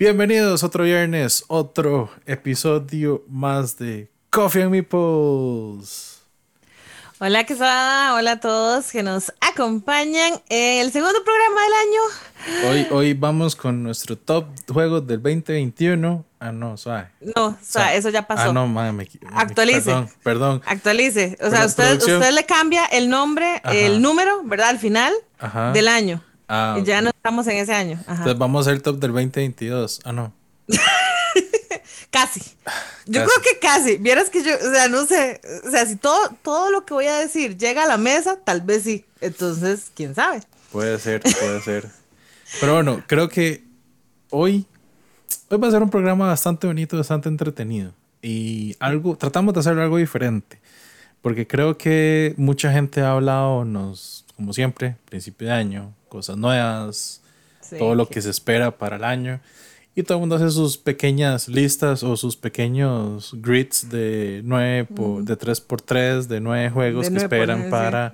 Bienvenidos otro viernes, otro episodio más de Coffee and Meeples. Hola Quesada, hola a todos que nos acompañan en el segundo programa del año. Hoy, hoy vamos con nuestro top juegos del 2021. Ah, no, suave. No, o sea, eso ya pasó. Ah, no, madre, me, me- Actualice. Perdón, perdón. Actualice. O sea, usted, producción- usted le cambia el nombre, Ajá. el número, ¿verdad? Al final Ajá. del año. Ah, ya no estamos en ese año. Ajá. Entonces vamos a el top del 2022. Ah, no. Casi. Yo Casi. creo que casi. Vieras que yo, o sea, no sé. O sea, si todo, todo lo que voy a decir llega a la mesa, tal vez sí. Entonces, quién sabe. Puede ser, puede ser. Pero bueno, creo que hoy, hoy va a ser un programa bastante bonito, bastante entretenido. Y algo, tratamos de hacer algo diferente. Porque creo que mucha gente ha hablado, nos, como siempre, principio de año, cosas nuevas, Sí, todo lo que- que se espera para el año. Y todo el mundo hace sus pequeñas listas o sus pequeños grids de 9 por, de 3x3, de 9 juegos De que nueve por esperan nueve, sí. para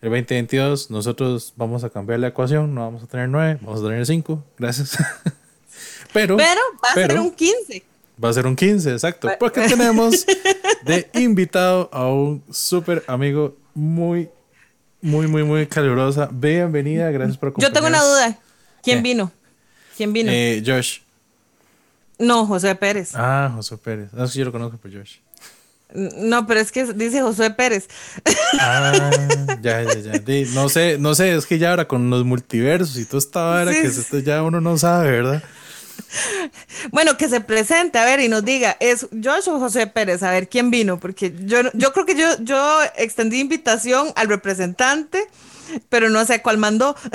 el 2022. Nosotros vamos a cambiar la ecuación, no vamos a tener 9, vamos a tener 5. Gracias. pero, Pero va a ser pero- un 15. va a ser un 15, exacto. Porque tenemos de invitado a un súper amigo muy, muy, muy, muy calurosa. Bienvenida, gracias por Yo tengo una acompañarnos. duda. ¿Quién ¿Qué? vino? ¿Quién vino? Eh, Josh. no, José Pérez. Ah, José Pérez. No sé si yo lo conozco por Josh. No, pero es que dice Josué Pérez. Ah, ya, ya, ya. No sé, no sé, es que ya ahora con los multiversos y toda esta vara Sí, que esto ya uno no sabe, ¿verdad? Bueno, que se presente, a ver, y nos diga, ¿es Josh o José Pérez? A ver, ¿quién vino? Porque yo, yo creo que yo, yo extendí invitación al representante, pero no sé cuál mandó.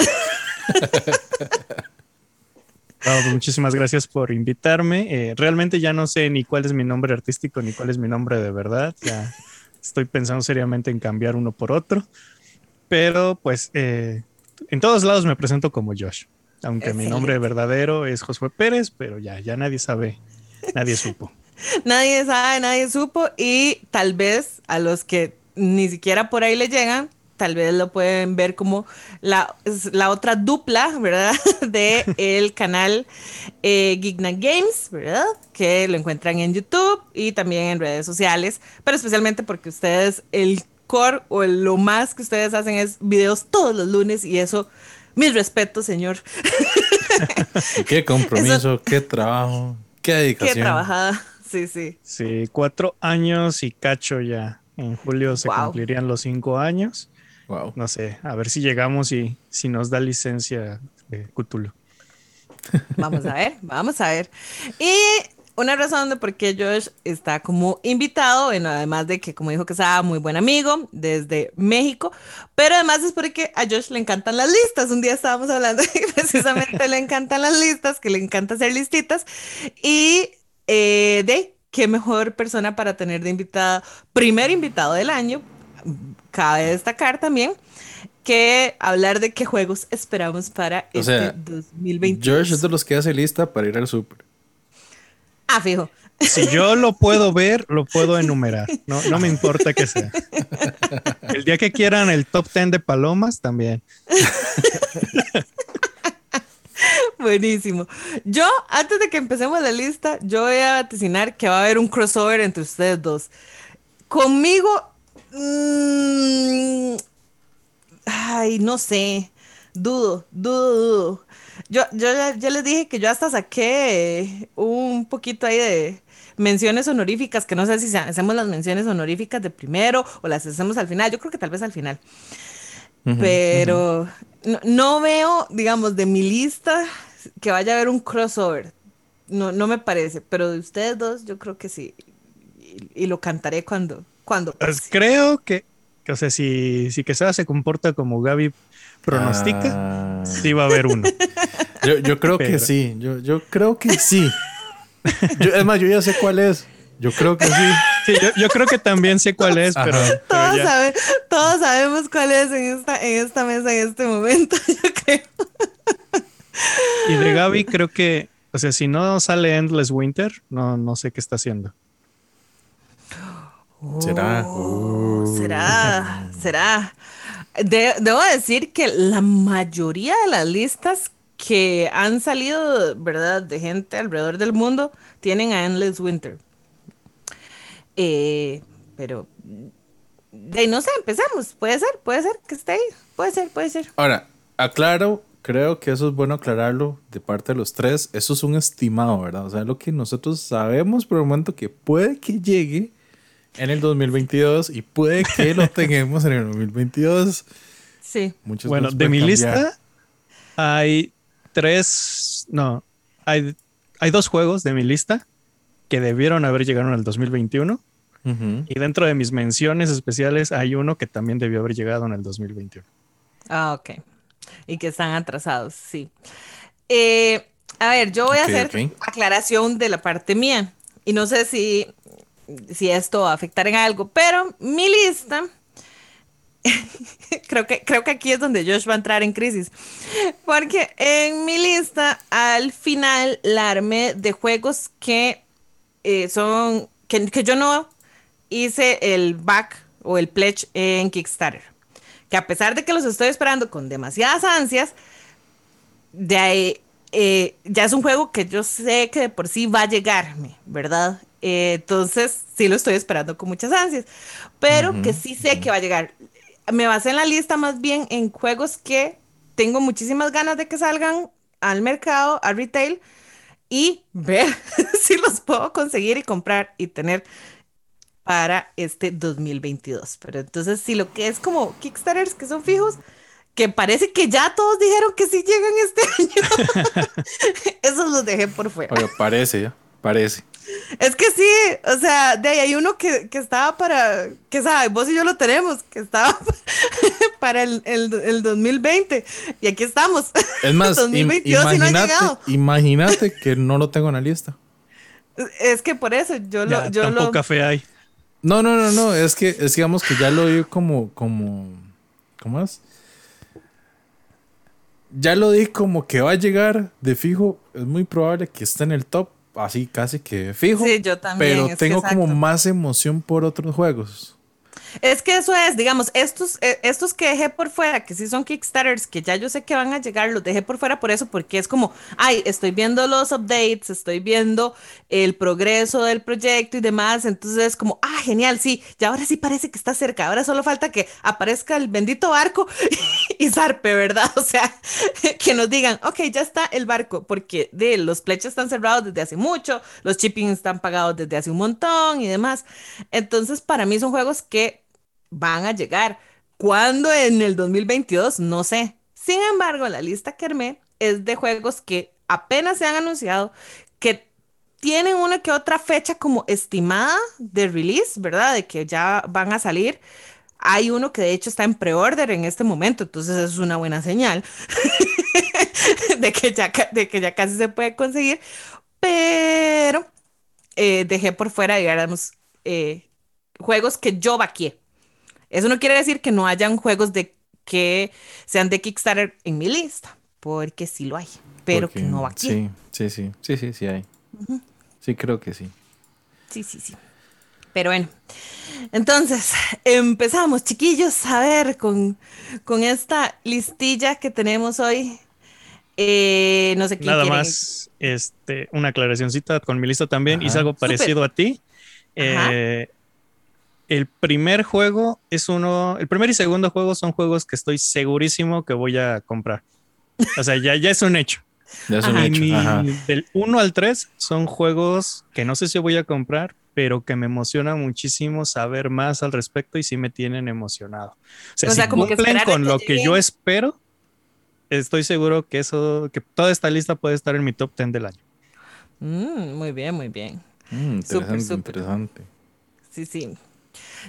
Pues muchísimas gracias por invitarme. Eh, realmente ya no sé ni cuál es mi nombre artístico ni cuál es mi nombre de verdad. Ya estoy pensando seriamente en cambiar uno por otro. Pero pues eh, en todos lados me presento como Josh. Aunque mi nombre verdadero es Josué Pérez, pero ya, ya nadie sabe, nadie supo. Nadie sabe, nadie supo, y tal vez a los que ni siquiera por ahí le llegan, tal vez lo pueden ver como la, la otra dupla, ¿verdad? De el canal eh, Games, ¿verdad? Que lo encuentran en YouTube y también en redes sociales, pero especialmente porque ustedes, el core o el- lo más que ustedes hacen es videos todos los lunes y eso, mis respetos, señor. Qué compromiso, qué trabajo, qué Qué dedicación. trabajada. Sí, sí. Sí, cuatro años y cacho ya. En julio se Wow. cumplirían los cinco años. Wow. No sé, a ver si llegamos y si nos da licencia de Cthulhu. Vamos a ver, vamos a ver. Y una razón de por qué Josh está como invitado, bueno, además de que, como dijo que estaba muy buen amigo desde México, pero además es porque a Josh le encantan las listas. Un día estábamos hablando y precisamente le encantan las listas, que le encanta hacer listitas. Y eh, de qué mejor persona para tener de invitada, primer invitado del año, cabe destacar también. Que hablar de qué juegos esperamos para O este sea, 2020. Josh es de los que hace lista para ir al súper. Ah, fijo. Si yo lo puedo ver, lo puedo enumerar. No, no me importa que sea. El día que quieran el top 10 de palomas, también. Buenísimo. Yo, antes de que empecemos la lista, yo voy a vaticinar que va a haber un crossover entre ustedes dos. Conmigo, mm, ay, no sé, dudo, dudo, dudo. Yo, yo ya, ya les dije que yo hasta saqué un poquito ahí de menciones honoríficas, que no sé si hacemos las menciones honoríficas de primero o las hacemos al final. Yo creo que tal vez al final. Pero no, no veo, digamos, de mi lista que vaya a haber un crossover. No, no me parece, pero de ustedes dos yo creo que sí. Y, y lo cantaré cuando, cuando Pues pase. creo que, que, o sea, si, si Quesada se comporta como Gaby pronostica, Ah. sí va a haber uno. Yo, yo creo que sí. Yo, yo creo que sí. Yo- es más, yo ya sé cuál es. Yo creo que sí. Sí, yo, yo creo que también sé cuál es, pero, Todos, ya. sabe- todos sabemos cuál es en esta, en esta mesa en este momento, yo creo. Y de Gaby creo que, o sea, si no sale Endless Winter, no, no sé qué está haciendo. ¿Será? Oh, será, será. De- debo decir que la mayoría de las listas que han salido, ¿verdad?, de gente alrededor del mundo, tienen a Endless Winter. Eh, pero, de, no sé, empecemos. Puede ser, puede ser que esté ahí. Puede ser, puede ser. Ahora, aclaro, creo que eso es bueno aclararlo de parte de los tres. Eso es un estimado, ¿verdad? O sea, lo que nosotros sabemos por el momento que puede que llegue en el 2022 y puede que lo tengamos en el 2022. Sí. Muchos bueno, de mi lista hay tres, no, hay, hay dos juegos de mi lista que debieron haber llegado en el 2021. Y dentro de mis menciones especiales hay uno que también debió haber llegado en el 2021. Ah, ok. Y que están atrasados, sí. Eh, a ver, yo voy a hacer aclaración de la parte mía. Y no sé si, si esto va a afectar en algo, pero mi lista creo, que, creo que aquí es donde Josh va a entrar en crisis. Porque en mi lista, al final, la armé de juegos que eh, son. Que, que, yo no hice el back o el pledge en Kickstarter. Que a pesar de que los estoy esperando con demasiadas ansias, de ahí, eh, ya es un juego que yo sé que de por sí va a llegarme, ¿verdad? Eh, entonces, sí lo estoy esperando con muchas ansias, pero que sí sé que va a llegar me basé en la lista más bien en juegos que tengo muchísimas ganas de que salgan al mercado, al retail, y ver si los puedo conseguir y comprar y tener para este 2022. Pero entonces, si lo que es como Kickstarters que son fijos, que parece que ya todos dijeron que sí llegan este año, esos los dejé por fuera. parece, ya, parece. Es que sí, o sea, de ahí hay uno que, estaba para, que sabe, vos y yo lo tenemos, que estaba para el, el, 2020 y aquí estamos. Es más, 2022 imagínate, no imagínate que no lo tengo en la lista. Es que por eso yo lo... Yo tampoco café hay. No, no, no, no, es que es digamos que ya lo di como, como, ¿cómo es? Ya lo di como que va a llegar de fijo, es muy probable que esté en el top, así casi que fijo. Sí, yo también. Pero tengo como más emoción por otros juegos. Es que eso es, digamos, estos, eh, estos que dejé por fuera, que sí son Kickstarters, que ya yo sé que van a llegar, los dejé por fuera por eso, porque es como, ay, estoy viendo los updates, estoy viendo el progreso del proyecto y demás, entonces es como, ah, genial, sí, ya ahora sí parece que está cerca, ahora solo falta que aparezca el bendito barco y zarpe, ¿verdad? O sea, que nos digan, ok, ya está el barco, porque de, los plechas están cerrados desde hace mucho, los shipping están pagados desde hace un montón y demás. Entonces, para mí son juegos que van a llegar. ¿Cuándo en el 2022? No sé. Sin embargo, la lista que armé es de juegos que apenas se han anunciado, que tienen una que otra fecha como estimada de release, ¿verdad? De que ya van a salir. Hay uno que de hecho está en pre-order en este momento, entonces es una buena señal de, que ya, de que ya casi se puede conseguir. Pero eh, dejé por fuera, digamos, eh, juegos que yo vaqué, eso no quiere decir que no hayan juegos de que sean de Kickstarter en mi lista, porque sí lo hay, pero que no va aquí. Sí, sí, sí, sí, sí, sí hay. Sí, creo que sí. Sí, sí, sí. Pero bueno, entonces empezamos, chiquillos, a ver con, con esta listilla que tenemos hoy. Eh, no sé quién Nada más, este, una aclaracióncita con mi lista también. Hice algo parecido a ti. Eh, el primer juego es uno, el primer y segundo juego son juegos que estoy segurísimo que voy a comprar. O sea, ya, ya es un hecho. Ya es un hecho. del 1 al 3 son juegos que no sé si voy a comprar, pero que me emociona muchísimo saber más al respecto y sí me tienen emocionado. O sea, si cumplen con lo que yo espero, estoy seguro que eso, que toda esta lista puede estar en mi top 10 del año. Mm, muy bien, muy bien. Mm, interesante, interesante. Sí, sí.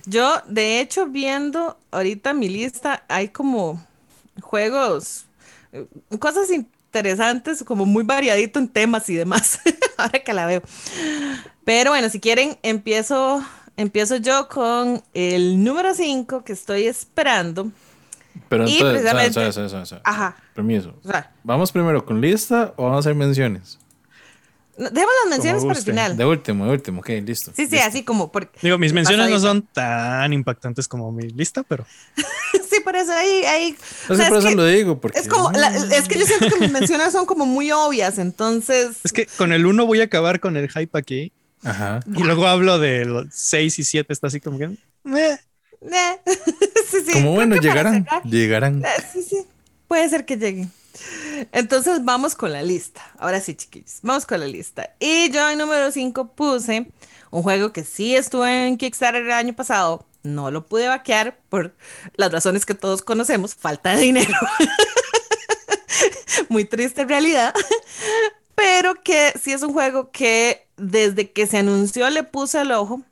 Yo, de hecho, viendo ahorita mi lista, hay como juegos, eh, cosas interesantes, como muy variadito en temas y demás, ahora que la veo. Pero bueno, si quieren, empiezo, empiezo yo con el número 5 que estoy esperando. Pero entonces, Ajá. Permiso. ¿Vamos primero con lista o vamos a hacer menciones? Dejemos las menciones para el final. De último, de último, ok, listo. Sí, sí, así como. Digo, mis menciones no son tan impactantes como mi lista, pero. sí, por eso ahí, ahí. No sé, por eso lo digo. Porque... Es como, es que yo siento que mis menciones son como muy obvias, entonces. Es que con el 1 voy a acabar con el hype aquí. Ajá. Y luego hablo de los 6 y 7, está así como que. Eh. sí, sí, como bueno, llegarán. Llegarán. Eh, sí, sí. Puede ser que lleguen. Entonces vamos con la lista. Ahora sí, chiquillos, vamos con la lista. Y yo en número 5 puse un juego que sí estuvo en Kickstarter el año pasado. No lo pude vaquear por las razones que todos conocemos, falta de dinero. Muy triste realidad. Pero que sí es un juego que desde que se anunció le puse el ojo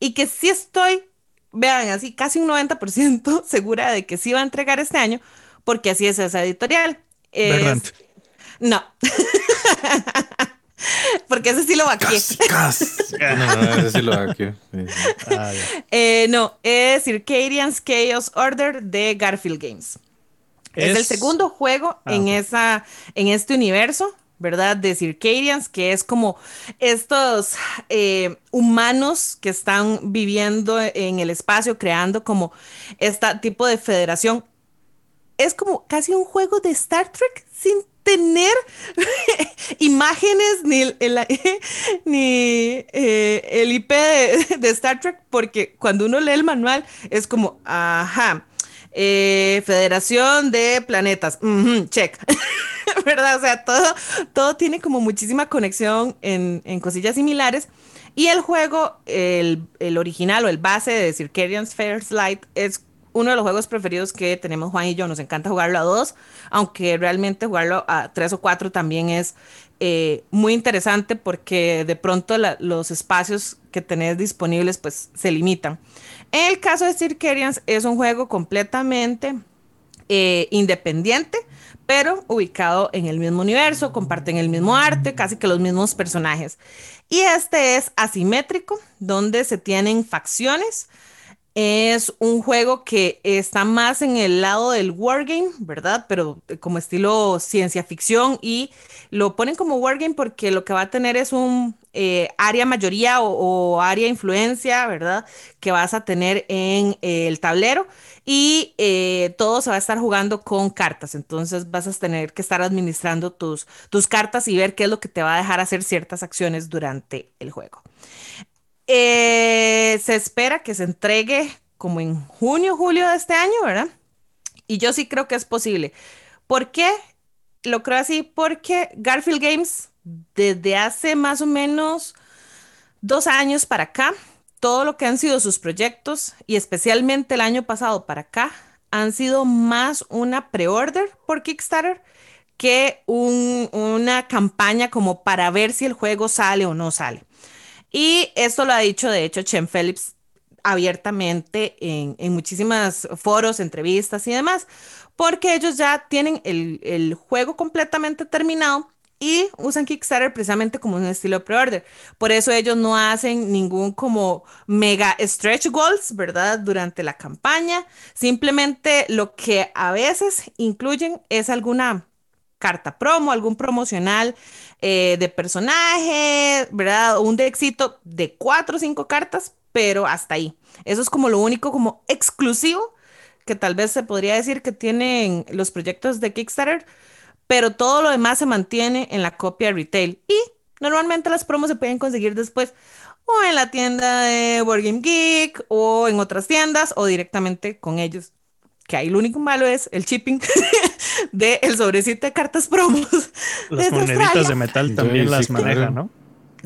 y que sí estoy, vean, así casi un 90% segura de que sí va a entregar este año, porque así es esa editorial. Es... No. Porque ese sí lo vaqué. no, ese sí lo vaqué. Ah, eh, no, es Circadian's Chaos Order de Garfield Games. Es, el segundo juego ah, en, esa, en este universo, ¿verdad? De Circadians, que es como estos eh, humanos que están viviendo en el espacio, creando como este tipo de federación es como casi un juego de Star Trek sin tener imágenes ni el, ni, eh, el IP de, Star Trek, porque cuando uno lee el manual es como, ajá, eh, Federación de Planetas, check, ¿verdad? O sea, todo, todo tiene como muchísima conexión en, cosillas similares. Y el juego, el, el, original o el base de Circadian First Light es uno de los juegos preferidos que tenemos Juan y yo. Nos encanta jugarlo a dos, aunque realmente jugarlo a tres o cuatro también es eh, muy interesante porque de pronto los espacios que tenés disponibles pues se limitan. En el caso de Circadians es un juego completamente eh, independiente, pero ubicado en el mismo universo, comparten el mismo arte, casi que los mismos personajes. Y este es asimétrico, donde se tienen facciones es un juego que está más en el lado del wargame, ¿verdad? Pero eh, como estilo ciencia ficción y lo ponen como wargame porque lo que va a tener es un eh, área mayoría o, área influencia, ¿verdad? Que vas a tener en eh, el tablero y todo se va a estar jugando con cartas. Entonces vas a tener que estar administrando tus, tus cartas y ver qué es lo que te va a dejar hacer ciertas acciones durante el juego. Eh, se espera que se entregue como en junio, julio de este año, ¿verdad? Y yo sí creo que es posible. ¿Por qué? Lo creo así porque Garfield Games, desde hace más o menos dos años para acá, todo lo que han sido sus proyectos y especialmente el año pasado para acá, han sido más una pre-order por Kickstarter que una campaña como para ver si el juego sale o no sale. Y esto lo ha dicho, de hecho, Chen Phillips abiertamente en, en muchísimas foros, entrevistas y demás, porque ellos ya tienen el, el juego completamente terminado y usan Kickstarter precisamente como un estilo pre-order. Por eso ellos no hacen ningún como mega stretch goals, ¿verdad? Durante la campaña. Simplemente lo que a veces incluyen es alguna carta promo, algún promocional eh, de personaje, ¿verdad? Un de éxito de cuatro o cinco cartas, pero hasta ahí. Eso es como lo único como exclusivo que tal vez se podría decir que tienen los proyectos de Kickstarter, pero todo lo demás se mantiene en la copia retail y normalmente las promos se pueden conseguir después o en la tienda de Board Game Geek o en otras tiendas o directamente con ellos que ahí lo único malo es el shipping de el sobrecito de cartas promos. Las moneditas de metal también las maneja, ¿no?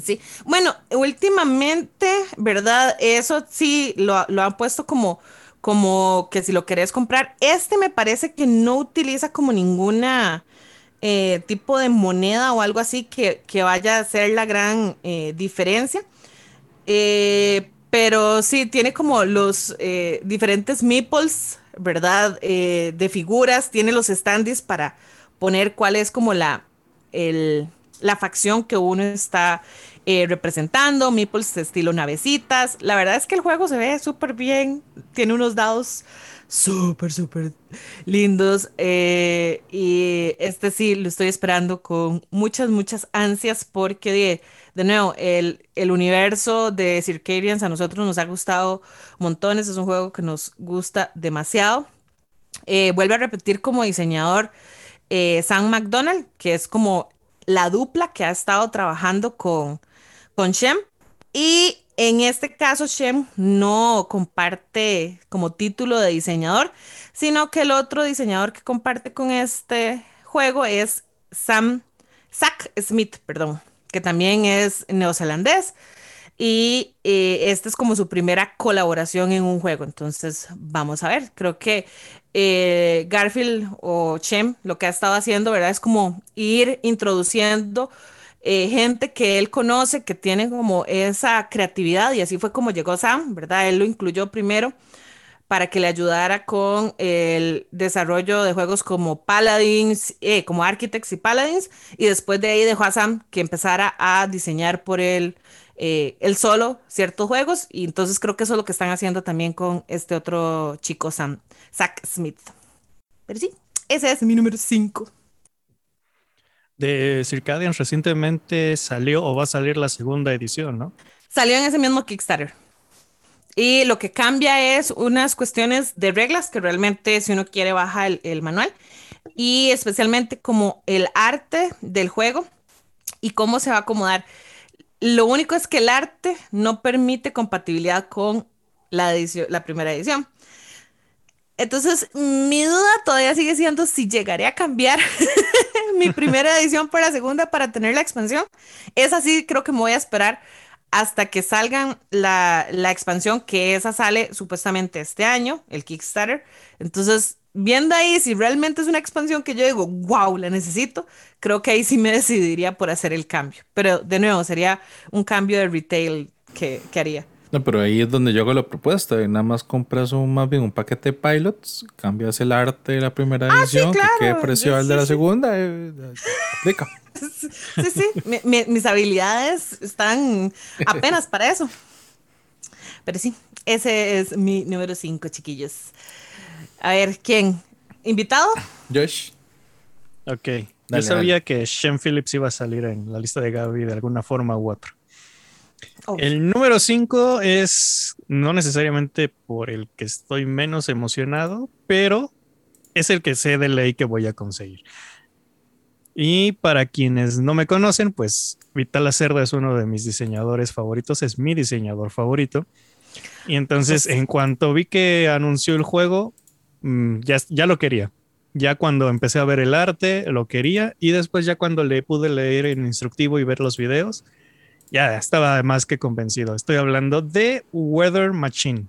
Sí, bueno, últimamente, ¿verdad? Eso sí lo, lo han puesto como, como que si lo querés comprar. Este me parece que no utiliza como ninguna eh, tipo de moneda o algo así que, que vaya a ser la gran eh, diferencia. Eh, pero sí, tiene como los diferentes meeples ¿verdad? Eh, de figuras, tiene los standees para poner cuál es como la, la facción que uno está eh, representando, meeples estilo navecitas. La verdad es que el juego se ve súper bien, tiene unos dados súper, súper lindos. Eh, y este sí lo estoy esperando con muchas, muchas ansias porque de nuevo, el, el universo de Circadians a nosotros nos ha gustado montones, es un juego que nos gusta demasiado. Eh, vuelve a repetir como diseñador eh, Sam McDonald, que es como la dupla que ha estado trabajando con, con Shem. Y en este caso, Shem no comparte como título de diseñador, sino que el otro diseñador que comparte con este juego es Sam Zach Smith, perdón, que también es neozelandés. Y eh, esta es como su primera colaboración en un juego. Entonces, vamos a ver. Creo que eh, Garfield o Shem lo que ha estado haciendo, ¿verdad? Es como ir introduciendo eh, gente que él conoce, que tiene como esa creatividad. Y así fue como llegó Sam, ¿verdad? Él lo incluyó primero para que le ayudara con el desarrollo de juegos como Paladins, como Architects y Paladins. Y después de ahí dejó a Sam que empezara a diseñar por él eh, él solo ciertos juegos y entonces creo que eso es lo que están haciendo también con este otro chico, Sam, Zach Smith. Pero sí, ese es mi número 5. De Circadian recientemente salió o va a salir la segunda edición, ¿no? Salió en ese mismo Kickstarter. Y lo que cambia es unas cuestiones de reglas que realmente si uno quiere baja el, el manual y especialmente como el arte del juego y cómo se va a acomodar. Lo único es que el arte no permite compatibilidad con la, edición, la primera edición. Entonces, mi duda todavía sigue siendo si llegaré a cambiar mi primera edición por la segunda para tener la expansión. Es así, creo que me voy a esperar hasta que salgan la, la expansión, que esa sale supuestamente este año, el Kickstarter. Entonces, viendo ahí si realmente es una expansión que yo digo, wow, la necesito, creo que ahí sí me decidiría por hacer el cambio. Pero de nuevo, sería un cambio de retail que, haría. No, pero ahí es donde yo hago la propuesta. Nada más compras un, más bien un paquete de pilots, cambias el arte de la primera ah, edición, que quede precio al de la segunda. Eh, aplica. sí, sí. mis habilidades están apenas para eso. Pero sí, ese es mi número 5, chiquillos. A ver, ¿quién? ¿Invitado? Josh. Ok. Yo sabía que Shem Phillips iba a salir en la lista de Gaby de alguna forma u otra. Oh. El número 5 es no necesariamente por el que estoy menos emocionado, pero es el que sé de ley que voy a conseguir. Y para quienes no me conocen, pues Vital Acerda es uno de mis diseñadores favoritos, es mi diseñador favorito. Y entonces, en cuanto vi que anunció el juego, Mm, ya, ya lo quería. Ya cuando empecé a ver el arte, lo quería. Y después ya cuando le pude leer el instructivo y ver los videos, ya estaba más que convencido. Estoy hablando de Weather Machine.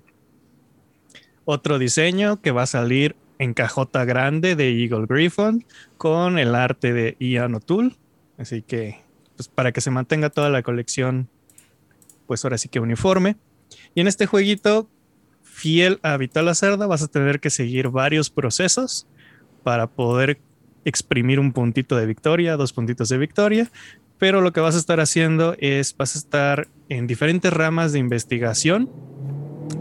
Otro diseño que va a salir en cajota grande de Eagle Griffon con el arte de Ian O'Toole. Así que, pues para que se mantenga toda la colección, pues ahora sí que uniforme. Y en este jueguito fiel a Vital la Cerda, vas a tener que seguir varios procesos para poder exprimir un puntito de victoria, dos puntitos de victoria, pero lo que vas a estar haciendo es, vas a estar en diferentes ramas de investigación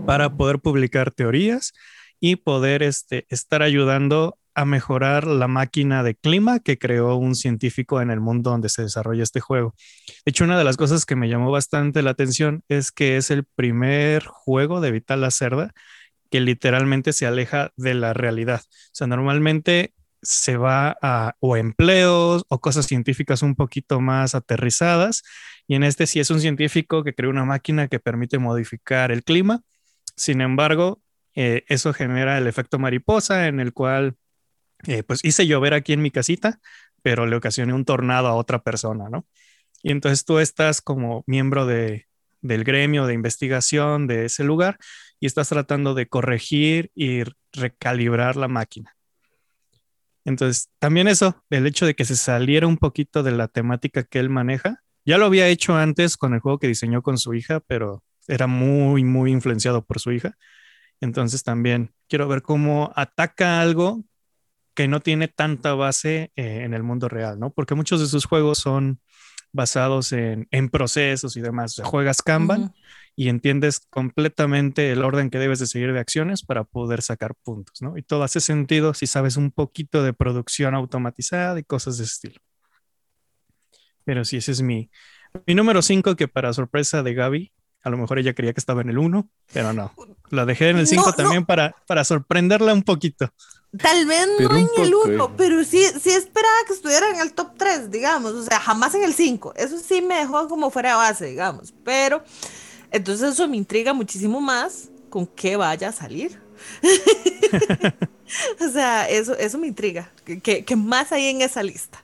para poder publicar teorías y poder este, estar ayudando a mejorar la máquina de clima que creó un científico en el mundo donde se desarrolla este juego. De hecho, una de las cosas que me llamó bastante la atención es que es el primer juego de Vital la Cerda que literalmente se aleja de la realidad. O sea, normalmente se va a o empleos o cosas científicas un poquito más aterrizadas y en este sí es un científico que creó una máquina que permite modificar el clima. Sin embargo, eh, eso genera el efecto mariposa en el cual eh, pues hice llover aquí en mi casita, pero le ocasioné un tornado a otra persona, ¿no? Y entonces tú estás como miembro de, del gremio de investigación de ese lugar y estás tratando de corregir y recalibrar la máquina. Entonces, también eso, el hecho de que se saliera un poquito de la temática que él maneja, ya lo había hecho antes con el juego que diseñó con su hija, pero era muy, muy influenciado por su hija. Entonces también quiero ver cómo ataca algo que no tiene tanta base eh, en el mundo real, ¿no? Porque muchos de sus juegos son basados en, procesos y demás. O sea, juegas Kanban y entiendes completamente el orden que debes de seguir de acciones para poder sacar puntos, ¿no? Y todo hace sentido si sabes un poquito de producción automatizada y cosas de ese estilo. Pero sí, ese es mi, mi número 5, que para sorpresa de Gaby, a lo mejor ella creía que estaba en el 1, pero no. La dejé en el 5 también Para, para sorprenderla un poquito. Tal vez Pero no en el poco, 1, eh. pero sí, sí esperaba que estuviera en el top 3, digamos. O sea, jamás en el 5. Eso sí me dejó como fuera de base, digamos. Pero entonces eso me intriga muchísimo más con qué vaya a salir. o sea, eso, eso me intriga. Que, que- que más hay en esa lista.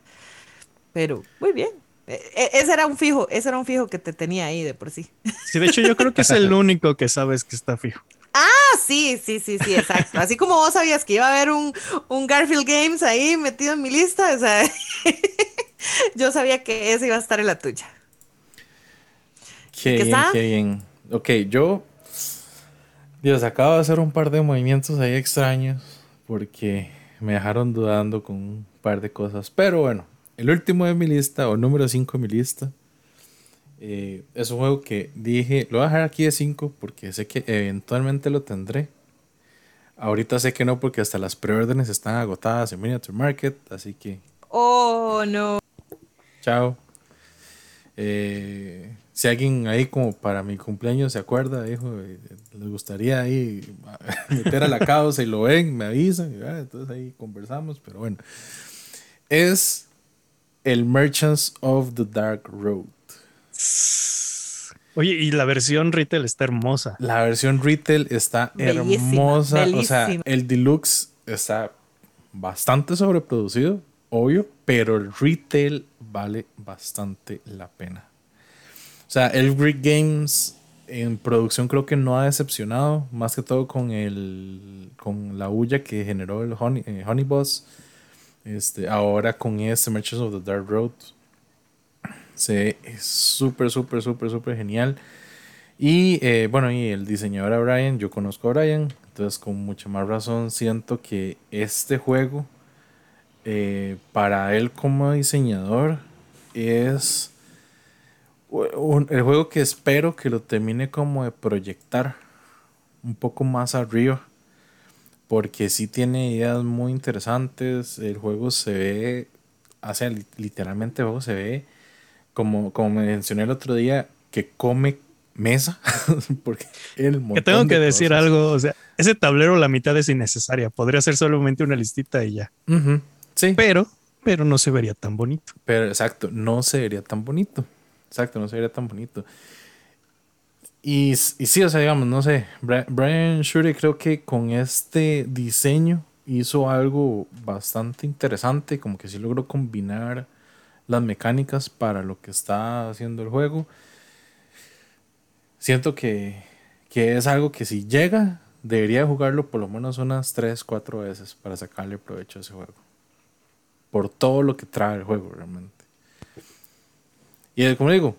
Pero muy bien. E- e- ese era un fijo, ese era un fijo que te tenía ahí de por sí. Sí, de hecho, yo creo que es el único que sabes que está fijo. Ah, sí, sí, sí, sí, exacto. Así como vos sabías que iba a haber un, un Garfield Games ahí metido en mi lista, o sea, yo sabía que ese iba a estar en la tuya. Qué ¿Qué bien, está? qué bien. Ok, yo. Dios, acabo de hacer un par de movimientos ahí extraños porque me dejaron dudando con un par de cosas. Pero bueno, el último de mi lista, o número 5 de mi lista, eh, es un juego que dije, lo voy a dejar aquí de 5 porque sé que eventualmente lo tendré. Ahorita sé que no porque hasta las preórdenes están agotadas en Miniature Market, así que Oh, no. Chao. Eh, si alguien ahí como para mi cumpleaños se acuerda, dijo, eh, les gustaría ahí meter a la causa y lo ven, me avisan, y, ah, entonces ahí conversamos, pero bueno. Es el Merchants of the Dark Road. Oye, y la versión retail está hermosa. La versión retail está Bellísima, hermosa, o sea, el deluxe está bastante sobreproducido, obvio, pero el retail vale bastante la pena. O sea, el Greek Games en producción creo que no ha decepcionado, más que todo con el con la huya que generó el Honey, eh, Honey Boss. Este, ahora con este Merchants of the Dark Road se ve súper, súper, súper, súper genial. Y eh, bueno, y el diseñador a Brian, yo conozco a Brian, entonces con mucha más razón siento que este juego, eh, para él como diseñador, es un- el juego que espero que lo termine como de proyectar un poco más arriba. Porque sí tiene ideas muy interesantes. El juego se ve, o sea, li- literalmente el juego se ve como, como mencioné el otro día, que come mesa. porque el Que tengo de que decir cosas. algo, o sea, ese tablero la mitad es innecesaria. Podría ser solamente una listita y ya. Sí, Pero, pero no se vería tan bonito. pero exacto, no se vería tan bonito. Exacto, no se vería tan bonito. Y, y sí, o sea, digamos, no sé, Brian Shure creo que con este diseño hizo algo bastante interesante, como que sí logró combinar las mecánicas para lo que está haciendo el juego. Siento que, que es algo que si llega, debería jugarlo por lo menos unas 3, 4 veces para sacarle provecho a ese juego. Por todo lo que trae el juego realmente. Y como digo,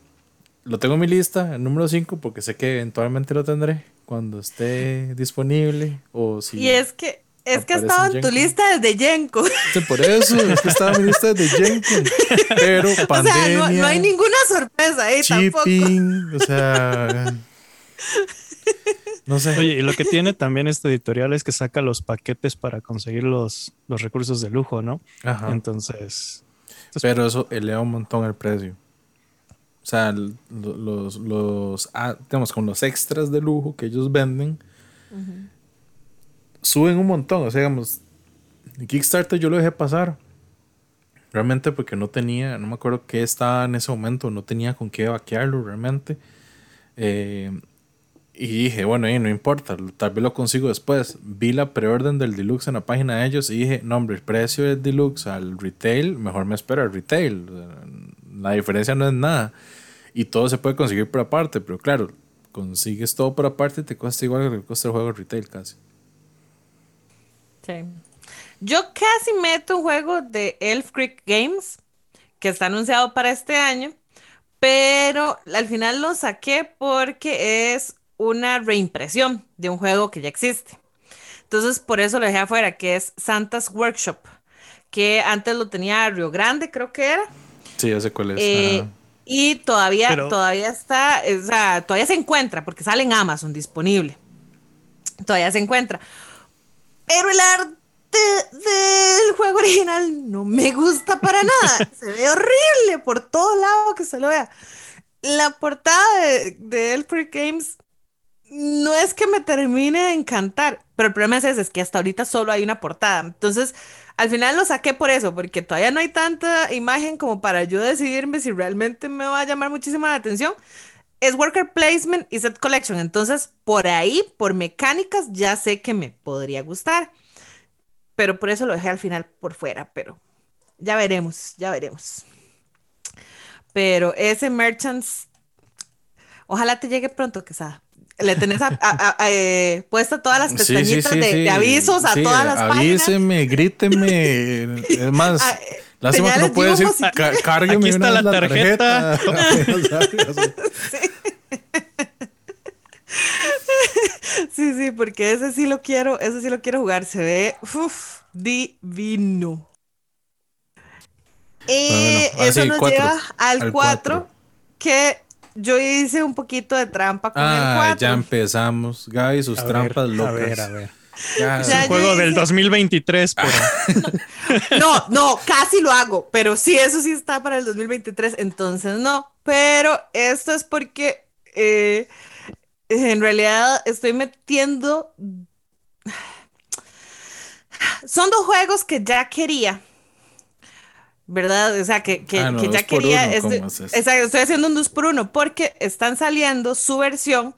lo tengo en mi lista, el número 5, porque sé que eventualmente lo tendré cuando esté disponible. O si. Y es que, es que estaba en tu lista desde Yenko. Sí, Por eso, es que estaba en mi lista de Jenkins. Pero O sea, pandemia. no, no hay ninguna sorpresa ahí tampoco. shipping, o sea. No sé. Oye, y lo que tiene también este editorial es que saca los paquetes para conseguir los, los recursos de lujo, ¿no? Ajá. Entonces, Pero eso eleva un montón el precio. O sea, l- lo- los, los, ah, digamos, con los extras de lujo que ellos venden, suben un montón. O sea, digamos, Kickstarter yo lo dejé pasar. Realmente porque no tenía, no me acuerdo qué estaba en ese momento, no tenía con qué vaquearlo realmente. Eh, y dije, bueno, ahí no importa, tal vez lo consigo después. Vi la preorden del deluxe en la página de ellos y dije, no, hombre, el precio del deluxe al retail, mejor me espero al retail. La diferencia no es nada. Y todo se puede conseguir por aparte, pero claro, consigues todo por aparte y te cuesta igual que cuesta el juego retail casi. Sí. Yo casi meto un juego de Elf Creek Games que está anunciado para este año, pero al final lo saqué porque es una reimpresión de un juego que ya existe. Entonces, por eso lo dejé afuera, que es Santa's Workshop, que antes lo tenía Río Grande, creo que era. Sí, ya sé cuál es. Eh, y todavía, Pero- todavía está, o sea, todavía se encuentra, porque sale en Amazon disponible. Todavía se encuentra. Pero el arte del juego original no me gusta para nada. Se ve horrible por todo lado que se lo vea. La portada de, de Elf Creek Games no es que me termine de encantar, pero el problema es ese, es que hasta ahorita solo hay una portada. Entonces, al final lo saqué por eso, porque todavía no hay tanta imagen como para yo decidirme si realmente me va a llamar muchísima la atención. Es worker placement y set collection. Entonces, por ahí, por mecánicas, ya sé que me podría gustar. Pero por eso lo dejé al final por fuera. Pero ya veremos, ya veremos. Pero ese Merchants, ojalá te llegue pronto, Quesada. Le tenés a, a, a, eh, puesto todas las pestañitas sí, sí, de, sí. de avisos a todas las Avíseme, gríteme. Es más, Ah, lástima que no puede decir, dibujos y- "Cá- cárgueme Aquí una está vez la la tarjeta". tarjeta. Sí, sí, porque ese sí lo quiero, ese sí lo quiero jugar. Se ve uf, divino. Y Bueno, ahora eso sí, nos cuatro. lleva al Al 4, cuatro. que yo hice un poquito de trampa con el Ah, 4. ya empezamos. Gaby, sus A ver, trampas locas. A ver, a ver. Es un juego del hice- 2023, pero No, no, casi lo hago, pero sí, eso sí está para el 2023, entonces no. Pero esto es porque eh, en realidad estoy metiendo... Son dos juegos que ya quería, ¿verdad? O sea, que, que, Ah, no, que ya quería... uno, ¿cómo es eso? exacto, estoy haciendo un 2 por 1 porque están saliendo su versión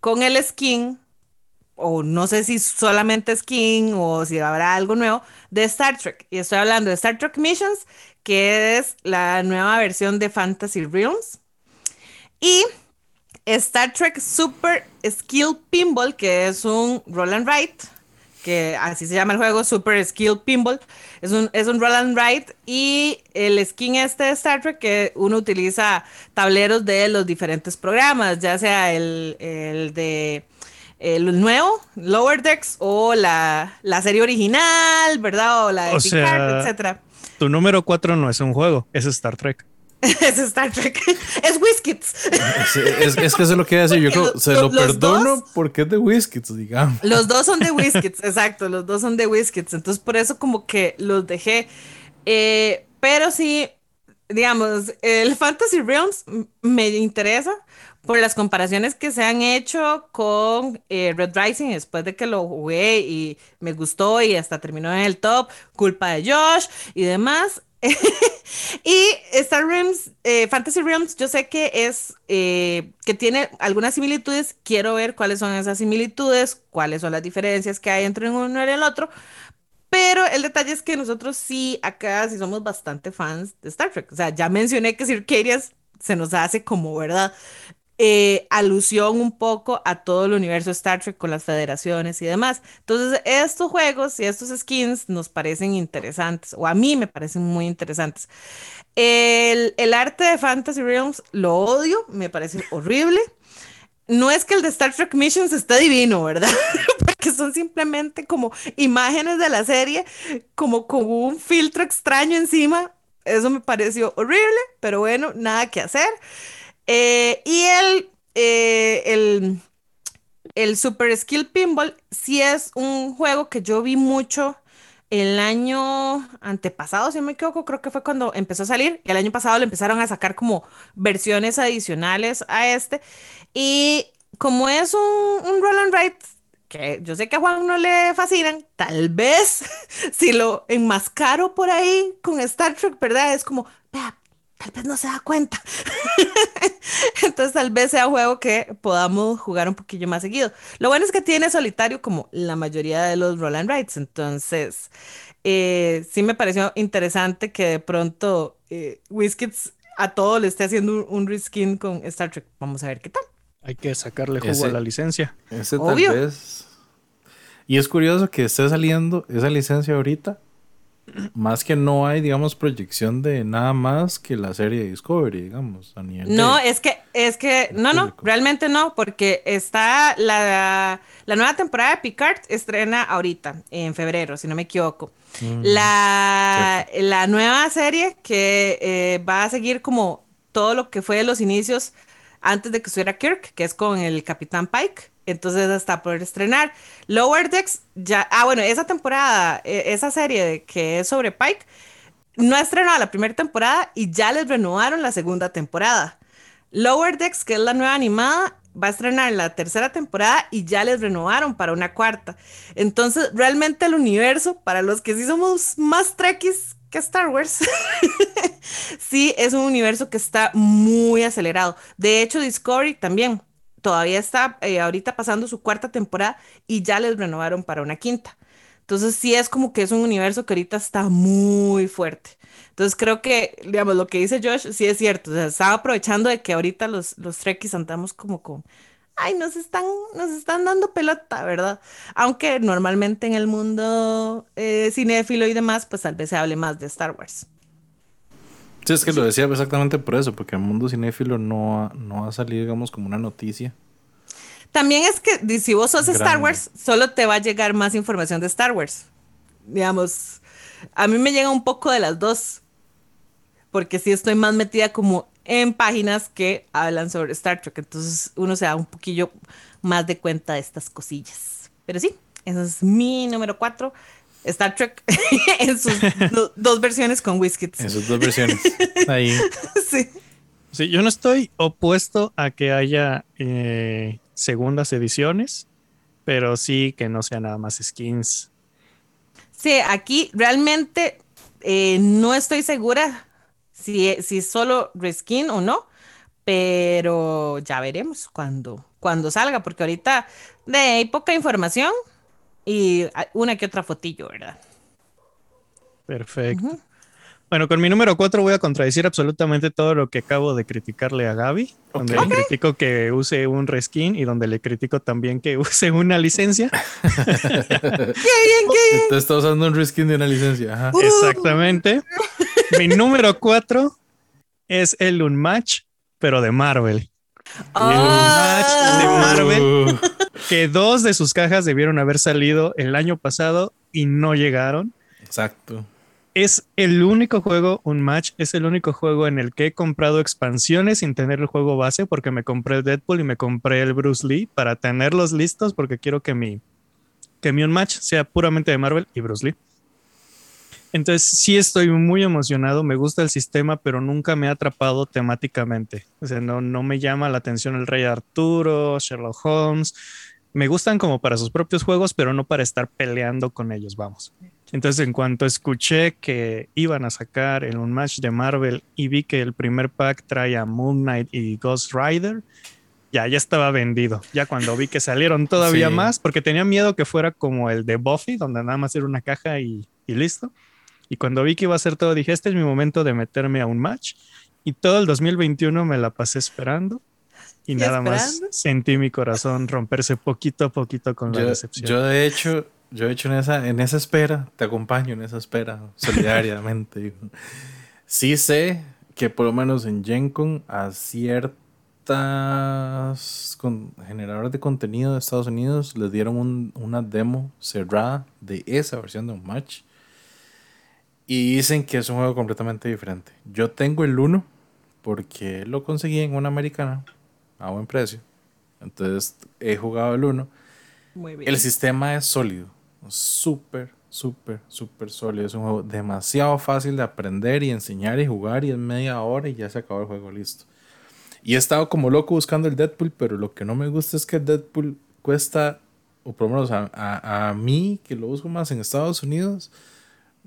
con el skin o no sé si solamente skin o si habrá algo nuevo de Star Trek. Y estoy hablando de Star Trek Missions, que es la nueva versión de Fantasy Realms. Y Star Trek Super Skill Pinball, que es un roll and write, que así se llama el juego, Super Skill Pinball. Es un, es un roll and write y el skin este de Star Trek que uno utiliza tableros de los diferentes programas, ya sea el, el de el nuevo, Lower Decks, o la, la serie original, ¿verdad? O la de O Picard, sea, etcétera. tu número 4 no es un juego, es Star Trek. es Star Trek. es Whiskits. Es, es- es que eso es lo que iba a decir. Yo creo se lo- perdono dos- porque es de Whiskits, digamos. Los dos son de Whiskits, exacto, los dos son de Whiskits. Entonces, por eso como que los dejé. Eh, pero sí, digamos, el Fantasy Realms me interesa por las comparaciones que se han hecho con eh, Red Rising después de que lo jugué y me gustó y hasta terminó en el top, culpa de Josh y demás. y Star Realms, eh, Fantasy Realms, yo sé que es eh, que tiene algunas similitudes. Quiero ver cuáles son esas similitudes, cuáles son las diferencias que hay entre uno y el otro. Pero el detalle es que nosotros sí, acá sí somos bastante fans de Star Trek. O sea, ya mencioné que Circadias se nos hace como, ¿verdad? Eh, alusión un poco a todo el universo Star Trek con las federaciones y demás. Entonces, estos juegos y estos skins nos parecen interesantes, o a mí me parecen muy interesantes. El, el arte de Fantasy Realms lo odio, me parece horrible. No es que el de Star Trek Missions esté divino, ¿verdad? Porque son simplemente como imágenes de la serie, como con un filtro extraño encima. Eso me pareció horrible, pero bueno, nada que hacer. Eh, y el, eh, el, el Super Skill Pinball sí es un juego que yo vi mucho el año antepasado, si no me equivoco, creo que fue cuando empezó a salir. Y el año pasado le empezaron a sacar como versiones adicionales a este. Y como es un, un roll and write que yo sé que a Juan no le fascinan, tal vez si lo enmascaro por ahí con Star Trek, ¿verdad? Es como, tal vez no se da cuenta. Entonces tal vez sea un juego que podamos jugar un poquillo más seguido. Lo bueno es que tiene solitario como la mayoría de los roll and writes. Entonces eh, sí me pareció interesante que de pronto eh, Whiskits a todo le esté haciendo un, un reskin con Star Trek. Vamos a ver qué tal. Hay que sacarle jugo Ese- a la licencia. Ese Obvio. tal vez. Y es curioso que esté saliendo esa licencia ahorita. Más que no hay, digamos, proyección de nada más que la serie Discovery, digamos, a nivel No, de- es que, es que, no, no, realmente no, porque está la, la nueva temporada de Picard estrena ahorita, en febrero, si no me equivoco. Mm, La, la nueva serie que eh, va a seguir como todo lo que fue de los inicios antes de que estuviera Kirk, que es con el Capitán Pike. Entonces está por estrenar. Lower Decks, ya, ah, bueno, esa temporada, eh, esa serie que es sobre Pike, no ha estrenado la primera temporada y ya les renovaron la segunda temporada. Lower Decks, que es la nueva animada, va a estrenar la tercera temporada y ya les renovaron para una cuarta. Entonces, realmente el universo, para los que sí somos más trekkies que Star Wars, sí es un universo que está muy acelerado. De hecho, Discovery también todavía está eh, ahorita pasando su cuarta temporada y ya les renovaron para una quinta. Entonces sí es como que es un universo que ahorita está muy fuerte. Entonces creo que, digamos, lo que dice Josh sí es cierto. O sea, estaba aprovechando de que ahorita los, los trekkies andamos como con, ay, nos están, nos están dando pelota, ¿verdad? Aunque normalmente en el mundo eh, cinéfilo y demás, pues tal vez se hable más de Star Wars. Sí, es que lo decía exactamente por eso, porque el mundo cinéfilo no ha, no ha salido, digamos, como una noticia. También es que si vos sos Star Wars, solo te va a llegar más información de Star Wars. Digamos, a mí me llega un poco de las dos, porque sí estoy más metida como en páginas que hablan sobre Star Trek, entonces uno se da un poquillo más de cuenta de estas cosillas. Pero sí, ese es mi número cuatro. Star Trek en sus dos versiones con whiskets. En sus dos versiones. Ahí. Sí. Sí, yo no estoy opuesto a que haya eh, segundas ediciones, pero sí que no sea nada más skins. Sí, aquí realmente eh, no estoy segura si, si solo reskin o no, pero ya veremos cuando, cuando salga, porque ahorita de, hay poca información y una que otra fotillo, ¿verdad? Perfecto. Bueno, con mi número 4 voy a contradecir absolutamente todo lo que acabo de criticarle a Gaby, donde le critico que use un reskin y donde le critico también que use una licencia. ¡Qué bien, qué bien! Te está usando un reskin de una licencia. Exactamente. mi número 4 es el Unmatch, pero de Marvel. Oh. El Unmatch de Marvel, que dos de sus cajas debieron haber salido el año pasado y no llegaron. Exacto es el único juego, un match, es el único juego en el que he comprado expansiones sin tener el juego base porque me compré el Deadpool y me compré el Bruce Lee para tenerlos listos porque quiero que mi, que mi un match sea puramente de Marvel y Bruce Lee. Entonces sí estoy muy emocionado, me gusta el sistema, pero nunca me ha atrapado temáticamente. O sea, no, no me llama la atención el Rey Arturo, Sherlock Holmes. Me gustan como para sus propios juegos, pero no para estar peleando con ellos, vamos. Entonces, en cuanto escuché que iban a sacar en un match de Marvel y vi que el primer pack trae a Moon Knight y Ghost Rider, ya, ya estaba vendido. Ya cuando vi que salieron todavía más, porque tenía miedo que fuera como el de Buffy, donde nada más era una caja y, y listo. Y cuando vi que iba a ser todo, dije, este es mi momento de meterme a un match. Y todo el 2021 me la pasé esperando. Y, nada más sentí mi corazón romperse poquito a poquito con la decepción. Yo, de hecho, yo he hecho en esa, en esa espera, te acompaño en esa espera, solidariamente. sí sé que por lo menos en GenCon a ciertas con, generadores de contenido de Estados Unidos les dieron una demo cerrada de esa versión de un match. Y dicen que es un juego completamente diferente. Yo tengo el 1 porque lo conseguí en una americana a buen precio. Entonces he jugado el 1. El sistema es sólido. Súper, súper, súper sólido. Es un juego demasiado fácil de aprender y enseñar y jugar. Y en media hora y ya se acabó el juego listo. Y he estado como loco buscando el Deadpool, pero lo que no me gusta es que el Deadpool cuesta, o por lo menos a, a, mí, que lo busco más en Estados Unidos,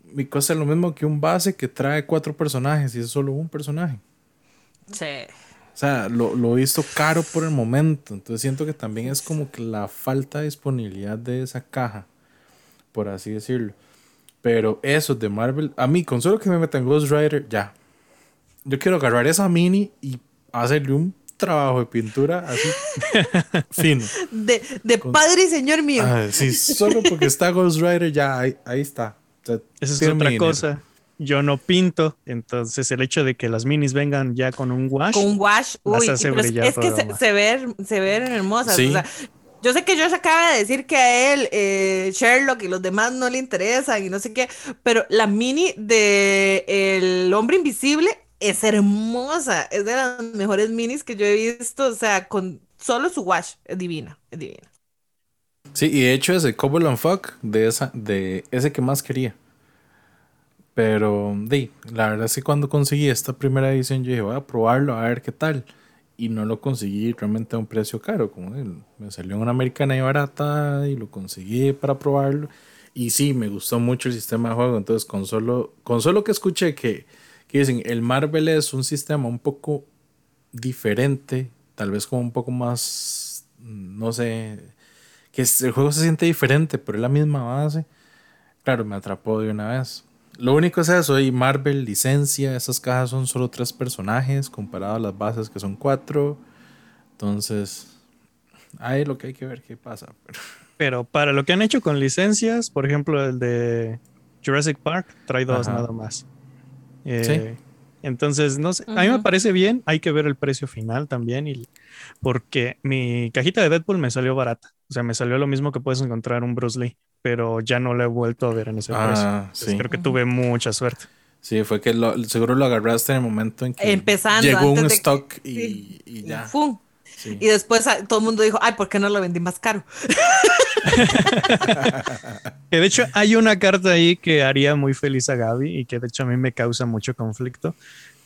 me cuesta lo mismo que un base que trae cuatro personajes y es solo un personaje. Sí. O sea, lo, lo, he visto caro por el momento. Entonces siento que también es como que la falta de disponibilidad de esa caja, por así decirlo. Pero eso de Marvel, a mí, con solo que me metan Ghost Rider, ya. Yo quiero agarrar esa mini y hacerle un trabajo de pintura así fino. De, de padre y señor mío. Ah, sí, solo porque está Ghost Rider, ya ahí, ahí está. Esa es otra cosa yo no pinto, entonces el hecho de que las minis vengan ya con un wash. Con un wash, uy, es, que se, ven, se ven hermosas. yo sé que Josh acaba de decir que a él, eh, Sherlock y los demás no le interesan y no sé qué, pero la mini de El Hombre Invisible es hermosa, es de las mejores minis que yo he visto, o sea, con solo su wash, es divina, es divina. Sí, y de hecho ese Cobble and Fuck de, esa, de ese que más quería. Pero, di, la verdad es que cuando conseguí esta primera edición, yo dije, voy a probarlo, a ver qué tal. y no lo conseguí realmente a un precio caro. Como. Me salió en una americana y barata y lo conseguí para probarlo. Y sí, me gustó mucho el sistema de juego. Entonces, con solo, con solo que escuché que, que dicen el Marvel es un sistema un poco diferente, tal vez como un poco más, no sé, que el juego se siente diferente, pero es la misma base. Claro, me atrapó de una vez. Lo único es eso, y Marvel, licencia, esas cajas son solo tres personajes comparado a las bases que son cuatro. Entonces, ahí lo que hay que ver qué pasa. Pero para lo que han hecho con licencias, por ejemplo, el de Jurassic Park trae dos nada más. Eh, entonces, no sé, a mí me parece bien, hay que ver el precio final también, y, porque mi cajita de Deadpool me salió barata, o sea, me salió lo mismo que puedes encontrar un Bruce Lee pero ya no lo he vuelto a ver en ese ah, precio. Creo que tuve mucha suerte. Sí, fue que seguro lo agarraste en el momento en que Empezando, llegó un stock y, ya. Y después ah, todo el mundo dijo, ay, ¿por qué no lo vendí más caro? que de hecho hay una carta ahí que haría muy feliz a Gaby y que de hecho a mí me causa mucho conflicto.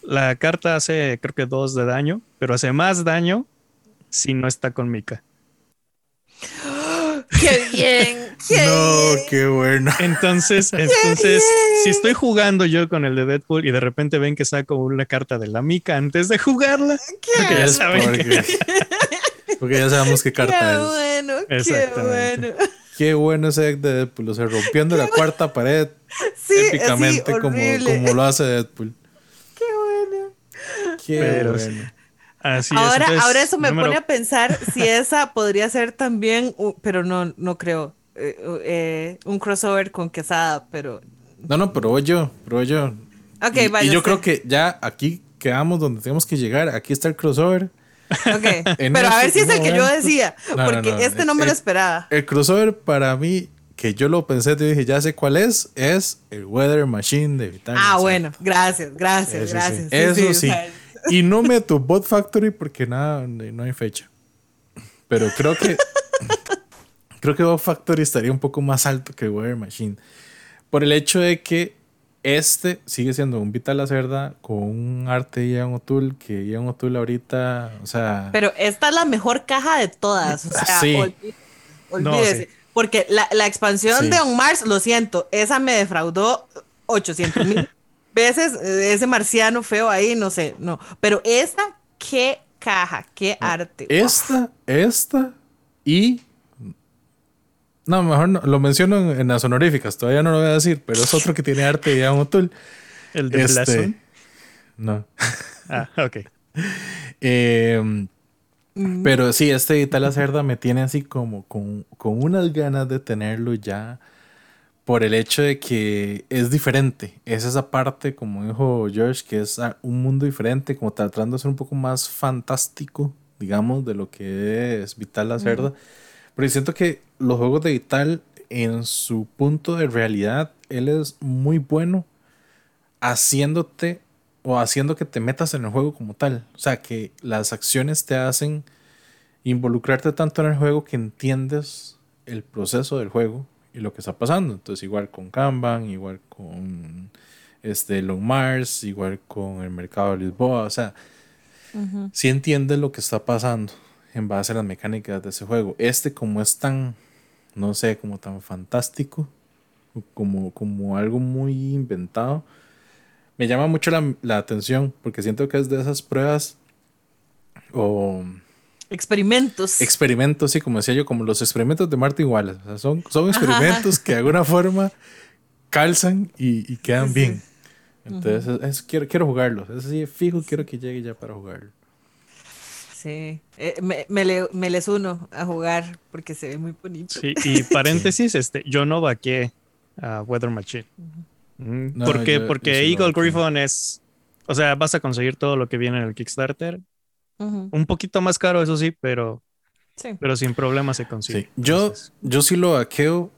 La carta hace creo que dos de daño, pero hace más daño si no está con Mika. ¡Qué bien! no, qué bueno. Entonces, entonces, si estoy jugando yo con el de Deadpool y de repente ven que saco una carta de la mica antes de jugarla, porque ya saben porque, ya sabemos qué carta qué es. Bueno, qué bueno. Qué bueno ese deck de Deadpool, o sea, rompiendo la cuarta pared épicamente como, como lo hace Deadpool. Qué bueno. Qué bueno ahora, ahora eso me pone a pensar si esa podría ser también, pero no, no creo, eh, eh, un crossover con Quesada, pero... No, no, pero yo, pero yo. Okay, y, vaya, y yo creo que ya aquí quedamos donde tenemos que llegar, aquí está el crossover. Ok, pero a ver si es el que yo decía, porque este no me lo esperaba. El crossover para mí que yo lo pensé, te dije, ya sé cuál es, es el Weather Machine de Vital. Ah, bueno, gracias, gracias, gracias. Eso sí. Y no meto Bot Factory porque nada, no hay fecha. Pero creo que. creo que Bot Factory estaría un poco más alto que Weather Machine. Por el hecho de que este sigue siendo un Vital Cerda con un arte de Ian O'Toole que Ian O'Toole ahorita, o sea... Pero esta es la mejor caja de todas, o sea, sí. olvídese. Porque la, la expansión de On Mars, lo siento, esa me defraudó 800 mil veces eh, ese marciano feo ahí, no sé, no. Pero esta, qué caja, qué arte. Esta, esta y. No, mejor no, lo menciono en, las honoríficas, todavía no lo voy a decir, pero es otro que tiene arte de Amotul. ¿El de este, No. ah, ok. Em, mm. Pero sí, este Italia Cerda me tiene así como con, con unas ganas de tenerlo ya por el hecho de que es diferente. Es esa parte, como dijo George, que es un mundo diferente, como tratando de ser un poco más fantástico, digamos, de lo que es Vital la Cerda. Pero siento que los juegos de Vital, en su punto de realidad, él es muy bueno haciéndote o haciendo que te metas en el juego como tal. O sea, que las acciones te hacen involucrarte tanto en el juego que entiendes el proceso del juego y lo que está pasando. Entonces, igual con Kanban, igual con este Long Mars, igual con el mercado de Lisboa. O sea, si entiendes lo que está pasando en base a las mecánicas de ese juego. Este, como es tan, no sé, como tan fantástico, como, como algo muy inventado, me llama mucho la, la atención porque siento que es de esas pruebas o Experimentos. Experimentos, sí, como decía yo, como los experimentos de Martin Wallace. son, son experimentos que de alguna forma calzan y, quedan bien. Entonces, quiero, quiero jugarlo. Es así, fijo, quiero que llegue ya para jugarlo. Sí, eh, me, me, les uno a jugar porque se ve muy bonito. Sí, y paréntesis, este, yo no vaqué a Weather Machine. Mm, ¿Por qué? porque Eagle Griffon es, o sea, vas a conseguir todo lo que viene en el Kickstarter un poquito más caro, eso sí, pero, pero sin problema se consigue. Yo, yo sí lo hackeo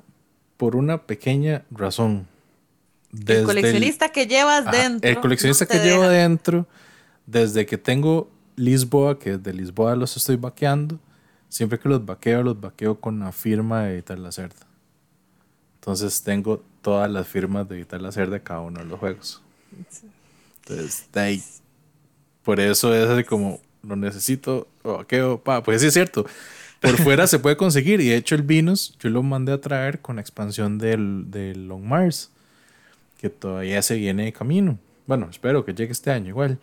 por una pequeña razón. el coleccionista que llevas dentro. El coleccionista que llevo dentro, desde que tengo Lisboa, que de Lisboa los estoy vaqueando, siempre que los vaqueo, los vaqueo con la firma de Editar la Cerda. Entonces tengo todas las firmas de Editar la Cerda de cada uno de los juegos. Entonces, de ahí. Por eso es así como lo necesito, o qué, pa. Pues sí es cierto. Por fuera se puede conseguir. Y de hecho, el Venus yo lo mandé a traer con la expansión del, del Long Mars, que todavía se viene de camino. Bueno, espero que llegue este año igual.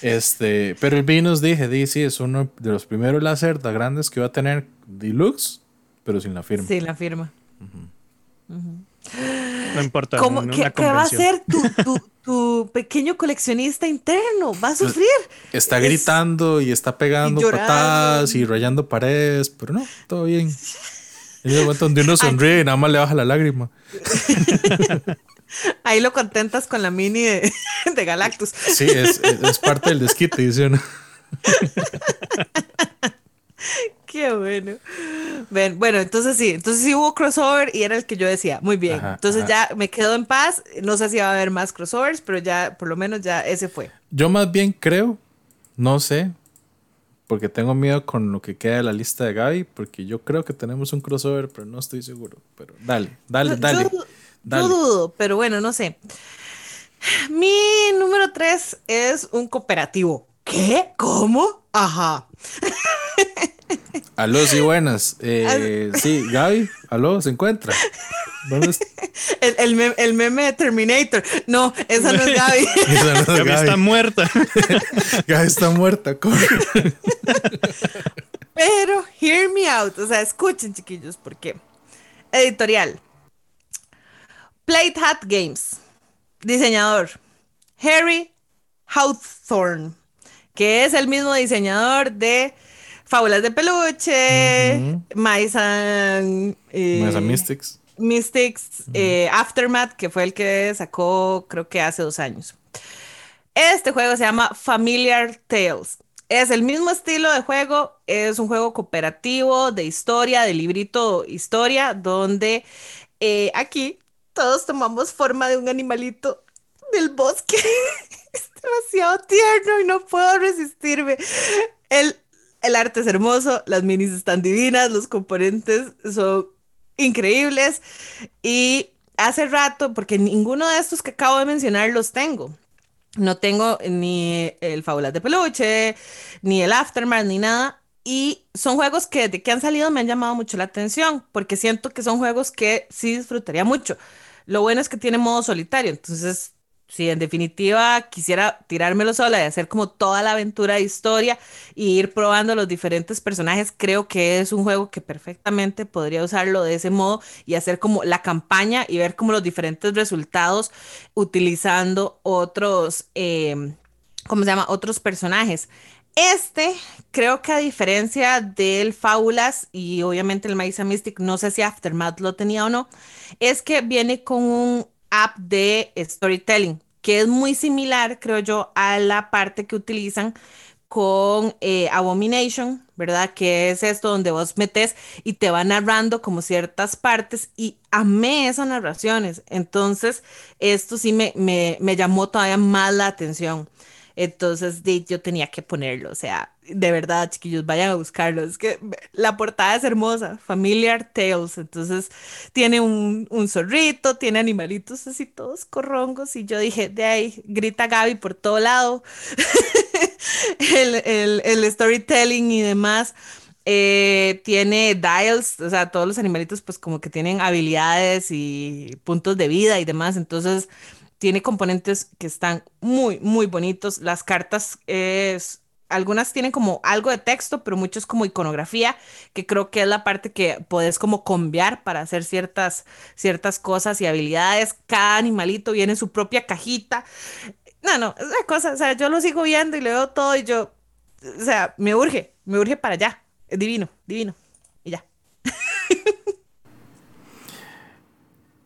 Este, pero el Venus dije, di, sí, es uno de los primeros Lacerda grandes que va a tener Deluxe, pero sin la firma. Sin la firma. No importa. ¿Cómo, ¿qué, va a hacer tu, tu, tu pequeño coleccionista interno? Va a sufrir. Está Es- gritando y está pegando y patadas y rayando paredes, pero no, todo bien. En el momento donde uno sonríe y nada más le baja la lágrima. Ahí lo contentas con la mini de, de Galactus. Sí, es, es- es parte del desquite, dice uno. Qué bueno. Ven, bueno, entonces sí, entonces sí hubo crossover y era el que yo decía, muy bien. Ajá, entonces ajá. ya me quedo en paz. No sé si va a haber más crossovers, pero ya, por lo menos ya ese fue. Yo más bien creo, no sé, porque tengo miedo con lo que queda de la lista de Gaby, porque yo creo que tenemos un crossover, pero no estoy seguro. Pero dale, dale, Yo- dale. Yo, yo dale. dudo, pero bueno, no sé. Mi número tres es un cooperativo. ¿Qué? ¿Cómo? Ajá. Aló, sí, buenas. Eh, sí, Gaby, aló, ¿se encuentra? ¿Dónde está? El, el, mem- el meme de Terminator. No, esa no es Gaby. Esa no es Gaby está muerta. Gaby está muerta, corre. Pero, hear me out. O sea, escuchen, chiquillos, porque. Editorial. Plate Hat Games. Diseñador. Harry Hawthorne. Que es el mismo diseñador de Fábulas de Peluche, eh, Mesa Mystics. Mystics eh, Aftermath, que fue el que sacó creo que hace dos años. Este juego se llama Familiar Tales. Es el mismo estilo de juego, es un juego cooperativo de historia, de librito historia, donde eh, aquí todos tomamos forma de un animalito del bosque. es demasiado tierno y no puedo resistirme. El, el arte es hermoso, las minis están divinas, los componentes son increíbles y hace rato, porque ninguno de estos que acabo de mencionar los tengo. No tengo ni el Fábulas de Peluche, ni el Aftermath, ni nada. Y son juegos que desde que han salido me han llamado mucho la atención, porque siento que son juegos que sí disfrutaría mucho. Lo bueno es que tiene modo solitario, entonces si en definitiva quisiera tirármelo sola y hacer como toda la aventura de historia y ir probando los diferentes personajes, creo que es un juego que perfectamente podría usarlo de ese modo y hacer como la campaña y ver como los diferentes resultados utilizando otros, eh, ¿cómo se llama? Otros personajes. Este, creo que a diferencia del Fábulas y obviamente el Maisa Mystic, no sé si Aftermath lo tenía o no, es que viene con un app de storytelling, que es muy similar, creo yo, a la parte que utilizan con eh, Abomination, ¿verdad? Que es esto donde vos metes y te va narrando como ciertas partes y amé esas narraciones. Entonces, esto sí me, me, me llamó todavía más la atención. Entonces, di, yo tenía que ponerlo, o sea, de verdad, chiquillos, vayan a buscarlo. Es que la portada es hermosa, Familiar Tales. Entonces, tiene un, un zorrito, tiene animalitos así todos corrongos. Y yo dije, de ahí, grita Gaby por todo lado. el, el, el storytelling y demás. Eh, tiene dials, o sea, todos los animalitos pues como que tienen habilidades y puntos de vida y demás, entonces tiene componentes que están muy, muy bonitos. Las cartas es, algunas tienen como algo de texto, pero mucho es como iconografía, que creo que es la parte que puedes como cambiar para hacer ciertas, ciertas cosas y habilidades. Cada animalito viene en su propia cajita. No, no, es una cosa, o sea, yo lo sigo viendo y le veo todo y yo, o sea, me urge, me urge para allá. Es divino, divino. Y ya.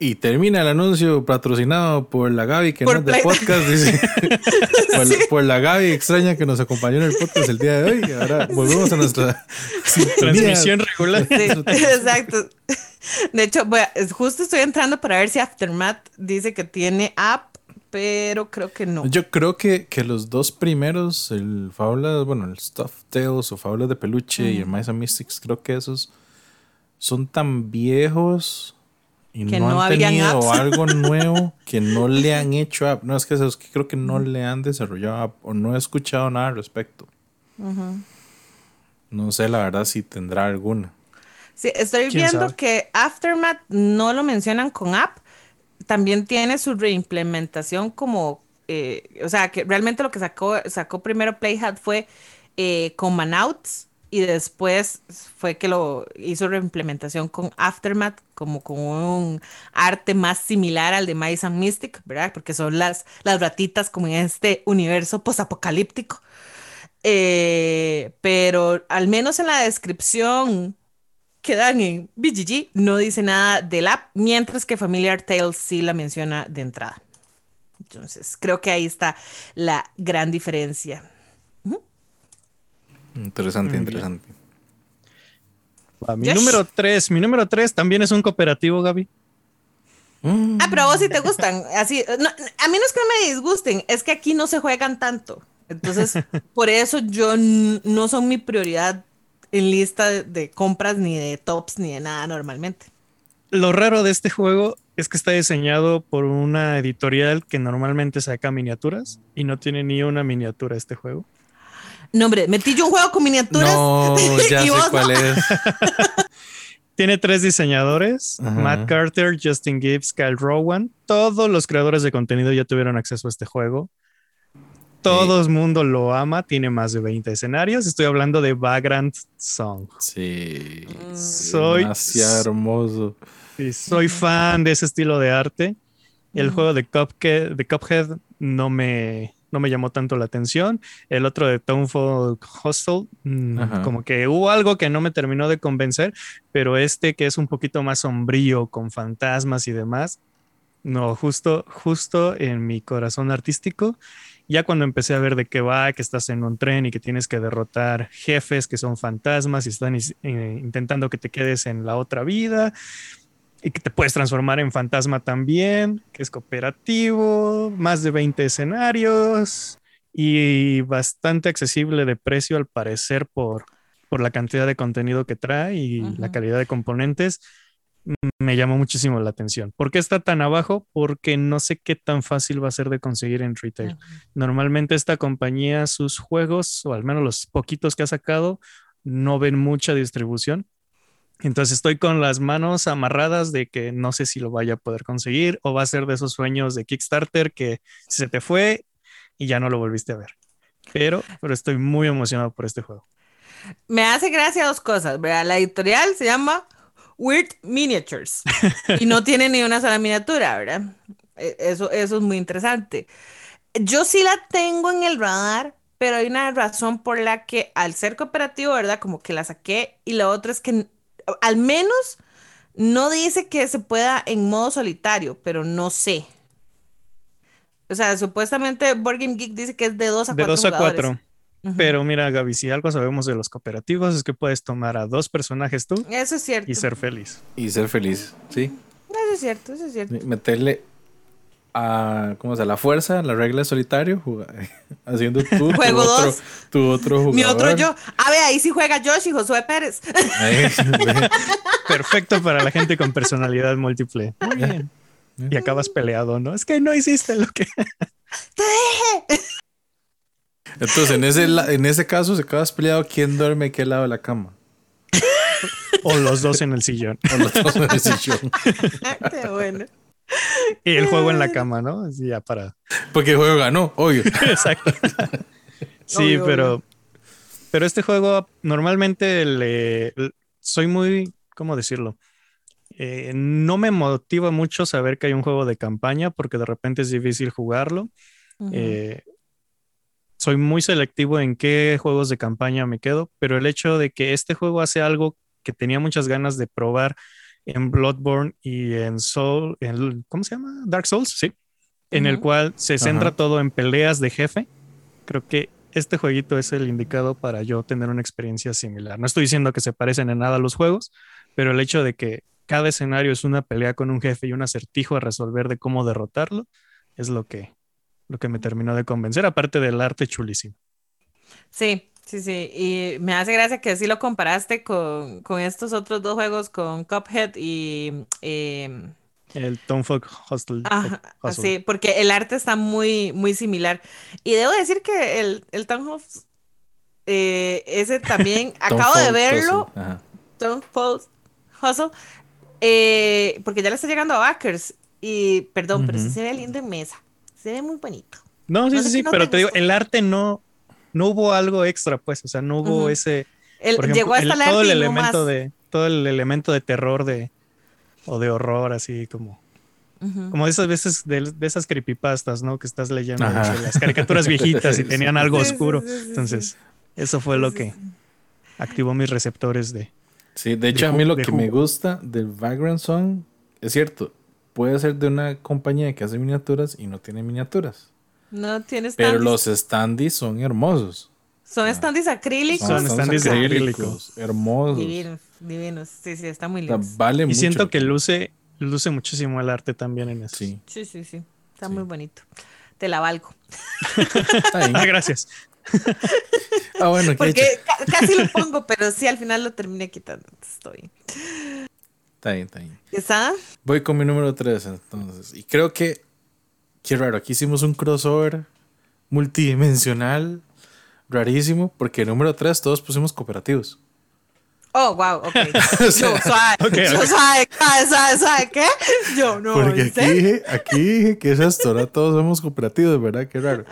Y termina el anuncio patrocinado por la Gaby, que Por no es de podcast, dice. por, la- por la Gaby extraña que nos acompañó en el podcast el día de hoy. Y ahora volvemos a nuestra. Transmisión regular. Sí, exacto. De hecho, voy a- es- justo estoy entrando para ver si Aftermath dice que tiene app, pero creo que no. Yo creo que, que los dos primeros, el Fábulas, bueno, el Stuffed Tales o Fábulas de Peluche y el Mesa Mystics, creo que esos son tan viejos y Que no, no han tenido apps. algo nuevo que no le han hecho app. No, es que esos que creo que no le han desarrollado app o no he escuchado nada al respecto. No sé la verdad si tendrá alguna. Sí, estoy viendo que Aftermath no lo mencionan con app. También tiene su reimplementación como, eh, o sea, que realmente lo que sacó, sacó primero Playhat fue eh, con Manouts y después fue que lo hizo reimplementación con Aftermath, como con un arte más similar al de Mice and Mystic, ¿verdad? Porque son las, las ratitas como en este universo posapocalíptico. Eh, pero al menos en la descripción que dan en BGG no dice nada del app, mientras que Familiar Tales sí la menciona de entrada. Entonces, creo que ahí está la gran diferencia. Interesante, interesante. Mi número 3, mi número 3 también es un cooperativo, Gaby. Ah, pero a vos sí te gustan. Así, a mí no es que me disgusten, es que aquí no se juegan tanto. Entonces, por eso yo no son mi prioridad en lista de, compras ni de tops ni de nada normalmente. Lo raro de este juego es que está diseñado por una editorial que normalmente saca miniaturas y no tiene ni una miniatura este juego. No, hombre, metí yo un juego con miniaturas. No, ya sé cuál es. Tiene tres diseñadores: Matt Carter, Justin Gibbs, Kyle Rowan. Todos los creadores de contenido ya tuvieron acceso a este juego. Todo el mundo lo ama, tiene más de 20 escenarios. Estoy hablando de Vagrant Song. Sí. Soy demasiado hermoso. soy fan de ese estilo de arte. El juego de Cuphead, de Cuphead no me, no me llamó tanto la atención. El otro de Townfall Hostel, mm, como que hubo algo que no me terminó de convencer, pero este que es un poquito más sombrío, con fantasmas y demás, no, justo, justo en mi corazón artístico ya cuando empecé a ver de qué va, que estás en un tren y que tienes que derrotar jefes que son fantasmas y están eh, intentando que te quedes en la otra vida y que te puedes transformar en fantasma también, que es cooperativo, más de 20 escenarios y bastante accesible de precio al parecer por, por la cantidad de contenido que trae y la calidad de componentes me llamó muchísimo la atención. ¿Por qué está tan abajo? Porque no sé qué tan fácil va a ser de conseguir en retail. Normalmente esta compañía, sus juegos, o al menos los poquitos que ha sacado, no ven mucha distribución. Entonces estoy con las manos amarradas de que no sé si lo vaya a poder conseguir o va a ser de esos sueños de Kickstarter que se te fue y ya no lo volviste a ver. Pero, pero estoy muy emocionado por este juego. Me hace gracia dos cosas, ¿verdad? La editorial se llama Weird Miniatures. y no tiene ni una sola miniatura, ¿verdad? E, eso, eso es muy interesante. Yo sí la tengo en el radar, pero hay una razón por la que al ser cooperativo, ¿verdad? Como que la saqué. Y la otra es que al menos no dice que se pueda en modo solitario, pero no sé. O sea, supuestamente Board Game Geek dice que es de 2 a 4 De 2 a 4. Pero mira, Gaby, si algo sabemos de los cooperativos es que puedes tomar a dos personajes tú. Eso es cierto. Y ser feliz. Y ser feliz, sí. Eso es cierto, eso es cierto. Meterle a, ¿cómo se La fuerza, la regla de solitario, haciendo tú, Juego tu, otro, tu otro jugador. Mi otro yo. A ver, ahí sí juega Josh y Josué Pérez. Perfecto para la gente con personalidad múltiple. Muy bien. Y acabas peleado, ¿no? Es que no hiciste lo que... ¡Te dije! Entonces, en ese, en ese caso, se quedas peleado quién duerme qué lado de la cama. o los dos en el sillón. O los dos en el sillón. Qué bueno. Y el juego en la cama, ¿no? Así ya para. Porque el juego ganó, obvio. Exacto. Sí, pero. Pero este juego normalmente le. Soy muy. ¿Cómo decirlo? Eh, no me motiva mucho saber que hay un juego de campaña porque de repente es difícil jugarlo. eh, soy muy selectivo en qué juegos de campaña me quedo, pero el hecho de que este juego hace algo que tenía muchas ganas de probar en Bloodborne y en Soul, en, ¿cómo se llama? Dark Souls, sí, en el cual se centra todo en peleas de jefe. Creo que este jueguito es el indicado para yo tener una experiencia similar. No estoy diciendo que se parecen en nada a los juegos, pero el hecho de que cada escenario es una pelea con un jefe y un acertijo a resolver de cómo derrotarlo es lo que lo que me terminó de convencer, aparte del arte chulísimo. Sí, sí, sí. Y me hace gracia que sí lo comparaste con, estos otros dos juegos, con Cuphead y... Em, el Tom Folk Hostel. sí, porque el arte está muy, muy similar. Y debo decir que el, el Tom eh, ese también, acabo de verlo. Don't Fall Hustle. Eh, porque ya le está llegando a backers. Y perdón, pero sí se ve lindo en mesa. Se ve muy bonito. No, sí, sí, sí, pero te digo, el arte no, no hubo algo extra, pues, o sea, no hubo ese. El, llegó hasta el, todo el elemento de todo el elemento de terror de o de horror, así como. Como esas veces de, esas creepypastas, ¿no? Que estás leyendo las caricaturas viejitas y tenían algo oscuro. Entonces, eso fue lo que activó mis receptores de. Sí, de hecho, a mí lo que me gusta del Vagrant Song es cierto, puede ser de una compañía que hace miniaturas y no tiene miniaturas. No tienes Pero los standees son hermosos. Son ah. standees acrílicos. Son, standees acrílicos. Hermosos. Divinos, divinos. Sí, sí, está muy lindo. vale y siento que luce, luce muchísimo el arte también en eso. Sí, sí, sí. sí. Está muy bonito. Te la valgo. ah, gracias. ah, bueno, Porque casi lo pongo, pero sí, al final lo terminé quitando. Estoy. Está bien, está bien. ¿Está? Voy con mi número 3 entonces. Y creo que, qué raro, aquí hicimos un crossover multidimensional, rarísimo, porque el número 3 todos pusimos cooperativos. Oh, wow, ok. Yo, suave, okay, yo, suave, suave, suave, ¿qué? Yo, no. Porque aquí dije, aquí dije que es esto, ahora todos somos cooperativos, ¿verdad? Qué raro.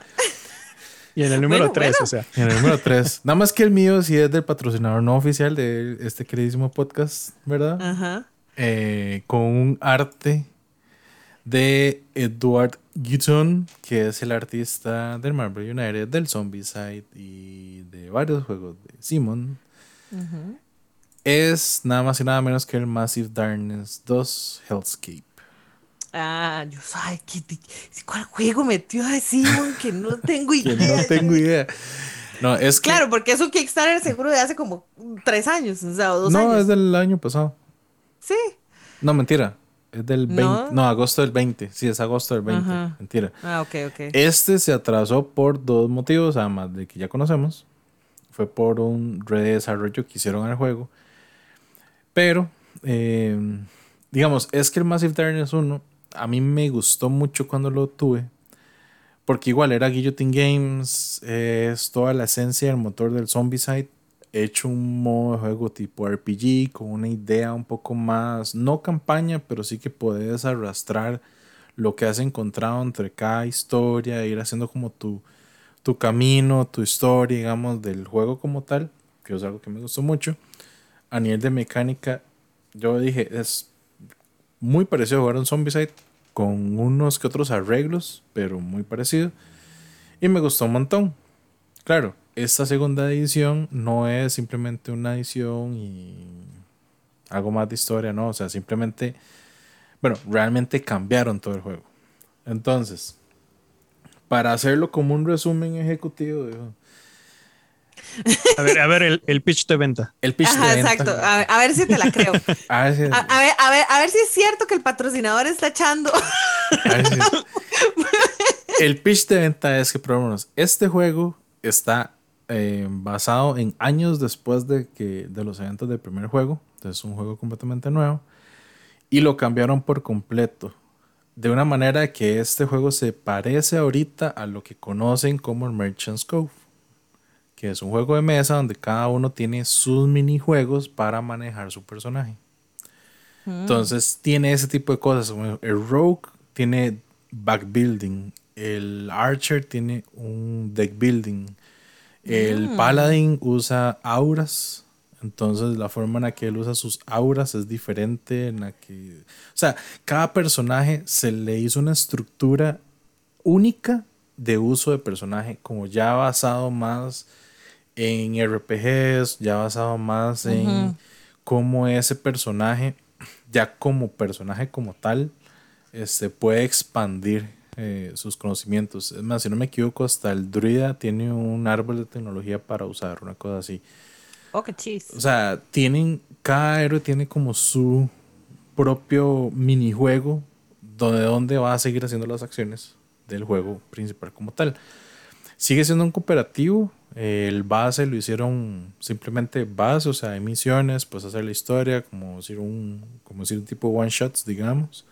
Y en el número 3, o sea. En el número 3. Nada más que el mío sí es del patrocinador no oficial de este queridísimo podcast, ¿verdad? Ajá. Eh, con un arte de Edward Gutton, que es el artista del Marvel United, del Zombicide y de varios juegos de Simon. Es nada más y nada menos que el Massive Darkness 2 Hellscape. Ah, yo sabía ¿cuál juego metió a Simon? Que no tengo idea. no tengo idea. No, es Claro, porque es un Kickstarter seguro de hace como tres años, o sea, dos años. No, es del año pasado. Sí. No, mentira. Es del 20. No, agosto del 20. Sí, es agosto del 20. Mentira. Ah, ok, ok. Este se atrasó por dos motivos, además de que ya conocemos. Fue por un redesarrollo que hicieron al juego. Pero, eh, digamos, es que el Massive Darkness 1 a mí me gustó mucho cuando lo tuve. Porque igual era Guillotine Games, es toda la esencia del motor del Zombicide hecho un modo de juego tipo RPG con una idea un poco más, no campaña, pero sí que puedes arrastrar lo que has encontrado entre cada historia, ir haciendo como tu, tu camino, tu historia, digamos, del juego como tal, que es algo que me gustó mucho. A nivel de mecánica, yo dije, es muy parecido a jugar un Zombicide, con unos que otros arreglos, pero muy parecido. Y me gustó un montón. Claro, esta segunda edición no es simplemente una edición y algo más de historia, no, o sea, simplemente, bueno, realmente cambiaron todo el juego. Entonces, para hacerlo como un resumen ejecutivo, a ver, a ver el, pitch de venta. El pitch de venta. Exacto. A ver, si te la creo. a, ver si... A, ver, a, ver, si es cierto que el patrocinador está echando. el pitch de venta es que, por este juego está eh, basado en años después de, que, de los eventos del primer juego. Entonces es un juego completamente nuevo. Y lo cambiaron por completo. De una manera que este juego se parece ahorita a lo que conocen como el Merchant's Cove que es un juego de mesa donde cada uno tiene sus minijuegos para manejar su personaje. Mm. Entonces tiene ese tipo de cosas. El Rogue tiene backbuilding, el Archer tiene un deck building, el mm. Paladin usa auras. Entonces la forma en la que él usa sus auras es diferente. En la que, o sea, cada personaje se le hizo una estructura única de uso de personaje, como ya basado más en RPGs, ya basado más en cómo ese personaje, ya como personaje como tal, este, puede expandir eh, sus conocimientos. Es más, si no me equivoco, hasta el druida tiene un árbol de tecnología para usar, una cosa así. Oh, qué chis. O sea, tienen, cada héroe tiene como su propio minijuego donde, donde va a seguir haciendo las acciones del juego principal como tal. Sigue siendo un cooperativo, el base lo hicieron simplemente base, o sea, emisiones, pues hacer la historia, como decir un, como decir un tipo one shots, digamos.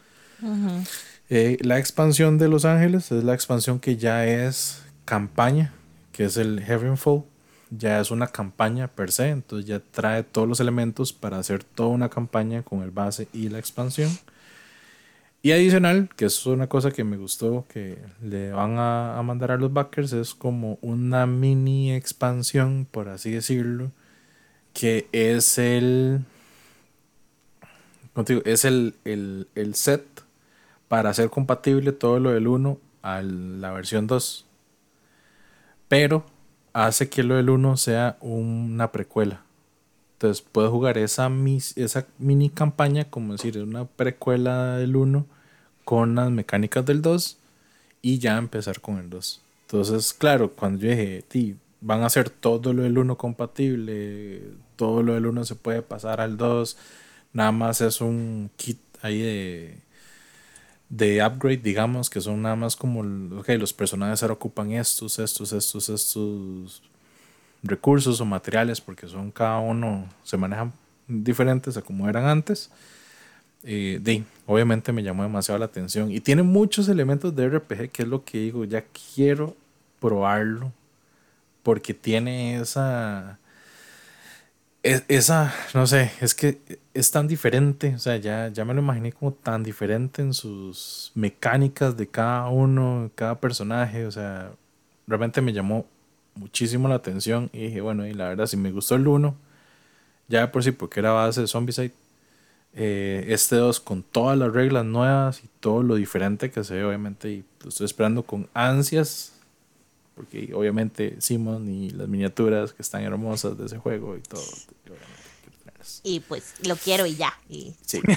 Eh, la expansión de Los Ángeles es la expansión que ya es campaña, que es el Heavenfall. ya es una campaña per se, entonces ya trae todos los elementos para hacer toda una campaña con el base y la expansión. Y adicional, que es una cosa que me gustó que le van a, a mandar a los backers, es como una mini expansión, por así decirlo, que es el, contigo, es el, el, el set para hacer compatible todo lo del 1 a la versión 2. Pero hace que lo del 1 sea una precuela. Entonces puedes jugar esa, esa mini campaña, como decir, una precuela del 1 con las mecánicas del 2 y ya empezar con el 2. Entonces, claro, cuando yo dije, van a hacer todo lo del 1 compatible, todo lo del 1 se puede pasar al 2, nada más es un kit ahí de, de upgrade, digamos, que son nada más como, ok, los personajes ahora ocupan estos, estos, estos, estos recursos o materiales, porque son cada uno, se manejan diferentes a como eran antes. Eh, de, obviamente me llamó demasiado la atención y tiene muchos elementos de RPG, que es lo que digo, ya quiero probarlo, porque tiene esa esa, no sé, es que es tan diferente, o sea, ya, ya me lo imaginé como tan diferente en sus mecánicas de cada uno, cada personaje, o sea, realmente me llamó muchísimo la atención y dije, bueno, y la verdad, si me gustó el 1, ya por sí, porque era base de Zombicide, eh, este 2 con todas las reglas nuevas y todo lo diferente que se ve, obviamente, y lo estoy esperando con ansias porque obviamente Simon y las miniaturas que están hermosas de ese juego y todo. Y pues lo quiero y ya. Sí.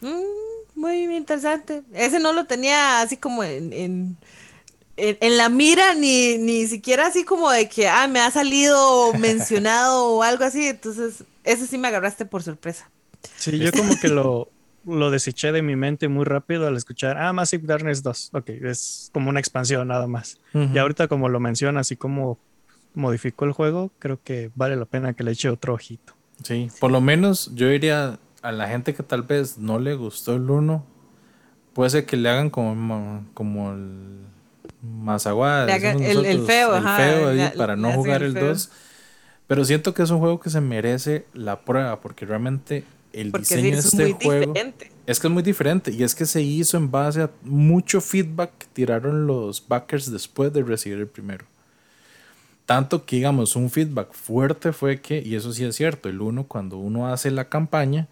Mm, muy interesante. Ese no lo tenía así como en, en, en, la mira, ni, ni siquiera así como de que, ah, me ha salido mencionado o algo así. Entonces, ese sí me agarraste por sorpresa. Sí, yo como que lo, lo deseché de mi mente muy rápido al escuchar, ah, Massive Darkness 2. Ok, es como una expansión nada más. Y ahorita como lo menciona, así como modificó el juego, creo que vale la pena que le eche otro ojito. Sí, por lo menos yo diría a la gente que tal vez no le gustó el 1, puede ser que le hagan como, como el Mazaguá, el, el, feo, el feo para no jugar el 2. Pero siento que es un juego que se merece la prueba, porque realmente el diseño de este juego es que es muy diferente y es que se hizo en base a mucho feedback que tiraron los backers después de recibir el primero. Tanto que, digamos, un feedback fuerte fue que, y eso sí es cierto, el uno, cuando uno hace la campaña,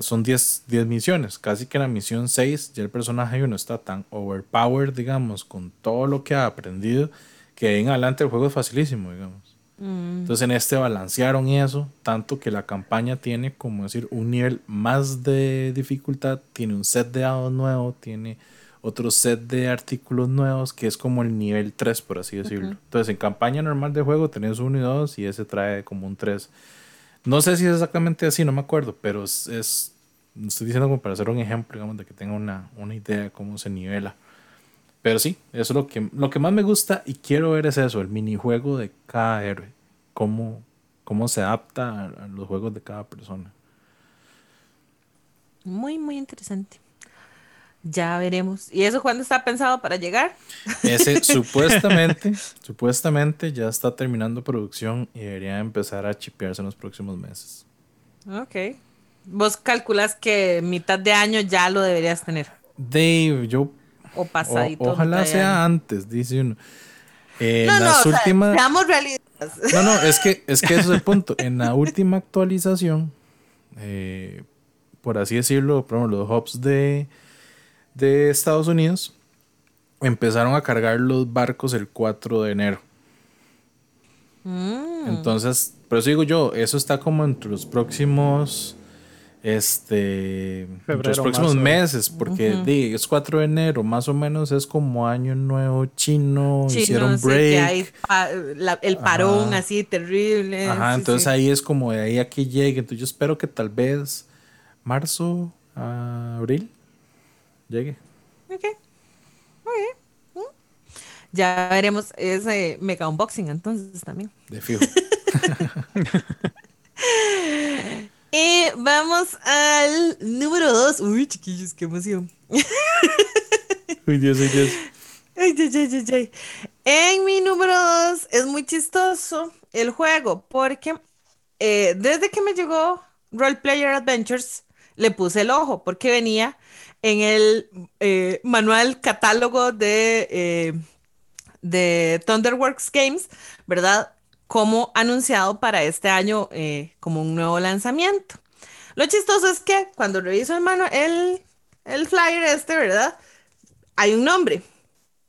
son 10 misiones, casi que en la misión 6 ya el personaje uno está tan overpowered, digamos, con todo lo que ha aprendido, que en adelante el juego es facilísimo, digamos. Mm. Entonces en este balancearon eso, tanto que la campaña tiene como decir un nivel más de dificultad, tiene un set de dados nuevo, tiene otro set de artículos nuevos que es como el nivel 3 por así decirlo. Entonces en campaña normal de juego tenés uno y dos y ese trae como un 3. No sé si es exactamente así, no me acuerdo, pero es, estoy diciendo como para hacer un ejemplo, digamos, de que tenga una, una idea de cómo se nivela. Pero sí, eso es lo que, lo que más me gusta y quiero ver es eso, el minijuego de cada héroe. Cómo, cómo se adapta a, los juegos de cada persona. Muy, muy interesante. Ya veremos. ¿Y eso cuándo está pensado para llegar? Ese supuestamente, supuestamente ya está terminando producción y debería empezar a chipearse en los próximos meses. Ok. ¿Vos calculas que mitad de año ya lo deberías tener? Dave, yo o pasadito. ojalá sea antes, dice uno. En no, las no, últimas. No, no, es que, es que eso es el punto. En la última actualización, eh, por así decirlo, por ejemplo, los hubs de, de Estados Unidos empezaron a cargar los barcos el 4 de enero. Mm. Entonces, pero eso digo yo, eso está como entre los próximos este los próximos meses porque es 4 de enero más o menos es como año nuevo chino, hicieron break. el parón así terrible ajá entonces ahí es como de ahí a que llegue. Entonces yo espero que tal vez marzo abril llegue. Ok. Muy ya veremos ese mega unboxing entonces también. De fijo. Y vamos al número dos. Uy, chiquillos, qué emoción. Uy, Dios, uy, Dios. Ay, ay, ay, ay, En mi número dos es muy chistoso el juego porque eh, desde que me llegó Role Player Adventures le puse el ojo porque venía en el eh, manual catálogo de, eh, de Thunderworks Games, ¿verdad? Como anunciado para este año como un nuevo lanzamiento. Lo chistoso es que cuando reviso el, el, el flyer este, ¿verdad? Hay un nombre.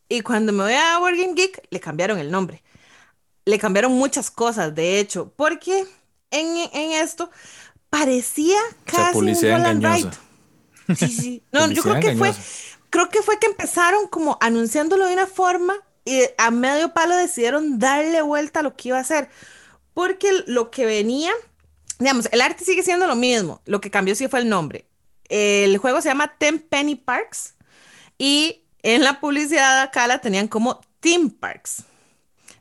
Y cuando me voy a Working Geek, le cambiaron el nombre. Le cambiaron muchas cosas, de hecho, porque en, en esto parecía casi un Roll Sí, sí. No, yo creo que fue, creo que fue que empezaron como anunciándolo de una forma y a medio palo decidieron darle vuelta a lo que iba a hacer. Porque lo que venía, digamos, el arte sigue siendo lo mismo. Lo que cambió sí fue el nombre. El juego se llama Ten Penny Parks y en la publicidad acá la tenían como Team Parks.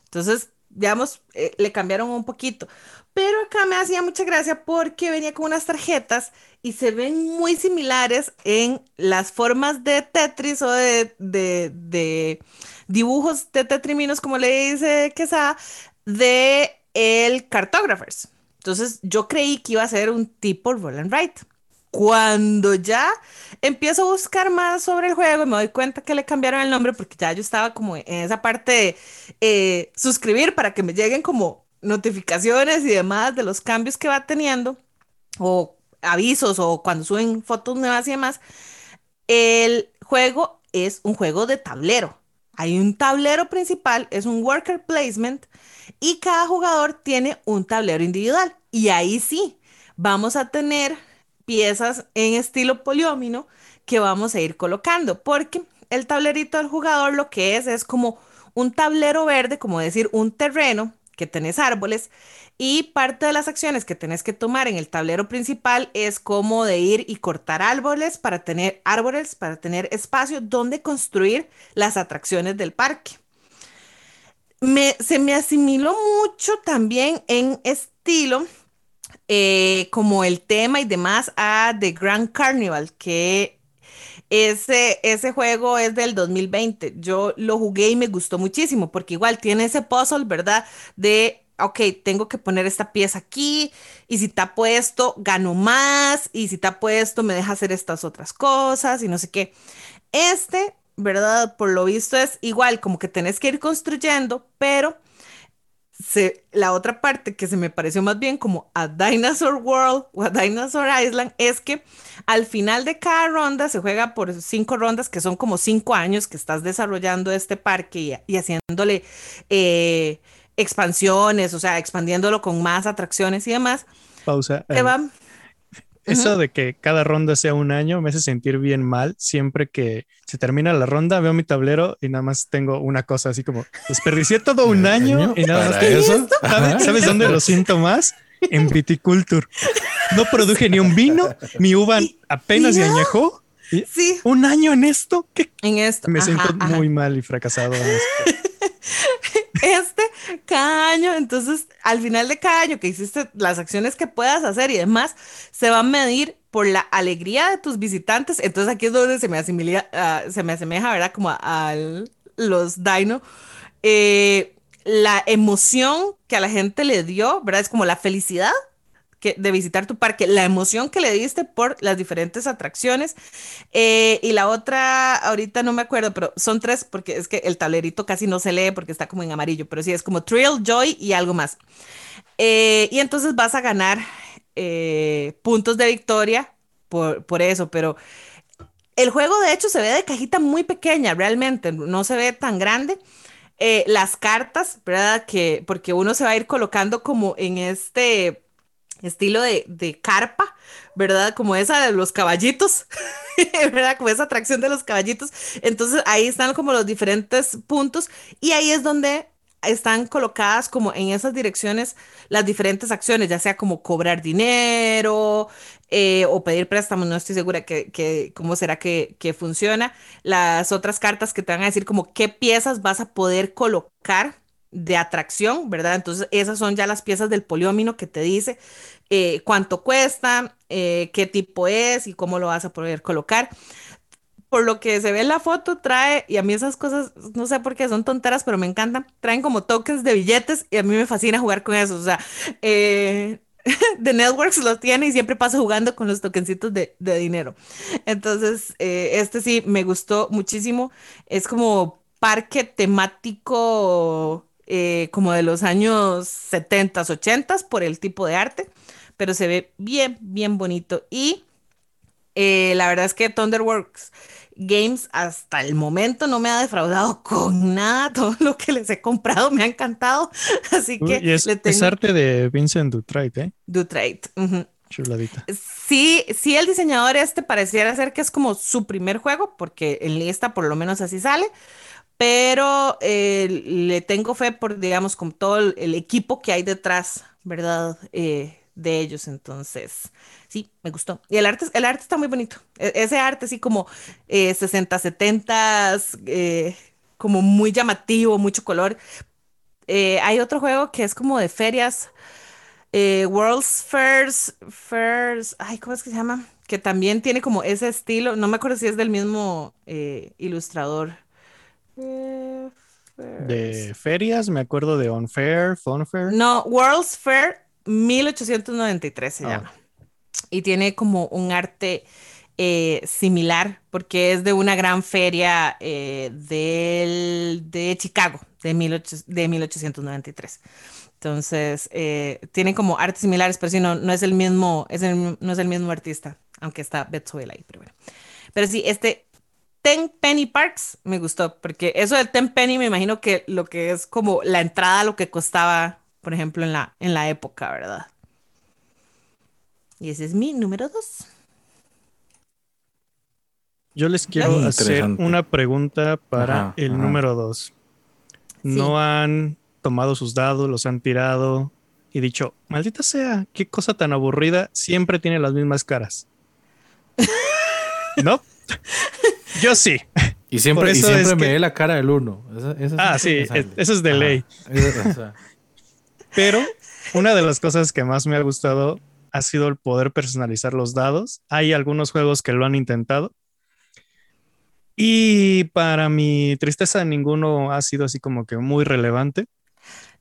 Entonces, digamos, eh, le cambiaron un poquito. Pero acá me hacía mucha gracia porque venía con unas tarjetas y se ven muy similares en las formas de Tetris o de, de, dibujos de tetriminos, como le dice Quesada, de el Cartographers. Entonces yo creí que iba a ser un tipo Roll and Write. Cuando ya empiezo a buscar más sobre el juego me doy cuenta que le cambiaron el nombre porque ya yo estaba como en esa parte de eh, suscribir para que me lleguen como notificaciones y demás de los cambios que va teniendo o avisos o cuando suben fotos nuevas y demás. El juego es un juego de tablero. Hay un tablero principal, es un worker placement y cada jugador tiene un tablero individual. Y ahí sí, vamos a tener piezas en estilo poliómino que vamos a ir colocando, porque el tablerito del jugador lo que es es como un tablero verde, como decir un terreno que tenés árboles y parte de las acciones que tenés que tomar en el tablero principal es como de ir y cortar árboles para tener árboles, para tener espacio donde construir las atracciones del parque. Me, se me asimiló mucho también en estilo eh, como el tema y demás a The Grand Carnival, que ese, ese juego es del 2020. Yo lo jugué y me gustó muchísimo porque igual tiene ese puzzle, ¿verdad? De, ok, tengo que poner esta pieza aquí y si está puesto, gano más y si está puesto, me deja hacer estas otras cosas y no sé qué. Este, ¿verdad? Por lo visto es igual, como que tenés que ir construyendo, pero la otra parte que se me pareció más bien como a Dinosaur World o a Dinosaur Island es que al final de cada ronda se juega por cinco rondas, que son como cinco años que estás desarrollando este parque y, haciéndole eh, expansiones, o sea, expandiéndolo con más atracciones y demás. Pausa. Te eso de que cada ronda sea un año me hace sentir bien mal. Siempre que se termina la ronda, veo mi tablero y nada más tengo una cosa así como desperdicié todo un año y nada más. Eso? ¿Sabes, dónde lo siento más? En viticulture. No produje ni un vino, mi uva apenas se añejó. Sí. Un año en esto. ¿Qué? En esto. Me siento muy mal y fracasado en esto. Este cada año, entonces al final de cada año que hiciste las acciones que puedas hacer y demás, se va a medir por la alegría de tus visitantes. Entonces aquí es donde se me asimila, ah, se me asemeja, ¿verdad? Como a, los Dino. Eh, la emoción que a la gente le dio, ¿verdad? Es como la felicidad de visitar tu parque, la emoción que le diste por las diferentes atracciones. Eh, y la otra, ahorita no me acuerdo, pero son tres, porque es que el tablerito casi no se lee porque está como en amarillo, pero sí es como Thrill, Joy y algo más. Eh, y entonces vas a ganar eh, puntos de victoria por, por eso, pero el juego de hecho se ve de cajita muy pequeña, realmente, no se ve tan grande. las cartas, ¿verdad? Que porque uno se va a ir colocando como en este estilo de, carpa, ¿verdad? Como esa de los caballitos, ¿verdad? Como esa atracción de los caballitos. Entonces ahí están como los diferentes puntos y ahí es donde están colocadas como en esas direcciones las diferentes acciones, ya sea como cobrar dinero eh, o pedir préstamos, no estoy segura que, cómo será que, que, funciona. Las otras cartas que te van a decir como qué piezas vas a poder colocar de atracción, ¿verdad? Entonces, esas son ya las piezas del poliómino que te dice eh, cuánto cuesta, eh, qué tipo es y cómo lo vas a poder colocar. por lo que se ve en la foto, trae, y a mí esas cosas, no sé por qué son tonteras, pero me encantan, traen como tokens de billetes y a mí me fascina jugar con eso. O sea, eh, The Networks los tiene y siempre paso jugando con los tokencitos de, de dinero. Entonces, eh, este sí me gustó muchísimo. Es como parque temático eh, como de los años 70s, 80s por el tipo de arte, pero se ve bien, bien bonito. Y eh, la verdad es que Thunderworks Games hasta el momento no me ha defraudado con nada. Todo lo que les he comprado me ha encantado. Así que. Y es, arte de Vincent Dutrait, ¿eh? Dutrait. Chuladita. Sí, sí, el diseñador este pareciera ser que es como su primer juego, porque en lista por lo menos así sale. Pero eh, le tengo fe por, digamos, con todo el, equipo que hay detrás, ¿verdad? Eh, de ellos. Entonces, sí, me gustó. Y el arte, el arte está muy bonito. E, ese arte así como 60, eh, 70, eh, como muy llamativo, mucho color. Hay otro juego que es como de ferias. World's Fairs, Fairs, ay, ¿cómo es que se llama? Que también tiene como ese estilo, no me acuerdo si es del mismo ilustrador. De ferias, me acuerdo de On Fair, Fun Fair. No, World's Fair 1893 se ah. llama y tiene como un arte eh, similar porque es de una gran feria eh, de Chicago de, de 1893. Entonces, eh, tiene como artes similares, pero sí, no, no es el mismo, es no es el mismo artista, aunque está Betzuela ahí, pero bueno. Pero sí, este Ten Penny Parks me gustó, porque eso del Ten Penny me imagino que lo que es como la entrada, lo que costaba, por ejemplo, en la, en la época, ¿verdad? Y ese es mi número dos. Yo les quiero hacer una pregunta para el número dos. No han tomado sus dados, los han tirado y dicho, maldita sea, qué cosa tan aburrida, siempre tiene las mismas caras. ¿No? Yo sí. Y siempre, siempre me ve la cara del uno. ah, sí, eso es de ley. Pero una de las cosas que más me ha gustado ha sido el poder personalizar los dados. Hay algunos juegos que lo han intentado. Y para mi tristeza, ninguno ha sido así como que muy relevante.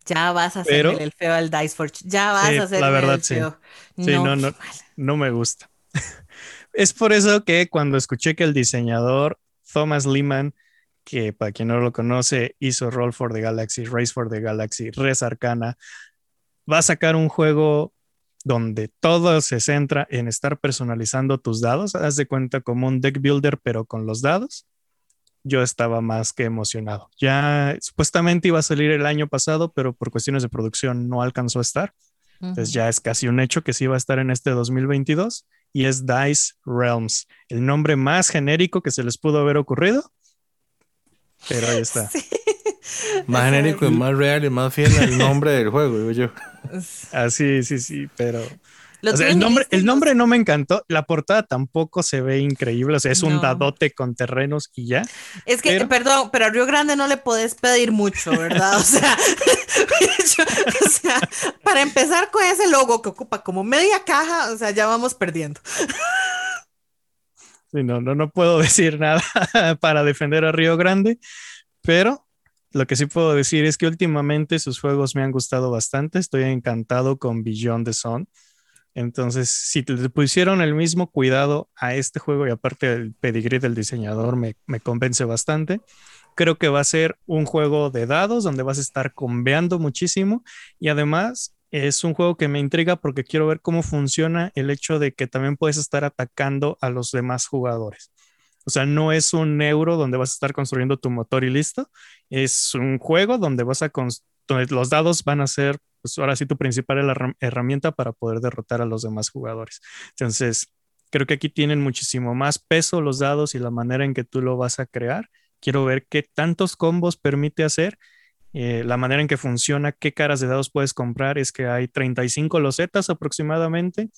Ya vas a hacer el feo al Dice Forge. Ya vas a hacer la verdad, el feo. Sí, no, no, no, me gusta. es por eso que cuando escuché que el diseñador Thomas Lehman, que para quien no lo conoce, hizo Roll for the Galaxy, Race for the Galaxy, Res Arcana, va a sacar un juego donde todo se centra en estar personalizando tus dados. Haz de cuenta como un deck builder, pero con los dados. Yo estaba más que emocionado. Ya supuestamente iba a salir el año pasado, pero por cuestiones de producción no alcanzó a estar. Entonces ya es casi un hecho que sí va a estar en este 2022 y es Dice Realms, el nombre más genérico que se les pudo haber ocurrido. Pero ahí está. Más genérico y más real y más fiel al nombre del juego, digo yo. Ah, sí, sí, sí, pero. El, nombre, el nombre no me encantó, la portada tampoco se ve increíble, o sea, es un dadote con terrenos y ya. Es que, perdón, pero a Río Grande no le podés pedir mucho, ¿verdad? O sea, o sea, para empezar con ese logo que ocupa como media caja, o sea, ya vamos perdiendo. Sí, no, no, no puedo decir nada para defender a Río Grande, pero lo que sí puedo decir es que últimamente sus juegos me han gustado bastante. Estoy encantado con Beyond the Sun. Entonces, si le pusieron el mismo cuidado a este juego y aparte el pedigrí del diseñador me, convence bastante, creo que va a ser un juego de dados donde vas a estar conveando muchísimo y además es un juego que me intriga porque quiero ver cómo funciona el hecho de que también puedes estar atacando a los demás jugadores. O sea, no es un euro donde vas a estar construyendo tu motor y listo. Es un juego donde vas a los dados van a ser, pues ahora sí, tu principal herramienta para poder derrotar a los demás jugadores. Entonces, creo que aquí tienen muchísimo más peso los dados y la manera en que tú lo vas a crear. Quiero ver qué tantos combos permite hacer. Eh, la manera en que funciona, qué caras de dados puedes comprar es que hay 35 losetas aproximadamente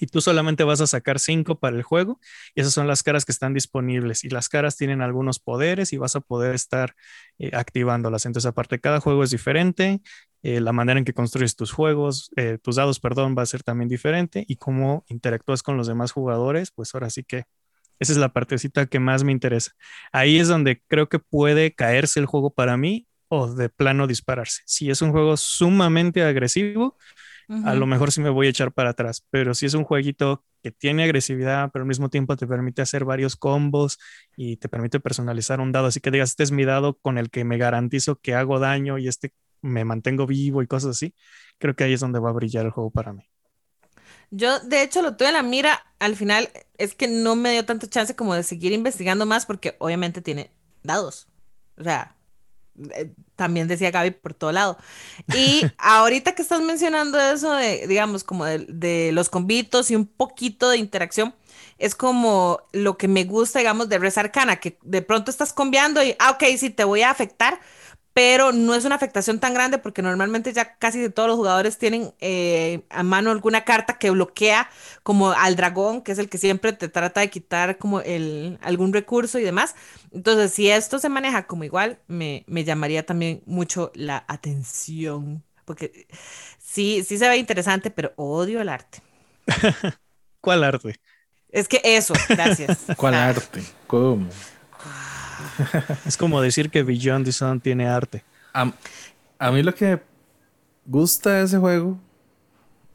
y tú solamente vas a sacar cinco para el juego y esas son las caras que están disponibles y las caras tienen algunos poderes y vas a poder estar eh, activándolas. Entonces, aparte, cada juego es diferente, eh, la manera en que construyes tus juegos, eh, tus dados, perdón, va a ser también diferente y cómo interactúas con los demás jugadores, pues ahora sí que Esa es la partecita que más me interesa. Ahí es donde creo que puede caerse el juego para mí o de plano dispararse. Si es un juego sumamente agresivo, a lo mejor sí me voy a echar para atrás, pero si es un jueguito que tiene agresividad, pero al mismo tiempo te permite hacer varios combos y te permite personalizar un dado, así que digas, este es mi dado con el que me garantizo que hago daño y este me mantengo vivo y cosas así, creo que ahí es donde va a brillar el juego para mí. Yo, de hecho, lo tuve en la mira. Al final es que no me dio tanta chance como de seguir investigando más porque obviamente tiene dados. O sea, eh, también decía Gaby por todo lado. Y ahorita que estás mencionando eso de, digamos, como de, los convitos y un poquito de interacción, es como lo que me gusta, digamos, de Res Arcana, que de pronto estás conviando y, ah, ok, sí, te voy a afectar, pero no es una afectación tan grande porque normalmente ya casi todos los jugadores tienen eh, a mano alguna carta que bloquea como al dragón, que es el que siempre te trata de quitar como el, algún recurso y demás. Entonces, si esto se maneja como igual, me, me llamaría también mucho la atención, porque sí, sí se ve interesante, pero odio el arte. ¿Cuál arte? Es que eso, gracias. ¿Cuál arte? ¿Cómo? es como decir que Beyond the Sun tiene arte. A, mí lo que gusta de ese juego,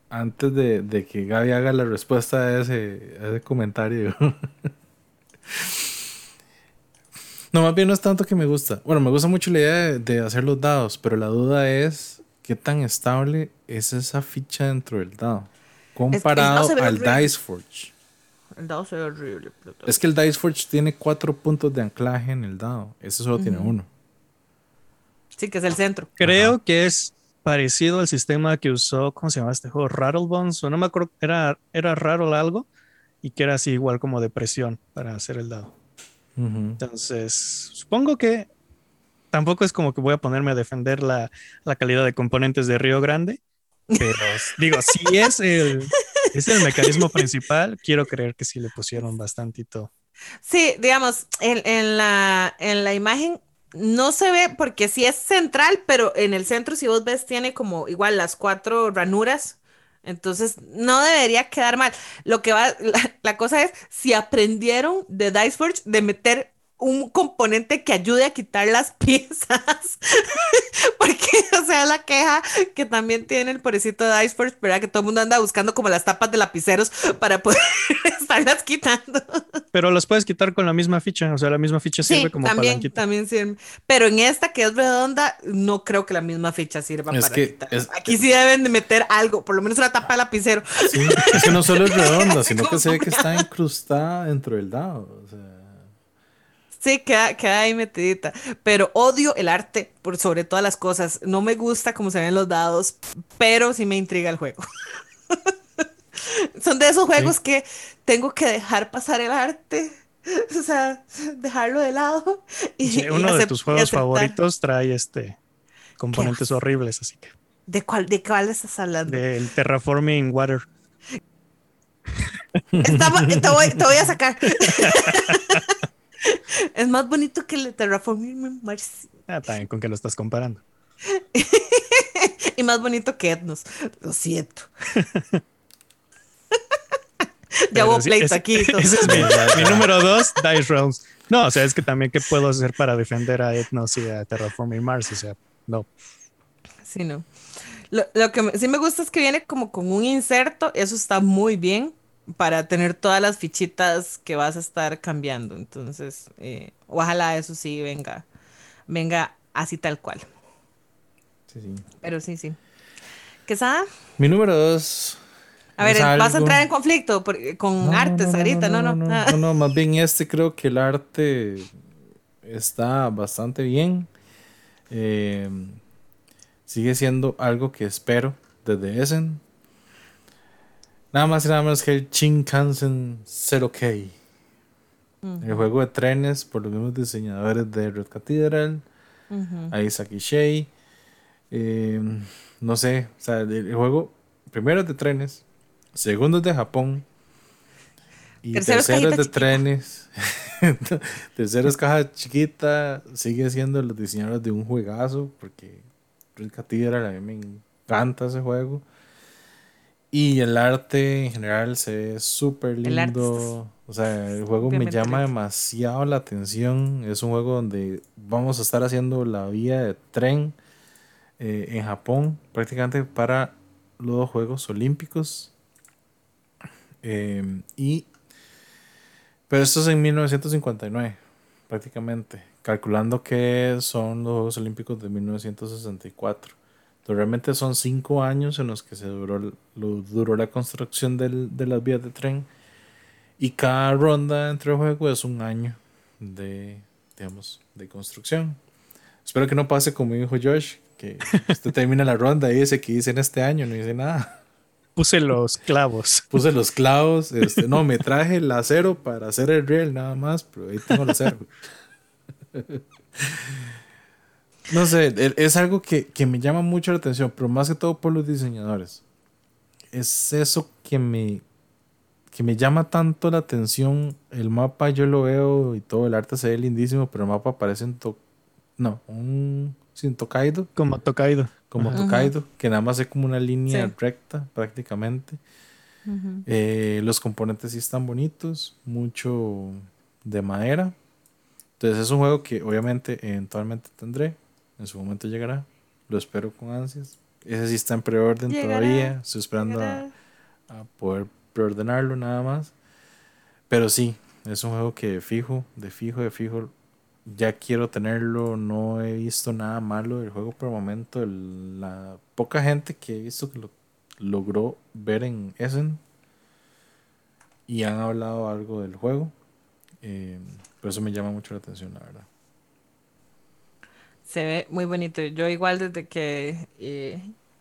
antes de, que Gaby haga la respuesta a ese, comentario. no, más bien no es tanto que me gusta. Bueno, me gusta mucho la idea de, hacer los dados, pero la duda es qué tan estable es esa ficha dentro del dado comparado al Dice Forge. El dado se ve horrible. Es que el Dice Forge tiene cuatro puntos de anclaje en el dado. Ese solo tiene uno. Sí, que es el centro. Creo que es parecido al sistema que usó, ¿cómo se llama este juego? Rattlebones, o no me acuerdo, era, era Rattle algo, y que era así igual como de presión para hacer el dado. Entonces, supongo que tampoco es como que voy a ponerme a defender la, la calidad de componentes de Río Grande, pero digo, si es el, es el mecanismo principal. Quiero creer que sí le pusieron bastantito. Sí, digamos, en, la, en la imagen no se ve porque sí es central, pero en el centro, si vos ves, tiene como igual las cuatro ranuras. Entonces, no debería quedar mal. Lo que va, la, cosa es si aprendieron de Diceforge de meter un componente que ayude a quitar las piezas. Porque, o sea, la queja que también tiene el pobrecito de Iceforge, ¿verdad? Que todo el mundo anda buscando como las tapas de lapiceros para poder estarlas quitando. Pero las puedes quitar con la misma ficha, o sea, la misma ficha sirve como también, También sirve. Pero en esta que es redonda, no creo que la misma ficha sirva para quitar. Aquí sí deben de meter algo, por lo menos una tapa de lapicero. Sí, es que no solo es redonda, sino que se ve que está incrustada dentro del dado. O sea. Sí, queda, queda ahí metidita. Pero odio el arte por sobre todas las cosas. No me gusta cómo se ven los dados, pero sí me intriga el juego. Son de esos juegos que tengo que dejar pasar el arte. O sea, dejarlo de lado. Y, uno de tus juegos favoritos trae este componentes horribles, así que. ¿De cuál, ¿De cuál estás hablando? Del Terraforming Water. te, voy, te voy a sacar. es más bonito que el Terraforming Mars. Ah, también con que lo estás comparando. y más bonito que Etnos. Lo siento. ya hubo pleito aquí. Ese es mi, número dos, Dice Realms. No, o sea, es que también, ¿qué puedo hacer para defender a Etnos y a Terraforming Mars? O sea, no. Sí, no. Lo, lo que sí me gusta es que viene como con un inserto, eso está muy bien para tener todas las fichitas que vas a estar cambiando. Entonces, eh, ojalá eso sí venga, venga así tal cual. Sí, sí. Pero sí, sí. ¿Qué sabe? Mi número dos. A ver, ¿vas a entrar en conflicto con arte, Sarita? No no no, no no, más bien este creo que el arte está bastante bien. Eh, sigue siendo algo que espero desde Essen Nada más y nada menos que el Shinkansen 0K. El juego de trenes por los mismos diseñadores de Red Cathedral. Uh Isaac Ishii. Em, no sé, o sea, el, juego primero es de trenes, segundo es de Japón. Y tercero, es de trenes. tercero es caja chiquita. Sigue siendo los diseñadores de un juegazo. Porque Red Cathedral a mí me encanta ese juego. Y el arte en general se ve súper lindo. O sea, el juego me llama demasiado la atención. Es un juego donde vamos a estar haciendo la vía de tren eh, en Japón prácticamente para los Juegos Olímpicos. Em, y pero esto es en 1959, prácticamente, calculando que son los Juegos Olímpicos de 1964. Entonces, realmente son cinco años en los que se duró, duró la construcción de las vías de tren. Y cada ronda entre juegos es un año de, digamos, de construcción. Espero que no pase como dijo Josh, que usted termina la ronda y dice que hice en este año, no hice nada. Puse los clavos. Puse los clavos. Este, no, me traje el acero para hacer el riel nada más, pero ahí tengo el acero. No sé, es algo que, que, me llama mucho la atención, pero más que todo por los diseñadores. Es eso que me, que me llama tanto la atención. El mapa yo lo veo y todo el arte se ve lindísimo, pero el mapa parece un... no, un... Sin Tokaido. Como Tokaido. Como Tokaido, que nada más es como una línea recta prácticamente. Eh, los componentes sí están bonitos, mucho de madera. Entonces es un juego que obviamente eventualmente tendré. En su momento llegará. Lo espero con ansias. Ese sí está en preorden todavía. Estoy esperando a, poder preordenarlo nada más. Pero sí, es un juego que fijo, de fijo, de fijo, ya quiero tenerlo. No he visto nada malo del juego por el momento. la poca gente que he visto que lo logró ver en Essen y han hablado algo del juego. Eh, por eso me llama mucho la atención, la verdad. Se ve muy bonito. Yo igual desde que eh,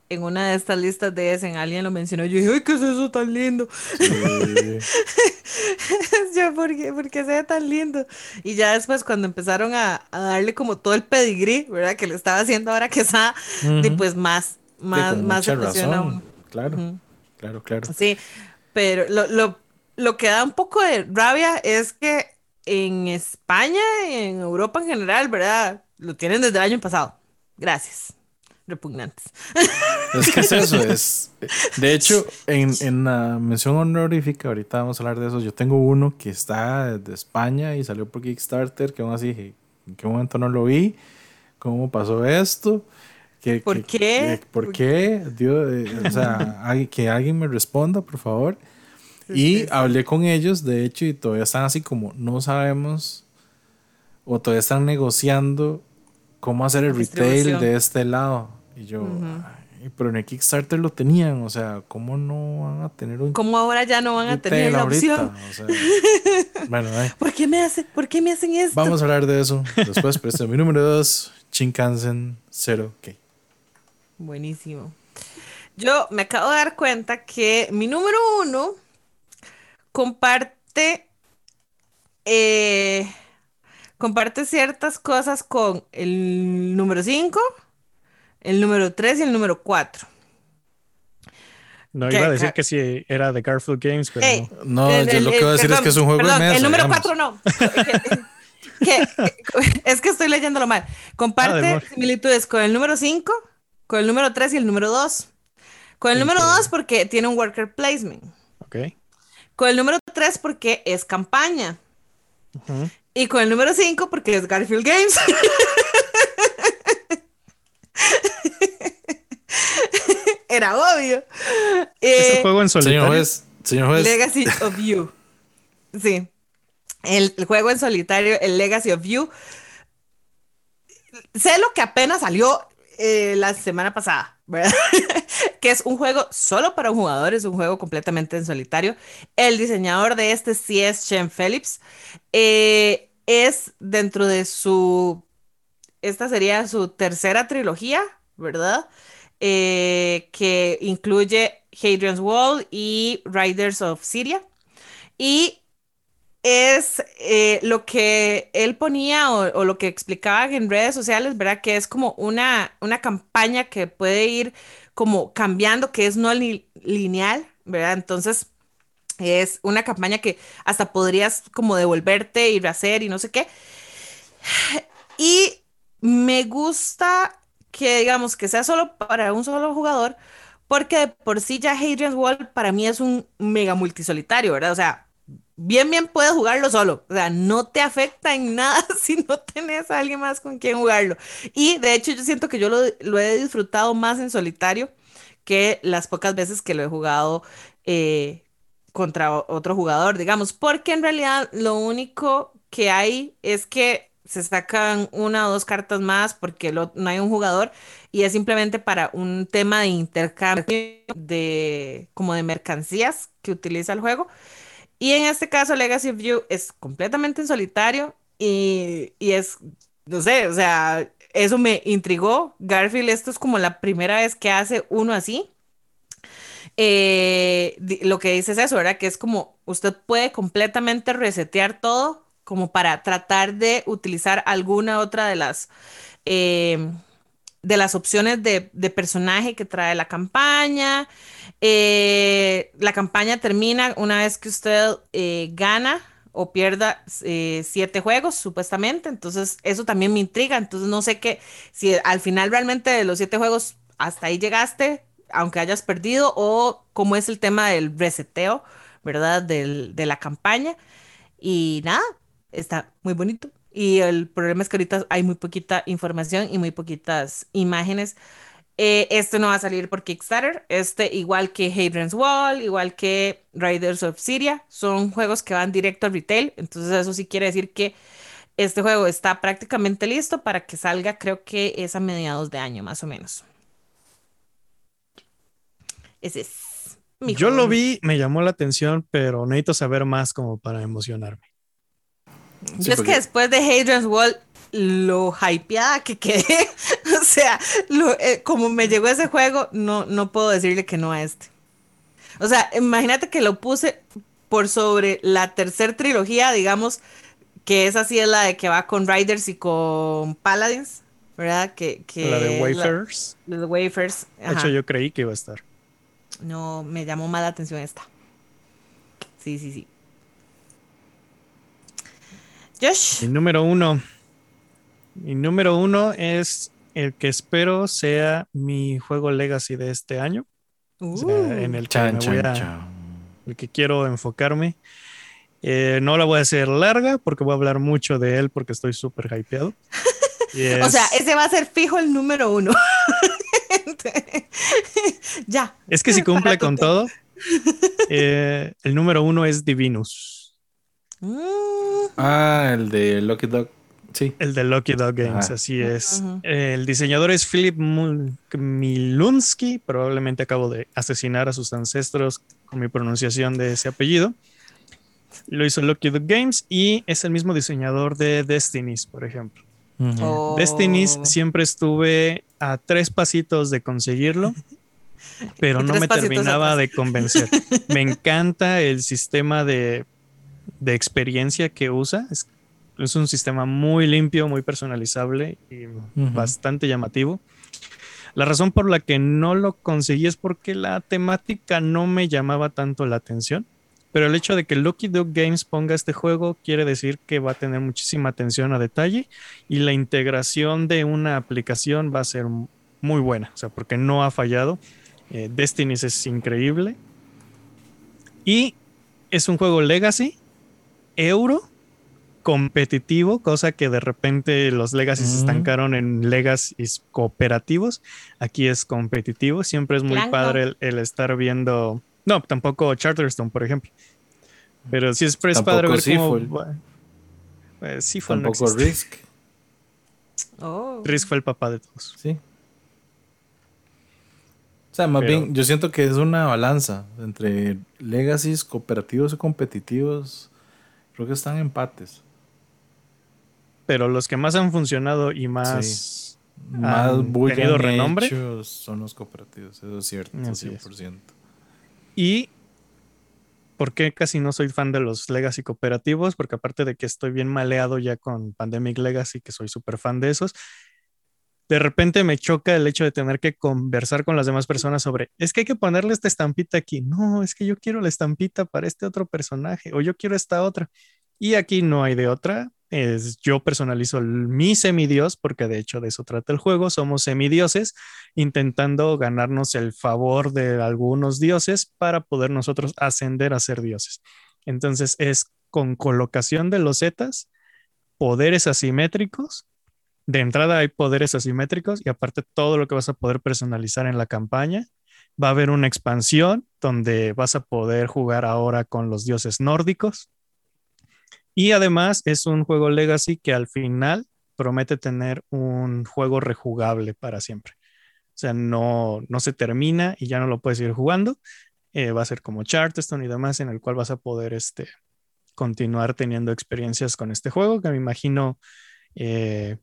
en una de estas listas de Essen alguien lo mencionó, yo dije, ¡ay, qué es eso tan lindo! yo, ¿por qué, se ve tan lindo? Y ya después cuando empezaron a, darle como todo el pedigrí, ¿verdad? Que le estaba haciendo ahora que está, y pues más, más, más se Claro, claro, claro. Sí, pero lo, lo, lo que da un poco de rabia es que en España y en Europa en general, ¿verdad? Lo tienen desde el año pasado. Gracias. Repugnantes. Es que es eso, es. De hecho, en, en la mención honorífica, ahorita vamos a hablar de eso. Yo tengo uno que está de España y salió por Kickstarter, que aún así, ¿en qué momento no lo vi? ¿Cómo pasó esto? ¿Qué, ¿Por qué? ¿Por qué? Dios, eh, o sea, que alguien me responda, por favor. Y hablé con ellos, de hecho, y todavía están así como, no sabemos, o todavía están negociando cómo hacer el retail de este lado. Y yo, pero en el Kickstarter lo tenían, o sea, ¿cómo no van a tener un... ¿Cómo ahora ya no van a tener la opción? bueno, ¿Por, qué me hacen, ¿Por qué me hacen esto? Vamos a hablar de eso después, pero este mi número dos, Shinkansen 0K. Buenísimo. Yo me acabo de dar cuenta que mi número uno comparte, eh, comparte ciertas cosas con el número 5, el número 3 y el número 4. No, iba a decir que sí era de Garfield Games, pero no. No, yo lo que voy a decir es que es un juego de mesa. El número 4 no. es que estoy leyéndolo mal. Comparte ah, similitudes con el número 5, con el número 3 y el número 2. Con el número 2 porque tiene un worker placement. Ok. Con el número 3 porque es campaña. Y con el número 5 porque es Garfield Games. Era obvio. ¿Es el juego en solitario? Señor juez, Legacy of You. Sí. El, juego en solitario, el Legacy of You. Sé lo que apenas salió eh, la semana pasada, ¿verdad? que es un juego solo para un jugador, es un juego completamente en solitario. El diseñador de este sí es Shen Phillips. Eh, es dentro de su, esta sería su tercera trilogía, ¿verdad? Eh, que incluye Hadrian's Wall y Riders of Syria. Y es eh, lo que él ponía o, lo que explicaba en redes sociales, ¿verdad? Que es como una, una campaña que puede ir como cambiando, que es no lineal, ¿verdad? Entonces, es una campaña que hasta podrías como devolverte y rehacer y no sé qué. Y me gusta que digamos que sea solo para un solo jugador porque de por sí ya Hadrian's Wall para mí es un mega multisolitario, ¿verdad? O sea, bien, bien puedes jugarlo solo. O sea, no te afecta en nada si no tenés a alguien más con quien jugarlo. Y de hecho yo siento que yo lo, lo he disfrutado más en solitario que las pocas veces que lo he jugado eh, contra otro jugador, digamos, porque en realidad lo único que hay es que se sacan una o dos cartas más porque no hay un jugador y es simplemente para un tema de intercambio de como de mercancías que utiliza el juego. Y en este caso Legacy of You es completamente en solitario y, y es, no sé, o sea, eso me intrigó. Garfield, esto es como la primera vez que hace uno así. Eh, lo que dice es eso, ¿verdad? Que es como usted puede completamente resetear todo como para tratar de utilizar alguna otra de las eh, de las opciones de, personaje que trae la campaña. Eh, la campaña termina una vez que usted gana o pierda siete juegos, supuestamente. Entonces, eso también me intriga. Entonces, no sé qué, si al final realmente de los siete juegos hasta ahí llegaste, aunque hayas perdido, o cómo es el tema del reseteo, ¿verdad? de la campaña. Y nada, está muy bonito. Y el problema es que ahorita hay muy poquita información y muy poquitas imágenes. Eh, este no va a salir por Kickstarter. Este, igual que Hadrian's Wall, igual que Riders of Syria, son juegos que van directo al retail. Entonces, eso sí quiere decir que este juego está prácticamente listo para que salga, creo que es a mediados de año, más o menos. Ese es. Mi Yo lo vi, me llamó la atención, pero necesito saber más como para emocionarme. Yo es que después de Hadrian's Wall, lo hypeada que quedé, o sea, eh, como me llegó ese juego, no, no puedo decirle que no a este. O sea, imagínate que lo puse por sobre la tercera trilogía, digamos, que esa sí es la de que va con Riders y con Paladins, ¿verdad? Que, la de Wafers. La, de Wafers. De hecho, yo creí que iba a estar. No, me llamó más la atención esta. Sí, sí, sí. Josh. Mi número uno. Mi número uno es el que espero sea mi juego Legacy de este año. en el que el que quiero enfocarme. Eh, no la voy a hacer larga porque voy a hablar mucho de él porque estoy súper hypeado. O sea, ese va a ser fijo el número uno. ya. Es que si cumple con todo, eh, el número uno es Divinus. Mm. Ah, el de Lucky Dog. Sí. El de Lucky Dog Games, así es. El diseñador es Philip Milunsky. Probablemente acabo de asesinar a sus ancestros con mi pronunciación de ese apellido. Lo hizo Lucky Dog Games y es el mismo diseñador de Destinies, por ejemplo. Oh. Destinies siempre estuve a tres pasitos de conseguirlo, pero no me terminaba de convencer. me encanta el sistema de, de experiencia que usa. Es, un sistema muy limpio, muy personalizable y bastante llamativo. La razón por la que no lo conseguí es porque la temática no me llamaba tanto la atención. Pero el hecho de que Lucky Dog Games ponga este juego quiere decir que va a tener muchísima atención a detalle y la integración de una aplicación va a ser muy buena, o sea, porque no ha fallado. Eh, Destiny es increíble. Y es un juego legacy, euro, competitivo, cosa que de repente los legacy se estancaron en legacies cooperativos. Aquí es competitivo, siempre es muy padre el estar viendo no, tampoco Charterstone, por ejemplo. Pero sí es, es padre ver cómo... Eh, tampoco Risk. Oh. Risk fue el papá de todos. Sí. O sea, más bien, yo siento que es una balanza entre legacies cooperativos y competitivos. Creo que están empates. Pero los que más han funcionado y más, más han tenido renombre son los cooperativos, eso es cierto, 100%. Y ¿por qué casi no soy fan de los Legacy cooperativos? Porque aparte de que estoy bien maleado ya con Pandemic Legacy, que soy súper fan de esos, de repente me choca el hecho de tener que conversar con las demás personas sobre, es que hay que ponerle esta estampita aquí. No, es que yo quiero la estampita para este otro personaje o yo quiero esta otra. Y aquí no hay de otra. es, yo personalizo el, mi semidios, porque de hecho de eso trata el juego, somos semidioses intentando ganarnos el favor de algunos dioses para poder nosotros ascender a ser dioses. Entonces es con colocación de los zetas, poderes asimétricos. De entrada hay poderes asimétricos y aparte todo lo que vas a poder personalizar en la campaña. Va a haber una expansión donde vas a poder jugar ahora con los dioses nórdicos. Y además es un juego legacy que al final promete tener un juego rejugable para siempre. O sea, no, no se termina y ya no lo puedes ir jugando. Eh, va a ser como Charterstone y demás, en el cual vas a poder este, continuar teniendo experiencias con este juego, que me imagino eh,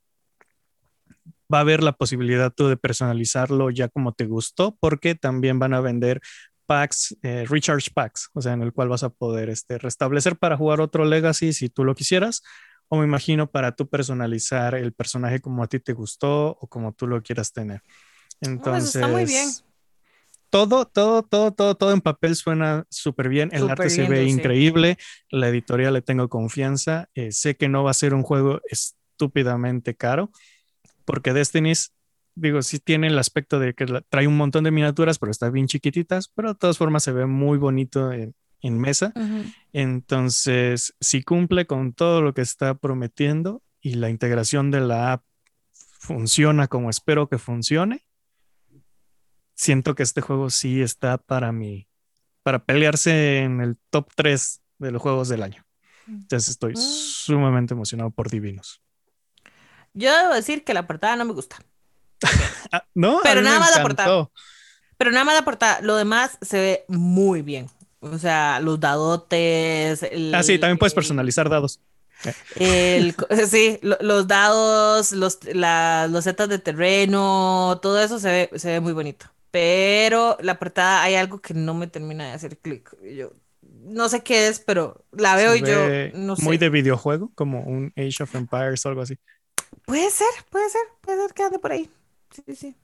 va a haber la posibilidad tú de personalizarlo ya como te gustó, porque también van a vender packs, eh, recharge packs, o sea, en el cual vas a poder este, restablecer para jugar otro Legacy si tú lo quisieras, o me imagino para tú personalizar el personaje como a ti te gustó o como tú lo quieras tener. Entonces, está muy bien todo, todo, todo, todo, todo en papel suena súper bien. El arte se ve increíble. La editorial le tengo confianza. Eh, sé que no va a ser un juego estúpidamente caro, porque Destiny's, digo, sí tiene el aspecto de que trae un montón de miniaturas, pero está bien chiquititas, pero de todas formas se ve muy bonito en, mesa. Entonces, si cumple con todo lo que está prometiendo y la integración de la app funciona como espero que funcione, siento que este juego sí está para mí, para pelearse en el top 3 de los juegos del año. Entonces estoy ah. sumamente emocionado por Divinos. Yo debo decir que la portada no me gusta. Ah, no, pero nada más la portada. Pero nada más la portada. Lo demás se ve muy bien. O sea, los dadotes. ah, sí, también puedes personalizar dados. sí, los dados, los, los setas de terreno, todo eso se ve, se ve muy bonito pero la portada hay algo que no me termina de hacer clic. Yo no sé qué es, pero la veo y yo no sé. Muy de videojuego, como un Age of Empires o algo así. Puede ser, puede ser, puede ser que ande por ahí. Sí, sí.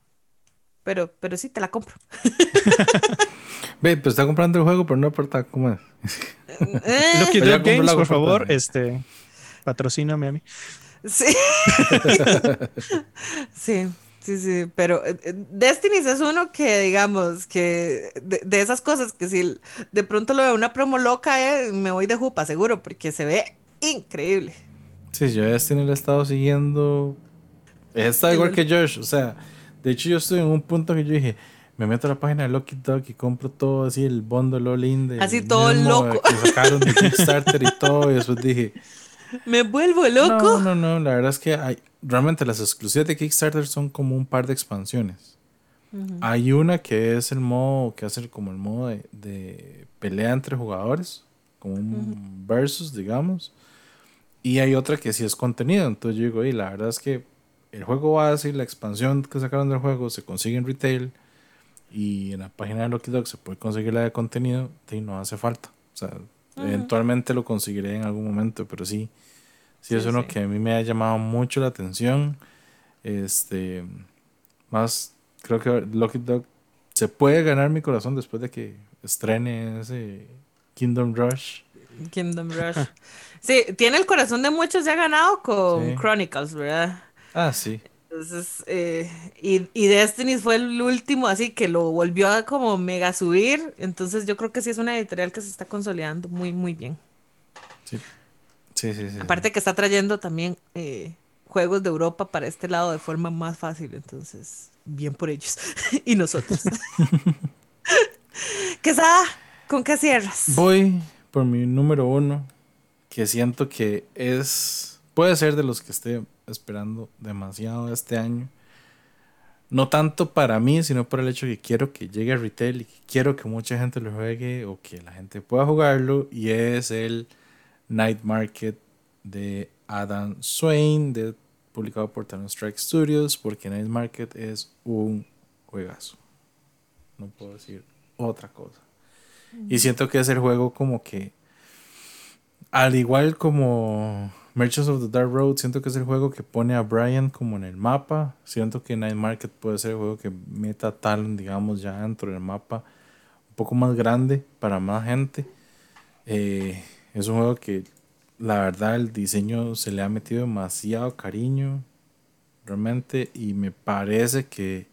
Pero, pero sí, te la compro. Ve, pues está comprando el juego, pero no portada, ¿cómo es? Eh. Lucky Games, por favor, este, patrocíname a mí. Sí. sí. Sí, sí, pero eh, eh, Destiny es uno que, digamos, que de, esas cosas que si de pronto lo veo una promo loca, eh, me voy de jupa, seguro, porque se ve increíble. Sí, yo Destiny lo he estado siguiendo. Está igual que Josh, o sea, de hecho yo estoy en un punto que yo dije, me meto a la página de Lucky Dog y compro todo así, el bundle all in Así todo loco. Que sacaron de Kickstarter y todo, y después dije... Me vuelvo loco. No, no, no, la verdad es que hay, realmente las exclusivas de Kickstarter son como un par de expansiones. Hay una que es el modo, que hace como el modo de, pelea entre jugadores, como un versus, digamos. Y hay otra que sí es contenido. Entonces yo digo, y la verdad es que el juego base y la expansión que sacaron del juego se consigue en retail y en la página de Lucky Dog se puede conseguir la de contenido y no hace falta. O sea, eventualmente lo conseguiré en algún momento, pero sí, Sí, es uno que a mí me ha llamado mucho la atención. Este, más, creo que Lucky Dog se puede ganar mi corazón después de que estrene ese Kingdom Rush. Kingdom Rush. sí, tiene el corazón de muchos ya ganado con Chronicles, ¿verdad? Ah, sí. Entonces, eh, y, y Destiny fue el último, así que lo volvió a como mega subir. Entonces, yo creo que sí es una editorial que se está consolidando muy, muy bien. Sí. Aparte que está trayendo también eh, juegos de Europa para este lado de forma más fácil, entonces, bien por ellos y nosotros. Quesada, ¿con qué cierras? Voy por mi número uno, que siento que es, puede ser de los que esté esperando demasiado este año. No tanto para mí, sino por el hecho que quiero que llegue a retail y que quiero que mucha gente lo juegue o que la gente pueda jugarlo. Y es el Night Market de Adam Swain, publicado por Talon Strike Studios, porque Night Market es un juegazo. No puedo decir otra cosa. Y siento que es el juego como que, al igual como Merchants of the Dark Road, siento que es el juego que pone a Brian como en el mapa. Siento que Night Market puede ser el juego que meta Talon, digamos, ya dentro del mapa un poco más grande para más gente. Eh, es un juego que la verdad el diseño se le ha metido demasiado cariño realmente y me parece que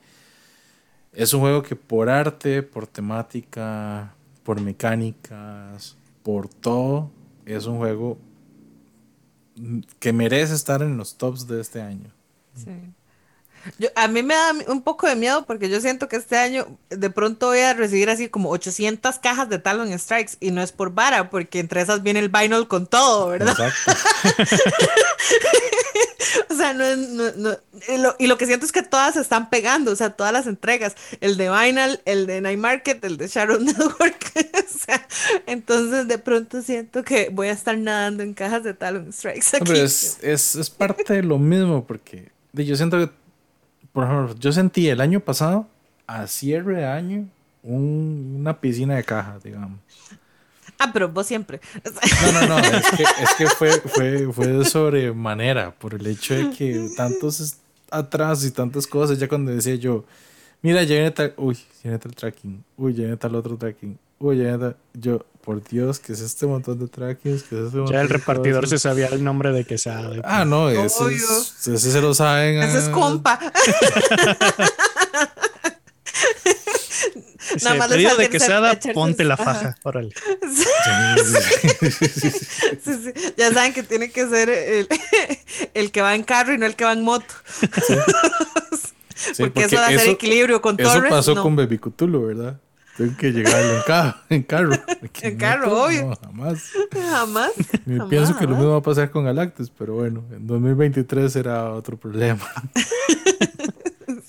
es un juego que por arte, por temática, por mecánicas, por todo, es un juego que merece estar en los tops de este año. Sí. Yo, a mí me da un poco de miedo porque yo siento que este año de pronto voy a recibir así como 800 cajas de Talon Strikes y no es por vara, porque entre esas viene el vinyl con todo, ¿verdad? Exacto. o sea, no, no, no y, lo, y, lo, que siento es que todas se están pegando, o sea, todas las entregas, el de Vinyl, el de Night Market, el de Shadow Network, o sea, entonces de pronto siento que voy a estar nadando en cajas de Talon Strikes. Aquí. es, es, es parte de lo mismo, porque yo siento que por ejemplo, yo sentí el año pasado, a cierre de año, un, una piscina de caja, digamos. Ah, pero vos siempre. No, no, no, es que, es que fue, fue, fue de sobremanera, por el hecho de que tantos atrás y tantas cosas, ya cuando decía yo, mira, ya viene tal, uy, ya viene tal tracking, uy, ya viene tal otro tracking, uy, ya viene tal, yo, por Dios, ¿qué es este montón de trackings? ¿Qué es este ya el repartidor se sabía el nombre de que sabe. Ah, no, ese, es, ese se lo saben. Ese es ah. compa. Nada más pedido de quesada, ponte la faja, órale. Sí, sí. Ya saben que tiene que ser el, el, que va en carro y no el que va en moto. porque, porque, eso va a ser equilibrio con Eso pasó con Baby Cthulhu, ¿verdad? Tengo que llegar en, ca en carro. En carro, obvio. No, jamás. Jamás. Me pienso que lo mismo va a pasar con Galactus, pero bueno, en 2023 será otro problema.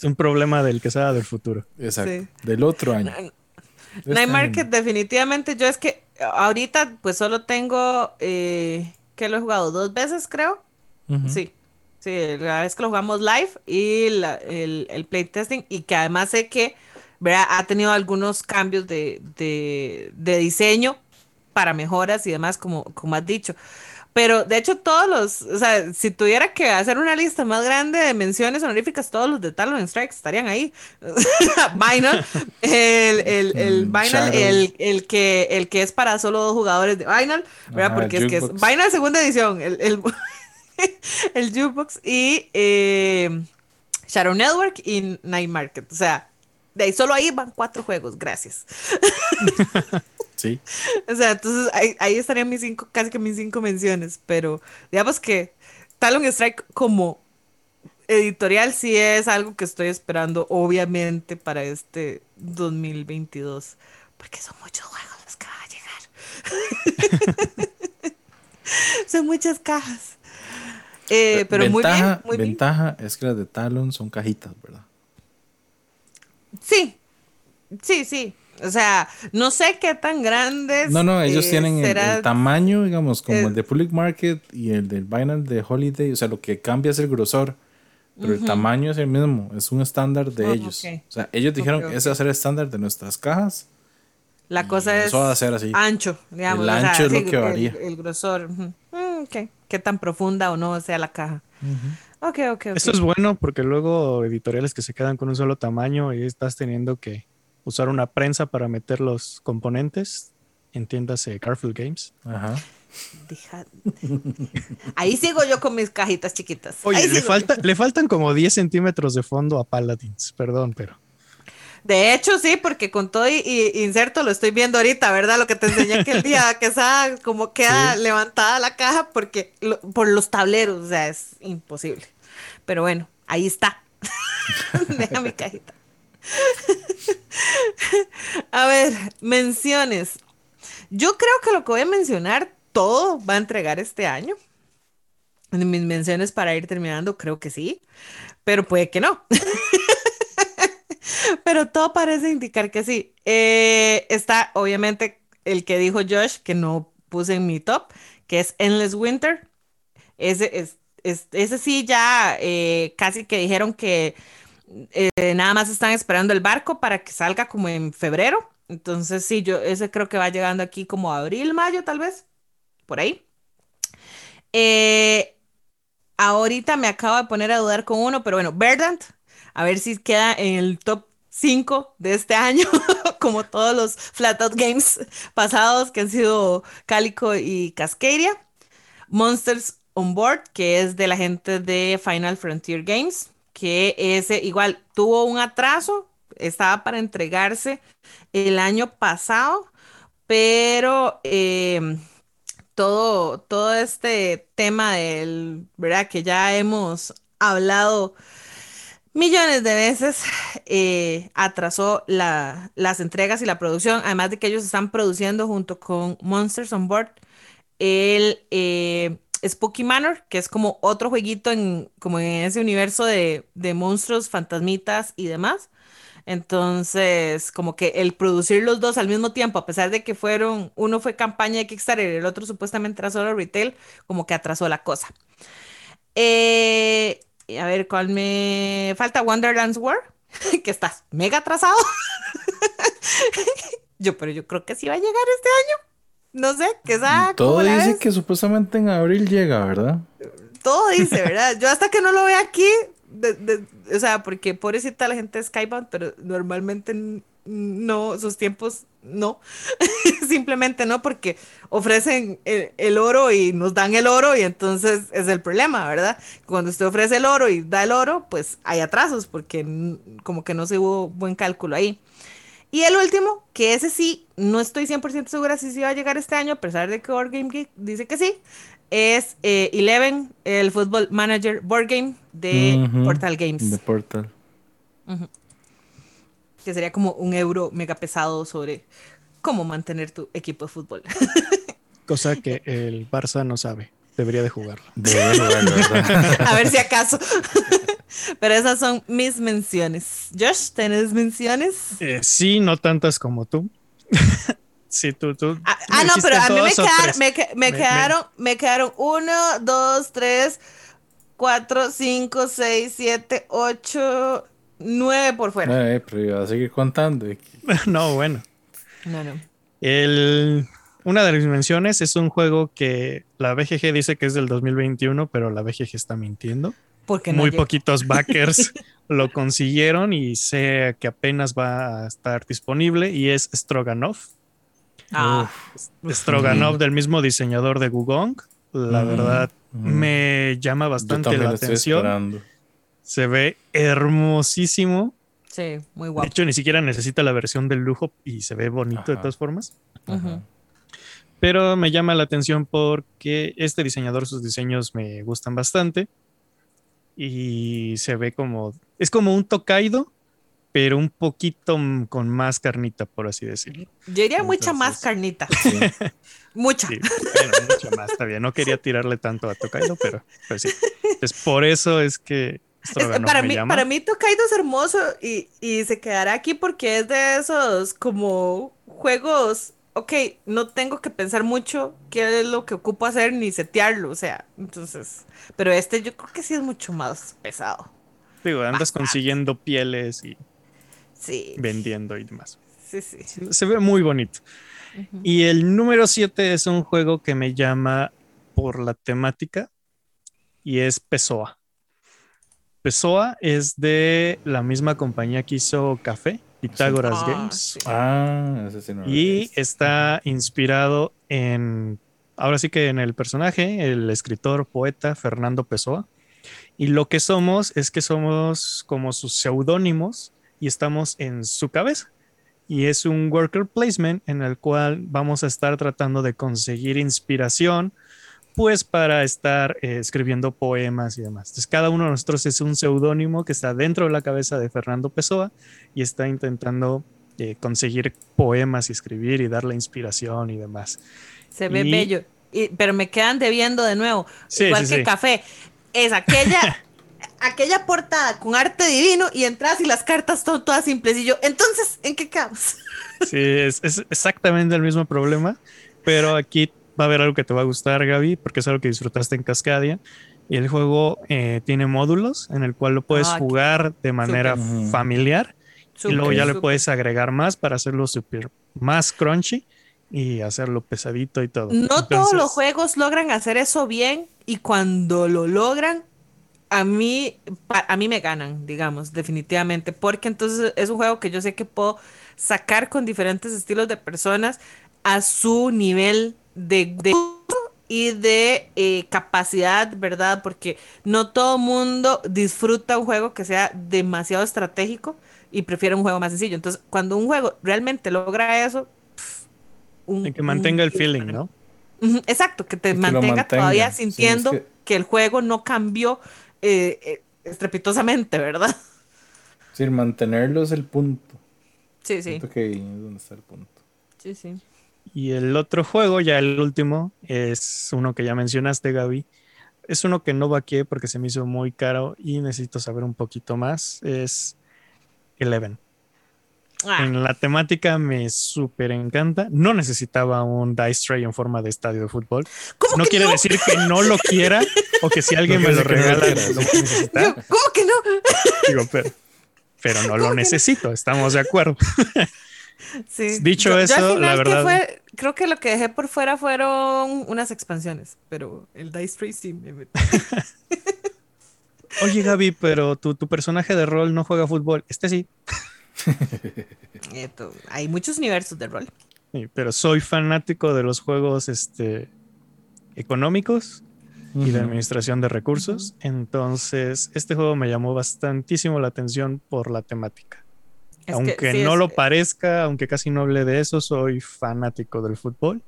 Es un problema del que sea del futuro. Exacto. Del otro año. Night este Market, definitivamente. Yo es que ahorita, pues solo tengo. Eh, que lo he jugado dos veces, creo. Sí. Sí, la vez que lo jugamos live y el, el playtesting. Y que además sé que ha tenido algunos cambios de, diseño para mejoras y demás, como, como has dicho. Pero de hecho, todos los, o sea, si tuviera que hacer una lista más grande de menciones honoríficas, todos los de Talon Strikes estarían ahí. Vinyl, el, el, el, mm, el, el, que, el que es para solo dos jugadores de Vinyl, ¿verdad? Porque es que es Vinyl segunda edición, el, el, el Jukebox y eh, Shadow Network y Night Market. O sea, de ahí solo ahí van cuatro juegos, gracias. Sí. o sea, entonces ahí, estarían mis cinco, casi que mis cinco menciones, pero digamos que Talon Strike como editorial sí es algo que estoy esperando, obviamente, para este 2022, porque son muchos juegos los que van a llegar. son muchas cajas. Eh, pero muy bien, muy ventaja es que las de Talon son cajitas, ¿verdad? Sí, sí, sí. O sea, no sé qué tan grandes. No, no, ellos eh, tienen el, tamaño, digamos, como el de Public Market y el del Binance de Holiday. O sea, lo que cambia es el grosor. Pero el tamaño es el mismo, es un estándar de ah, ellos. O sea, ellos dijeron que ese va a ser el estándar de nuestras cajas. La cosa es. Va a ser así. Ancho, digamos. El ancho es lo que varía. El, grosor. Mm, Qué tan profunda o no sea la caja. Ok, ok, Esto es bueno porque luego editoriales que se quedan con un solo tamaño y estás teniendo que usar una prensa para meter los componentes. Entiéndase Garfield Games. Ajá. Ahí sigo yo con mis cajitas chiquitas. Oye, le, falta, le faltan como 10 centímetros de fondo a Paladins, perdón, pero. De hecho, sí, porque con todo y, inserto lo estoy viendo ahorita, ¿verdad? Lo que te enseñé que el día que esa como queda levantada la caja porque por los tableros, o sea, es imposible. Pero bueno, ahí está. Deja mi cajita. a ver, menciones. Yo creo que lo que voy a mencionar, todo va a entregar este año. En mis menciones para ir terminando, creo que sí, pero puede que no. Pero todo parece indicar que sí. Eh, está, obviamente, el que dijo Josh, que no puse en mi top, que es Endless Winter. Ese, es, ese sí ya eh, casi que dijeron que eh, nada más están esperando el barco para que salga como en febrero. Entonces sí, yo ese creo que va llegando aquí como abril, mayo tal vez, por ahí. ahorita me acabo de poner a dudar con uno, pero bueno, Verdant, a ver si queda en el top 5 de este año, como todos los Flat Out Games pasados que han sido Calico y Cascadia. Monsters on Board, que es de la gente de Final Frontier Games, que ese igual tuvo un atraso, estaba para entregarse el año pasado, pero em, todo, todo este tema del, ¿verdad? Que ya hemos hablado millones de veces, eh, atrasó las entregas y la producción, además de que ellos están produciendo junto con Monsters on Board el eh, Spooky Manor, que es como otro jueguito en, como en ese universo de, de monstruos, fantasmitas y demás. Entonces, como que el producir los dos al mismo tiempo, a pesar de que fueron, uno fue campaña de Kickstarter y el otro supuestamente era solo retail, como que atrasó la cosa. Eh, a ver, ¿cuál me falta? Wonderland's War, que está mega atrasado. yo, pero yo creo que sí va a llegar este año. No sé, que sea. Todo dice que supuestamente en abril llega, ¿verdad? Todo dice, ¿verdad? Yo hasta que no lo vea aquí, o sea, porque pobrecita la gente de Skybound, pero normalmente no, sus tiempos no. Simplemente no, porque ofrecen el, oro y nos dan el oro y entonces es el problema, ¿verdad? Cuando usted ofrece el oro y da el oro, pues hay atrasos porque como que no se hubo buen cálculo ahí. Y el último, que ese sí, no estoy 100% segura si se va a llegar este año, a pesar de que Board Game Geek dice que sí, es eh, Eleven, el Football Manager Board Game de Portal Games. De Portal. Que sería como un euro mega pesado sobre cómo mantener tu equipo de fútbol. Cosa que el Barça no sabe. Debería de jugarlo. Debería jugarlo, A ver si acaso. Pero esas son mis menciones. Josh, ¿tienes menciones? Eh, sí, no tantas como tú. sí, tú, tú. Ah, ah no, pero a mí me, quedaron, me, quedaron, me... quedaron uno, dos, tres, cuatro, cinco, seis, siete, ocho, nueve por fuera. Eh, pero iba a seguir contando. no, bueno. No, no. El, una de las menciones es un juego que la BGG dice que es del 2021, pero la BGG está mintiendo. Porque Muy poquitos backers lo consiguieron y sé que apenas va a estar disponible y es Stroganoff. Ah. Stroganoff del mismo diseñador de Gugong. La verdad me llama bastante la atención. Se ve hermosísimo. Sí, muy guapo. De hecho, ni siquiera necesita la versión del lujo y se ve bonito de todas formas. Pero me llama la atención porque este diseñador, sus diseños me gustan bastante y se ve como, es como un Tokaido, pero un poquito con más carnita, por así decirlo. Yo diría mucha más carnita. mucha. mucha más, está bien. No quería tirarle tanto a Tokaido, pero pues sí. Entonces, por eso es que... para, mí, para mí Tokaido es hermoso y, y se quedará aquí porque es de esos como juegos ok, no tengo que pensar mucho qué es lo que ocupo hacer ni setearlo, o sea, entonces, pero este yo creo que sí es mucho más pesado. Digo, andas consiguiendo pieles y vendiendo y demás. Sí, sí. Se ve muy bonito. Y el número 7 es un juego que me llama por la temática y es Pessoa. Pessoa es de la misma compañía que hizo Café Pitágoras ah, Games. Ah, ese sí Y está inspirado en, ahora sí que en el personaje, el escritor, poeta Fernando Pessoa. Y lo que somos es que somos como sus seudónimos y estamos en su cabeza. Y es un worker placement en el cual vamos a estar tratando de conseguir inspiración pues para estar eh, escribiendo poemas y demás. Entonces cada uno de nosotros es un seudónimo que está dentro de la cabeza de Fernando Pessoa y está intentando eh, conseguir poemas y escribir y darle inspiración y demás. Se ve bello, pero me quedan debiendo de nuevo, igual que café. Es aquella, aquella portada con arte divino y entras y las cartas son todas simples y yo, entonces, ¿en qué quedamos? Sí, es, es exactamente el mismo problema, pero aquí va a haber algo que te va a gustar, Gaby, porque es algo que disfrutaste en Cascadia. Y el juego eh, tiene módulos en el cual lo puedes ah, jugar de manera familiar. y luego ya le puedes agregar más para hacerlo super más crunchy y hacerlo pesadito y todo. No todos los juegos logran hacer eso bien y cuando lo logran, a mí, a mí me ganan, digamos, definitivamente, porque entonces es un juego que yo sé que puedo sacar con diferentes estilos de personas a su nivel de, y de eh, capacidad, ¿verdad? Porque no todo mundo disfruta un juego que sea demasiado estratégico y prefiere un juego más sencillo. Entonces, cuando un juego realmente logra eso, que mantenga el feeling, ¿no? Exacto, que te mantenga, todavía sintiendo que... el juego no cambió eh, eh, estrepitosamente, ¿verdad? Sí, mantenerlo es el punto. Sí, sí. Siento que es donde está el punto. Sí, sí. Y el otro juego, ya el último, es uno que ya mencionaste, Gaby. Es uno que no vaqué porque se me hizo muy caro y necesito saber un poquito más. Es Eleven. Ah. En la temática me súper encanta. No necesitaba un Dice Tray en forma de estadio de fútbol. No quiere decir que no lo quiera o que si alguien me lo regala lo necesita. ¿Cómo que no? Digo, pero, pero no lo necesito, estamos de acuerdo. Sí. Dicho eso, la verdad. Fue, creo que lo que dejé por fuera fueron unas expansiones, pero el Dice Tray sí me Oye, Gaby, pero tu, tu personaje de rol no juega fútbol. Este sí. hay muchos universos de rol. pero soy fanático de los juegos este, económicos y de administración de recursos. Entonces, este juego me llamó bastantísimo la atención por la temática. Aunque no lo parezca, aunque casi no hable de eso, soy fanático del fútbol.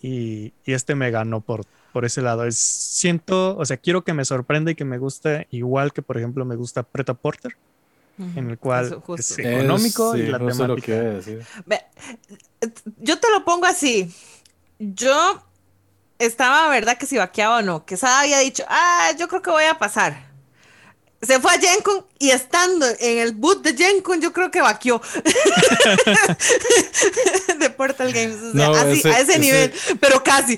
Y, este me ganó por, por ese lado. Es, siento, o sea, quiero que me sorprenda y que me guste igual que, por ejemplo, me gusta Preta Porter en el cual es económico y la temática. yo te lo pongo así. Yo estaba, ¿verdad? Que si vaqueaba o no. Que Sada había dicho, ah, yo creo que voy a pasar. Se fue a Gencon y estando en el boot de Gencon, yo creo que vaqueó. de Portal Games. así, a ese, nivel, pero casi.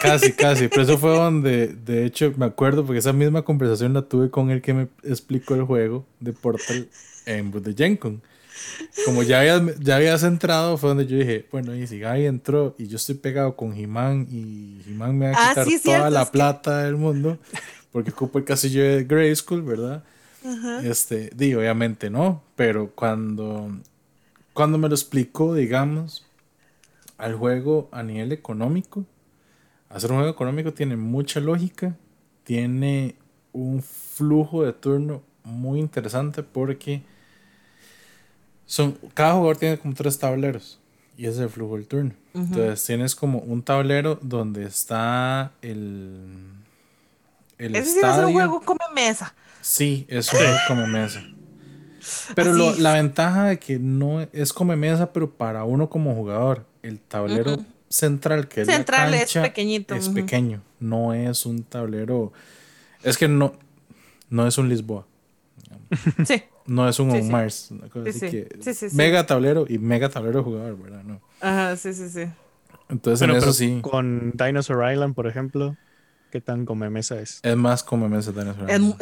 casi, casi. Pero eso fue donde, de hecho, me acuerdo, porque esa misma conversación la tuve con el que me explicó el juego de Portal en boot de Gencon. Como ya habías, ya habías entrado, fue donde yo dije, bueno, y si Guy entró y yo estoy pegado con He-Man y He-Man me va a ah, quitar toda la plata del mundo porque ocupo el castillo de Grey School, ¿verdad? Este, di, obviamente no, pero cuando, cuando me lo explicó, digamos, al juego a nivel económico, hacer un juego económico tiene mucha lógica, tiene un flujo de turno muy interesante porque son, cada jugador tiene como tres tableros y ese es el flujo del turno. Entonces tienes como un tablero donde está el el Ese estadio. es un juego come mesa. Sí, es un juego come mesa. Pero lo, la ventaja de que no es come mesa, pero para uno como jugador, el tablero central, que es central la cancha, es pequeñito. Es pequeño, no es un tablero. Es que no, no es un Lisboa. Sí. No es un sí, Mars. Sí, mega tablero y mega tablero jugador, ¿verdad? No. Ajá, sí, sí, sí. Entonces, en eso sí. Con Dinosaur Island, por ejemplo qué tan come mesa es. Es más come mesa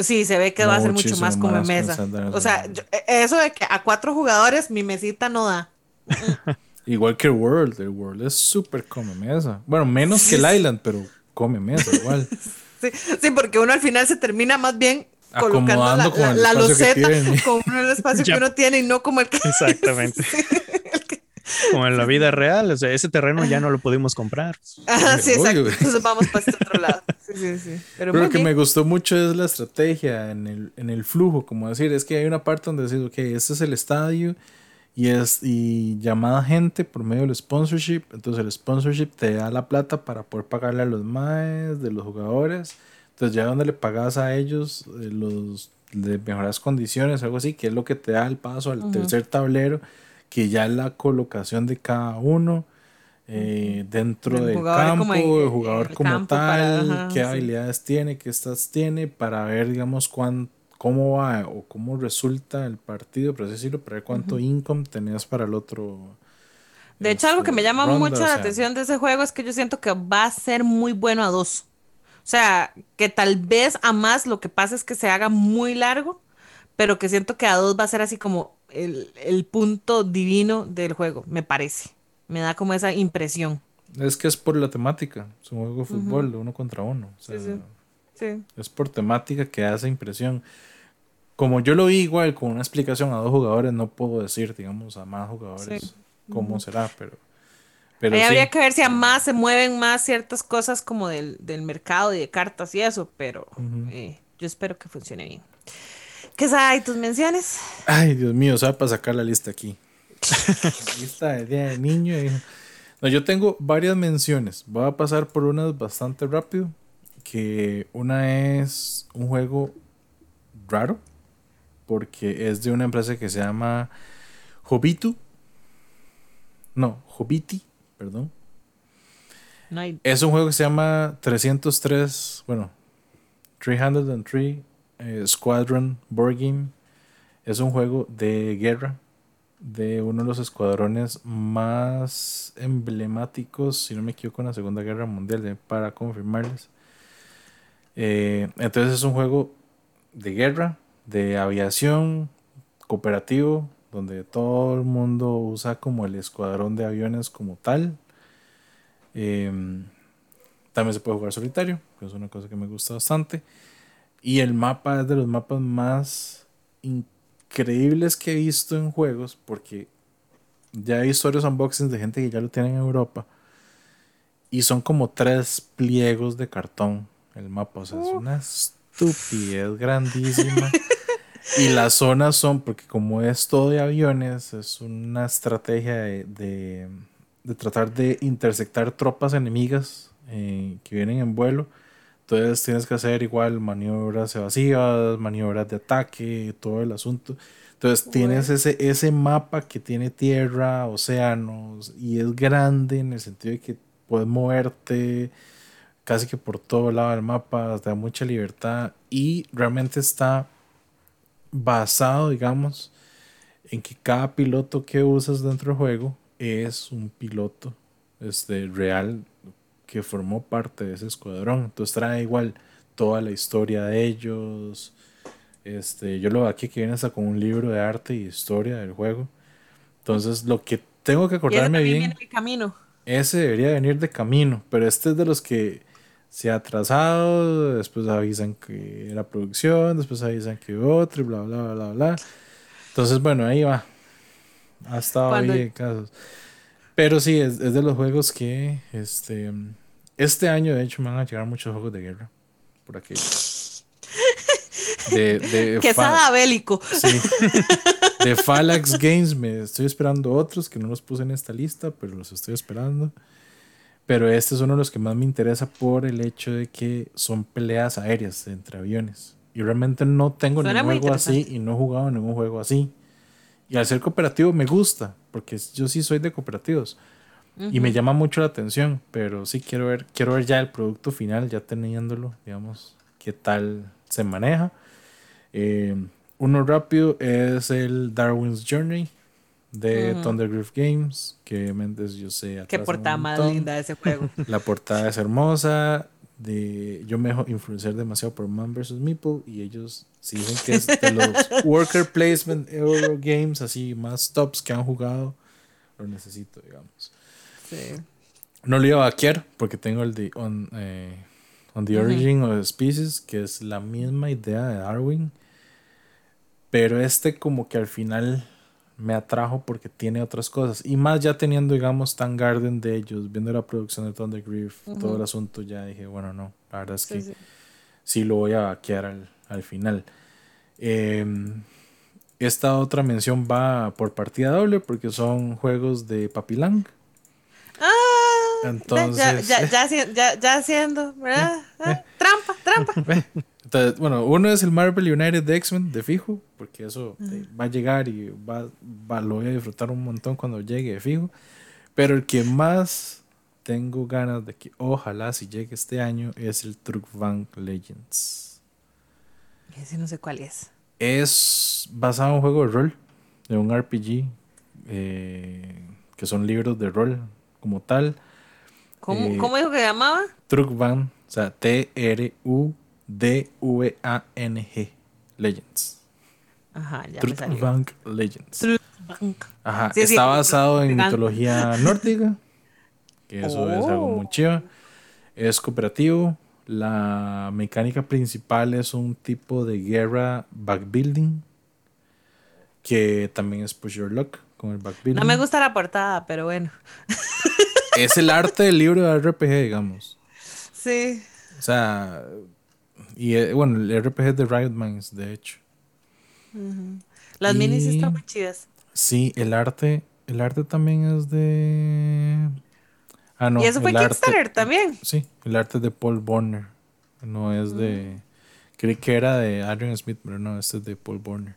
Sí, se ve que va a ser mucho más come mesa. O sea, e, eso de que a cuatro jugadores mi mesita no da. igual que el World, el World es súper come mesa. Bueno, menos que el Island, pero come mesa igual. sí, sí, porque uno al final se termina más bien colocando la, la, loseta con el espacio que uno tiene y no como el que... Exactamente. Como en la vida real, o sea, ese terreno ya no lo pudimos comprar. Ah, sí, exacto. Entonces vamos para este otro lado. Sí, sí, sí. Pero, lo que me gustó mucho es la estrategia en el, en el flujo, como decir, es que hay una parte donde decís, ok, este es el estadio y es y llamada gente por medio del sponsorship. Entonces el sponsorship te da la plata para poder pagarle a los maes de los jugadores. Entonces ya donde le pagas a ellos eh, los de mejoras condiciones, algo así, que es lo que te da el paso al tercer tablero que ya la colocación de cada uno eh, dentro del, campo, el, jugador como tal, qué habilidades tiene, qué estas tiene, para ver, digamos, cuán, cómo va o cómo resulta el partido, por así decirlo, para ver cuánto income tenías para el otro. De hecho, algo que me llama mucho la atención de ese juego es que yo siento que va a ser muy bueno a dos. O sea, que tal vez a más lo que pasa es que se haga muy largo, pero que siento que a dos va a ser así como el, punto divino del juego, me parece. Me da como esa impresión. Es que es por la temática. Es un juego de fútbol, de uno contra uno. Es por temática que hace impresión. Como yo lo vi igual con una explicación a dos jugadores, no puedo decir, digamos, a más jugadores cómo será, pero, Pero Ahí habría que ver si a más se mueven más ciertas cosas como del, del mercado y de cartas y eso, pero eh, yo espero que funcione bien. ¿Qué hay tus menciones? Ay, Dios mío, ¿sabe para sacar la lista aquí? lista de día de niño. y- No, yo tengo varias menciones. Voy a pasar por unas bastante rápido. Que una es un juego raro. Porque es de una empresa que se llama Hobitu. No, Hobiti, perdón. No hay. Es un juego que se llama 303, bueno, 303 eh, Squadron Board. Es un juego de guerra de uno de los escuadrones más emblemáticos, si no me equivoco, en la Segunda Guerra Mundial, eh, para confirmarles. Eh, entonces es un juego de guerra, de aviación, cooperativo, donde todo el mundo usa como el escuadrón de aviones como tal. Em, también se puede jugar solitario, que es una cosa que me gusta bastante. Y el mapa es de los mapas más increíbles que he visto en juegos, porque ya he visto varios unboxings de gente que ya lo tiene en Europa. Y son como tres pliegos de cartón el mapa. O sea, es una estupidez grandísima. y las zonas son, porque como es todo de aviones, es una estrategia de, de, de tratar de intersectar tropas enemigas eh, que vienen en vuelo. Entonces tienes que hacer igual maniobras evasivas, maniobras de ataque, todo el asunto. Entonces tienes ese, ese mapa que tiene tierra, océanos y es grande en el sentido de que puedes moverte casi que por todo lado del mapa, te da mucha libertad y realmente está basado, digamos, en que cada piloto que usas dentro del juego es un piloto este, real que formó parte de ese escuadrón. Entonces trae igual toda la historia de ellos. Este, yo lo veo aquí que viene hasta con un libro de arte y historia del juego. Entonces, lo que tengo que acordarme bien, viene camino. ese debería venir de camino, pero este es de los que se ha atrasado, después avisan que era producción, después avisan que otro y bla, bla, bla, bla. Entonces, bueno, ahí va. Ha estado ahí en casos. Pero sí, es, es de los juegos que este, este año, de hecho, me van a llegar muchos juegos de guerra por aquí. De, de Que fa- sada bélico. Sí. De Phalanx Games me estoy esperando otros que no los puse en esta lista, pero los estoy esperando. Pero este es uno de los que más me interesa por el hecho de que son peleas aéreas entre aviones. Y realmente no tengo Suena ningún juego así y no he jugado ningún juego así. Y al ser cooperativo me gusta, porque yo sí soy de cooperativos. Y me llama mucho la atención, pero sí quiero ver, quiero ver ya el producto final, ya teniéndolo, digamos, qué tal se maneja. Eh, uno rápido es el Darwin's Journey de Thundergriff Games, que obviamente yo sé. Qué portada más linda de ese juego. La portada es hermosa. De, yo me dejo influenciar demasiado por Man vs. Meeple y ellos sí dicen que es de los worker placement Euro games así más tops que han jugado. Lo necesito, digamos. Sí. No lo iba a vaquear porque tengo el de On, eh, on the Origin of Species, que es la misma idea de Darwin. Pero este como que al final me atrajo porque tiene otras cosas. Y más ya teniendo, digamos, Tan Garden de ellos, viendo la producción de Thundergriff, todo el asunto, ya dije, bueno, no, la verdad es Sí, que sí. sí lo voy a vaquear al, al final. Eh, esta otra mención va por partida doble porque son juegos de Papilang. Entonces- ya, ya, ya, ya, ya haciendo, ¿verdad? Eh, Ah, trampa, trampa. Entonces, bueno, uno es el Marvel United de X-Men de fijo, porque eso eh, va a llegar y va, va- lo voy a disfrutar un montón cuando llegue de fijo. Pero el que más tengo ganas de que ojalá si llegue este año es el Truck Bank Legends. Ese no sé cuál es. Es basado en un juego de rol, de un RPG, eh, que son libros de rol como tal. ¿Cómo, Eh, ¿cómo dijo que se llamaba? Truck Van, o sea, T-R-U-D-V-A-N-G, Legends. Ajá, ya me salió. Bank Legends. Truck Bank. Ajá, Sí, está basado en mitología nórdica, que eso es algo muy Oh. chido. Es cooperativo. La mecánica principal es un tipo de guerra backbuilding, que también es push your luck con el backbuilding. No me gusta la portada, pero bueno. es el arte del libro de RPG, digamos. Sí. O sea, y eh, bueno, el RPG es de Riot Minds, de hecho. Las minis están muy chidas. Sí, el arte, el arte también es de. Ah, no. y eso fue el arte- Kickstarter también. Sí, el arte de Paul Borner. No es de. Creí que era de Adrian Smith, pero no, este es de Paul Borner.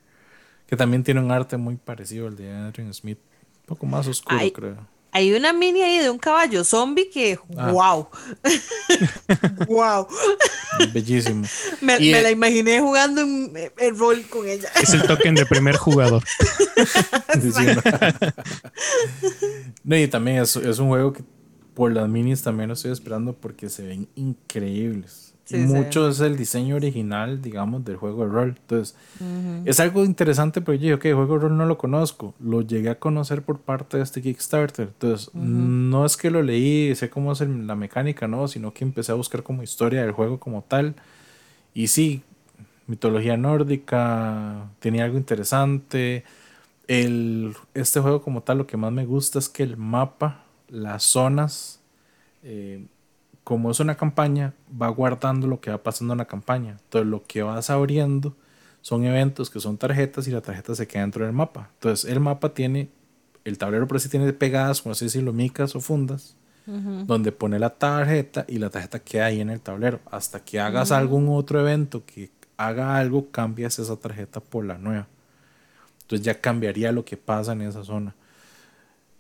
Que también tiene un arte muy parecido al de Adrian Smith. Un poco más oscuro, Ay. creo. Hay una mini ahí de un caballo zombie que, Ah. wow. wow. Bellísimo. Me, eh, la imaginé jugando en- el rol con ella. Es el token de primer jugador. No, y también es, es un juego que por las minis también lo estoy esperando porque se ven increíbles. Sí, mucho es el diseño original, digamos, del juego de rol. Entonces, es algo interesante, pero yo dije, ok, el juego de rol no lo conozco. Lo llegué a conocer por parte de este Kickstarter. Entonces, no es que lo leí y sé cómo es el- la mecánica, no, sino que empecé a buscar como historia del juego como tal. Y sí, mitología nórdica, tenía algo interesante. El, este juego como tal, lo que más me gusta es que el mapa, las zonas, eh, como es una campaña, va guardando lo que va pasando en la campaña. Entonces lo que vas abriendo son eventos que son tarjetas y la tarjeta se queda dentro del mapa. Entonces el mapa tiene, el tablero por así tiene pegadas, como así decirlo, micas o fundas, donde pone la tarjeta y la tarjeta queda ahí en el tablero. Hasta que hagas algún otro evento que haga algo, cambias esa tarjeta por la nueva. Entonces ya cambiaría lo que pasa en esa zona.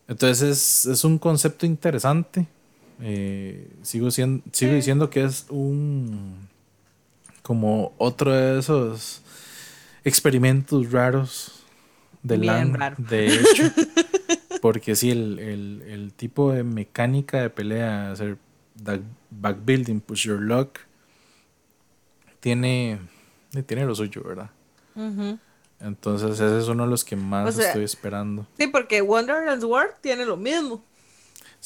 Entonces es, es un concepto interesante. Eh, sigo, siendo, sigo diciendo que es un como otro de esos experimentos raros de Bien LAN, raro. de hecho. Porque sí, el, el- el tipo de mecánica de pelea, hacer backbuilding, push your luck, tiene, tiene lo suyo, ¿verdad? Entonces ese es uno de los que más O sea, estoy esperando. Sí, porque Wonderland's War tiene lo mismo.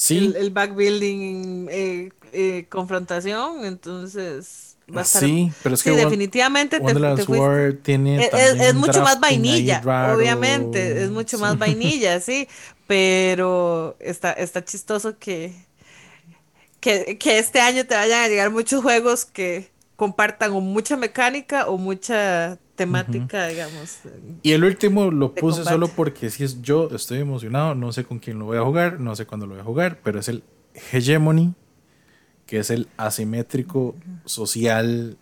Sí, El, el backbuilding, eh, eh, confrontación, entonces va a estar. sí, pero es sí, que Won- definitivamente te, Wonderland's te fuiste- War tiene Es, mucho más vainilla, obviamente, es mucho más Sí. vainilla, sí, pero está, está chistoso que, que, que este año te vayan a llegar muchos juegos que compartan o mucha mecánica o mucha temática, digamos. Y el último lo puse combate. solo porque si es yo estoy emocionado, no sé con quién lo voy a jugar, no sé cuándo lo voy a jugar, pero es el Hegemony, que es el asimétrico social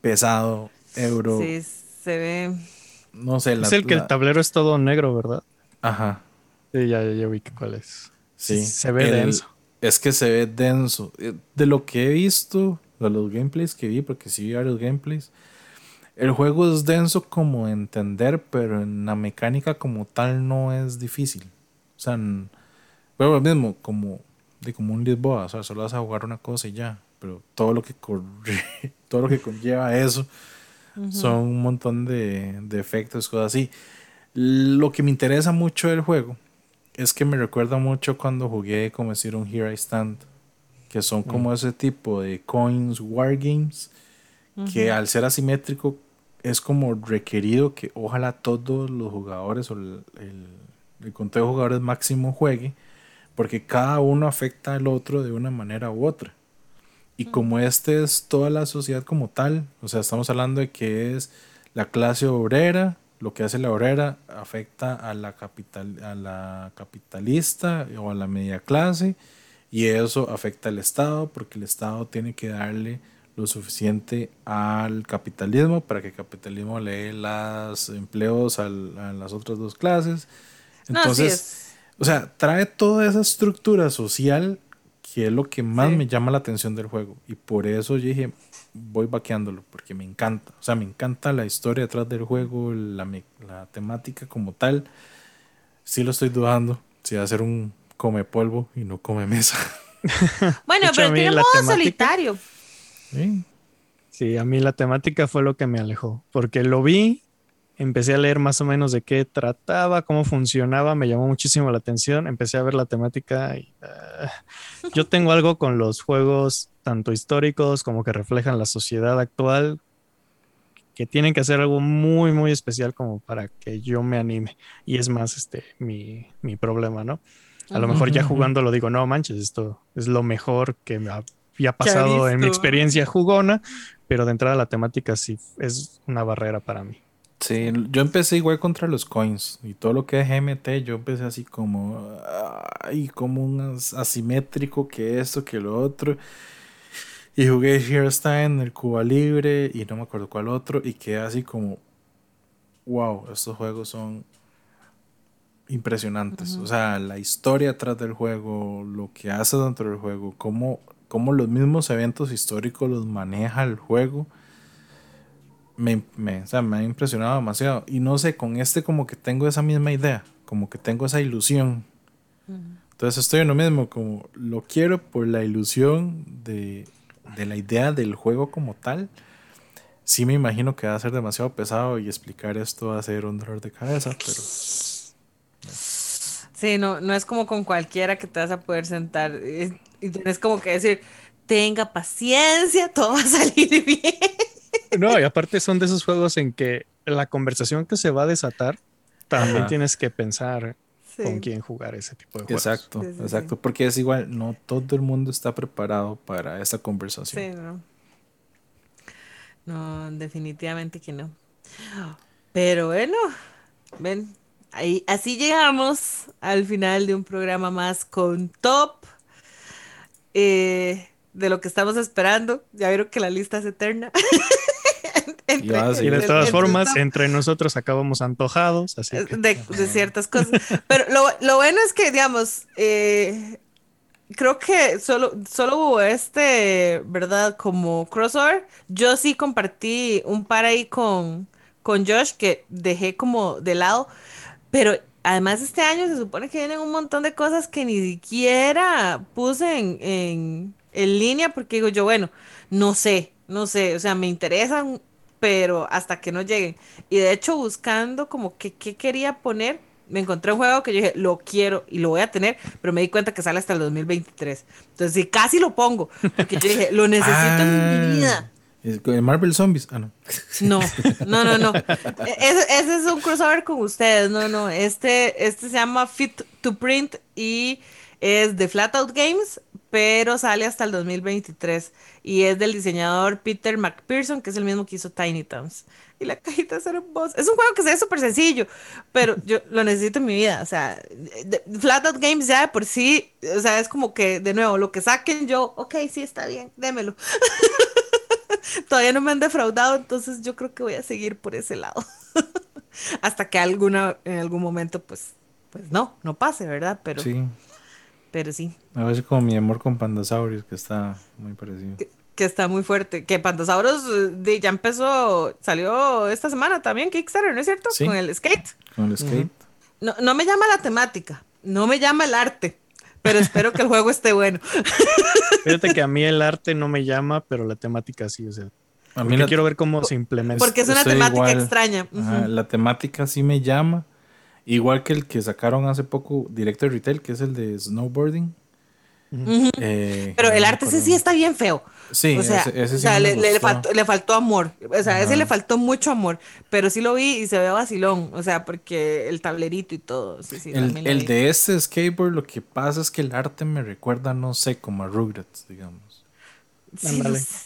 pesado euro, Sí, se ve. no sé, la, es el que la- el tablero es todo negro, ¿verdad? ajá, Sí, ya, ya vi que cuál es. sí, Se ve El- denso. Es que se ve denso. Eh, De lo que he visto, de los gameplays que vi, porque sí vi varios gameplays, el juego es denso como de entender, pero en la mecánica como tal no es difícil. O sea, pero lo mismo, como, de como un Lisboa, o sea, solo vas a jugar una cosa y ya, pero todo lo que corre, todo lo que conlleva eso son un montón de, de efectos, cosas así. Lo que me interesa mucho del juego es que me recuerda mucho cuando jugué como decir un Here I Stand, que son como ese tipo de coins wargames que al ser asimétrico es como requerido que ojalá todos los jugadores o el, el, el conteo de jugadores máximo juegue, porque cada uno afecta al otro de una manera u otra. Y como este es toda la sociedad como tal, o sea, estamos hablando de que es la clase obrera, lo que hace la obrera afecta a la, capital, a la capitalista o a la media clase, y eso afecta al Estado, porque el Estado tiene que darle lo suficiente al capitalismo para que el capitalismo le dé los empleos al- a las otras dos clases. No, Entonces, es. o sea, trae toda esa estructura social que es lo que más Sí. me llama la atención del juego. Y por eso yo dije, voy vaqueándolo, porque me encanta. O sea, me encanta la historia detrás del juego, la, la temática como tal. Sí lo estoy dudando, si va a ser un come polvo y no come mesa. Bueno, hecho, pero a mí tiene modo temática- solitario. Sí. Sí, a mí la temática fue lo que me alejó, porque lo vi, empecé a leer más o menos de qué trataba, cómo funcionaba, me llamó muchísimo la atención, empecé a ver la temática y ah, yo tengo algo con los juegos tanto históricos como que reflejan la sociedad actual, que tienen que hacer algo muy, muy especial como para que yo me anime. Y es más este mi, mi problema, ¿no? A lo mejor ya jugando lo digo, no manches, esto es lo mejor que me había pasado en mi experiencia jugona, pero de entrada la temática sí es una barrera para mí. Sí, yo empecé igual contra los coins y todo lo que es GMT, yo empecé así como, ay, como un asimétrico que esto, que lo otro. Y jugué en el Cuba Libre y no me acuerdo cuál otro y quedé así como, wow, estos juegos son impresionantes. O sea, la historia atrás del juego, lo que hace dentro del juego, cómo, cómo los mismos eventos históricos los maneja el juego. Me, me, o sea, me ha impresionado demasiado. Y no sé, con este como que tengo esa misma idea, como que tengo esa ilusión. Entonces estoy en lo mismo, como lo quiero por la ilusión de, de la idea del juego como tal. Sí me imagino que va a ser demasiado pesado y explicar esto va a ser un dolor de cabeza, pero Sí, no, no es como con cualquiera que te vas a poder sentar y tienes como que decir, tenga paciencia, todo va a salir bien. No, y aparte son de esos juegos en que la conversación que se va a desatar, también tienes que pensar con quién jugar ese tipo de juegos. Exacto, exacto, porque es igual, no todo el mundo está preparado para esa conversación. Sí, no. No, definitivamente que no. Pero bueno, ven, así llegamos al final de un programa más con Top. Eh, de lo que estamos esperando. Ya vieron que la lista es eterna. y de todas formas, entre nosotros acabamos antojados. Así de, ciertas cosas. Pero lo, bueno es que, digamos, eh, creo que solo, solo hubo este, ¿verdad? Como crossover. Yo sí compartí un par ahí con, con Josh que dejé como de lado. Pero además este año se supone que vienen un montón de cosas que ni siquiera puse en, línea porque digo yo, bueno, no sé, no sé, o sea, me interesan, pero hasta que no lleguen. Y de hecho buscando como que qué quería poner, me encontré un juego que yo dije, lo quiero y lo voy a tener, pero me di cuenta que sale hasta el 2023. Entonces, sí, casi lo pongo, porque yo dije, lo necesito en mi vida. Marvel Zombies. Ah, no. No, no, no, no. E-, ese, es un crossover con ustedes. No, no. Este, este se llama Fit to Print y es de Flatout Games, pero sale hasta el 2023. Y es del diseñador Peter McPherson, que es el mismo que hizo Tiny Towns. Y la cajita es hermosa. Es un juego que se ve súper sencillo, pero yo lo necesito en mi vida. O sea, Flatout Games ya de por sí, o sea, es como que, de nuevo, lo que saquen yo, ok, sí, está bien, démelo. Todavía no me han defraudado, entonces yo creo que voy a seguir por ese lado. Hasta que alguna, en algún momento, pues, pues no, no pase, ¿verdad? Pero sí. Pero sí. A veces como mi amor con Pandasaurus, que está muy parecido. Que, está muy fuerte. Que Pandasaurus ya empezó, salió esta semana también, Kickstarter, ¿no es cierto? Con el skate. Con el skate. no, no me llama la temática, no me llama el arte pero espero que el juego esté bueno. Fíjate que a mí el arte no me llama, pero la temática sí, o sea. A mí quiero ver cómo se implementa. Porque es una temática extraña. la temática sí me llama. Igual que el que sacaron hace poco, Directo de Retail, que es el de snowboarding. Eh, pero el arte ese sí está bien feo. Sí, o sea, ese, le, faltó, amor. O sea, ese le faltó mucho amor. Pero sí lo vi y se ve vacilón. O sea, porque el tablerito y todo. el, de este skateboard, lo que pasa es que el arte me recuerda, no sé, como a Rugrats, digamos.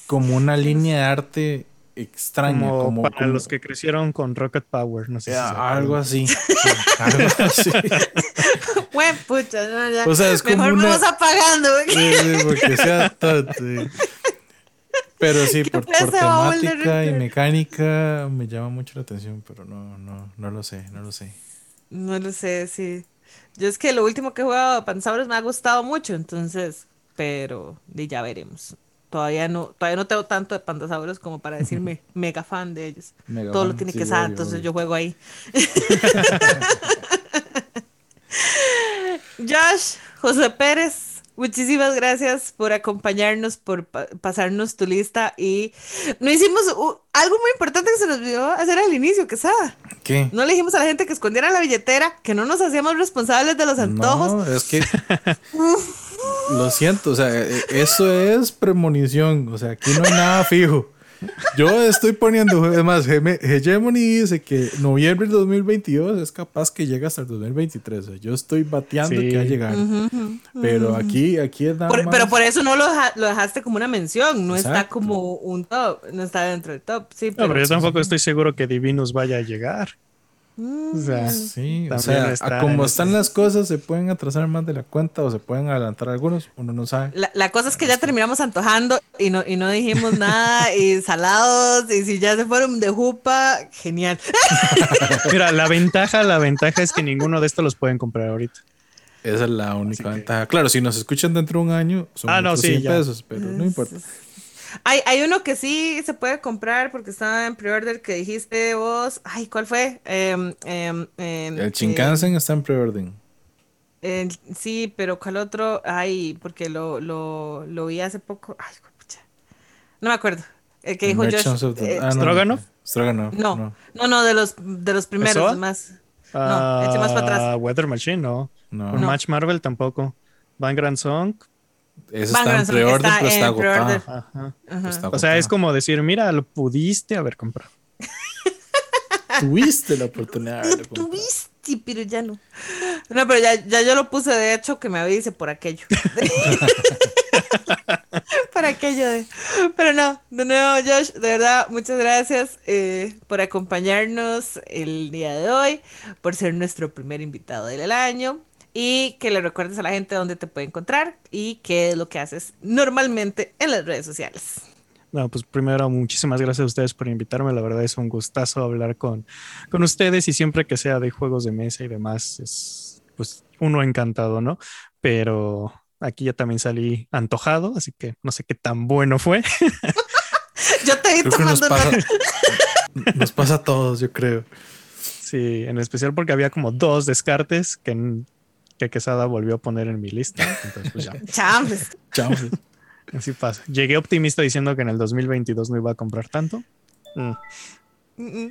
como una línea de arte extraña. Como, para los que crecieron con Rocket Power, no sé. si algo así. algo así. Buen pucha, no, ya. O sea, es Mejor como vamos apagando. porque sea todo. Pero sí, por, por temática y mecánica me llama mucho la atención, pero no, no, no lo sé, no lo sé. No lo sé, sí. Yo es que lo último que he jugado a Panzauros me ha gustado mucho, entonces, pero ya veremos. Todavía no, todavía no tengo tanto de Pandasaurus como para decirme mega fan de ellos. Todo lo tiene que ser, entonces yo juego ahí. Josh, José Pérez, muchísimas gracias por acompañarnos, por pasarnos tu lista y no hicimos algo muy importante que se nos olvidó hacer al inicio, que sabe. ¿Qué? No le dijimos a la gente que escondiera la billetera, que no nos hacíamos responsables de los antojos. No, es que Lo siento, o sea, e, eso es premonición. O sea, aquí no hay nada fijo. Yo estoy poniendo, además, Hegemony dice que noviembre del 2022 es capaz que llegue hasta el 2023. yo estoy bateando que va a llegar. pero aquí, aquí es nada Pero por eso no lo, lo, dejaste como una mención, no está como un top, no está dentro del top. Sí, pero, no, pero yo tampoco estoy seguro que Divinus vaya a llegar. O sea, sí, o sea, como están las cosas, se pueden atrasar más de la cuenta o se pueden adelantar algunos, uno no sabe. La, cosa es que ya terminamos antojando y no, y no dijimos nada, y salados, y si ya se fueron de jupa, genial. Mira, la ventaja, la ventaja es que ninguno de estos los pueden comprar ahorita. Esa es la única ventaja. Claro, si nos escuchan dentro de un año, son ah, no, 100 pesos, pero no importa. Hay, hay uno que sí se puede comprar porque estaba en pre-order que dijiste vos. Ay, ¿cuál fue? Em, em, em, el Shinkansen está en pre-order. sí, pero ¿cuál otro? Ay, porque lo, lo, lo vi hace poco. Ay, pucha. No me acuerdo. El que dijo Josh. Eh, ah, no, No, no, no, de los, de los primeros más. no, más para atrás. Ah, Weather Machine, no. No. Match Marvel tampoco. Grand Song, eso está en pre-order, pero está agotado. O sea, es como decir, mira, lo pudiste haber comprado. Tuviste la oportunidad de Lo tuviste, pero ya no. No, pero ya, ya yo lo puse de hecho que me avise por aquello. por aquello de... Pero no, de nuevo, Josh, de verdad, muchas gracias eh, por acompañarnos el día de hoy, por ser nuestro primer invitado del año y que le recuerdes a la gente dónde te puede encontrar y qué es lo que haces normalmente en las redes sociales. Bueno, pues primero, muchísimas gracias a ustedes por invitarme. La verdad es un gustazo hablar con, con ustedes y siempre que sea de juegos de mesa y demás, es pues uno encantado, ¿no? Pero aquí ya también salí antojado, así que no sé qué tan bueno fue. yo te vi tomando nos pasa, nos pasa a todos, yo creo. Sí, en especial porque había como dos descartes que que Quesada volvió a poner en mi lista. Entonces, pues ya. Así pasa. Llegué optimista diciendo que en el 2022 no iba a comprar tanto. Mm.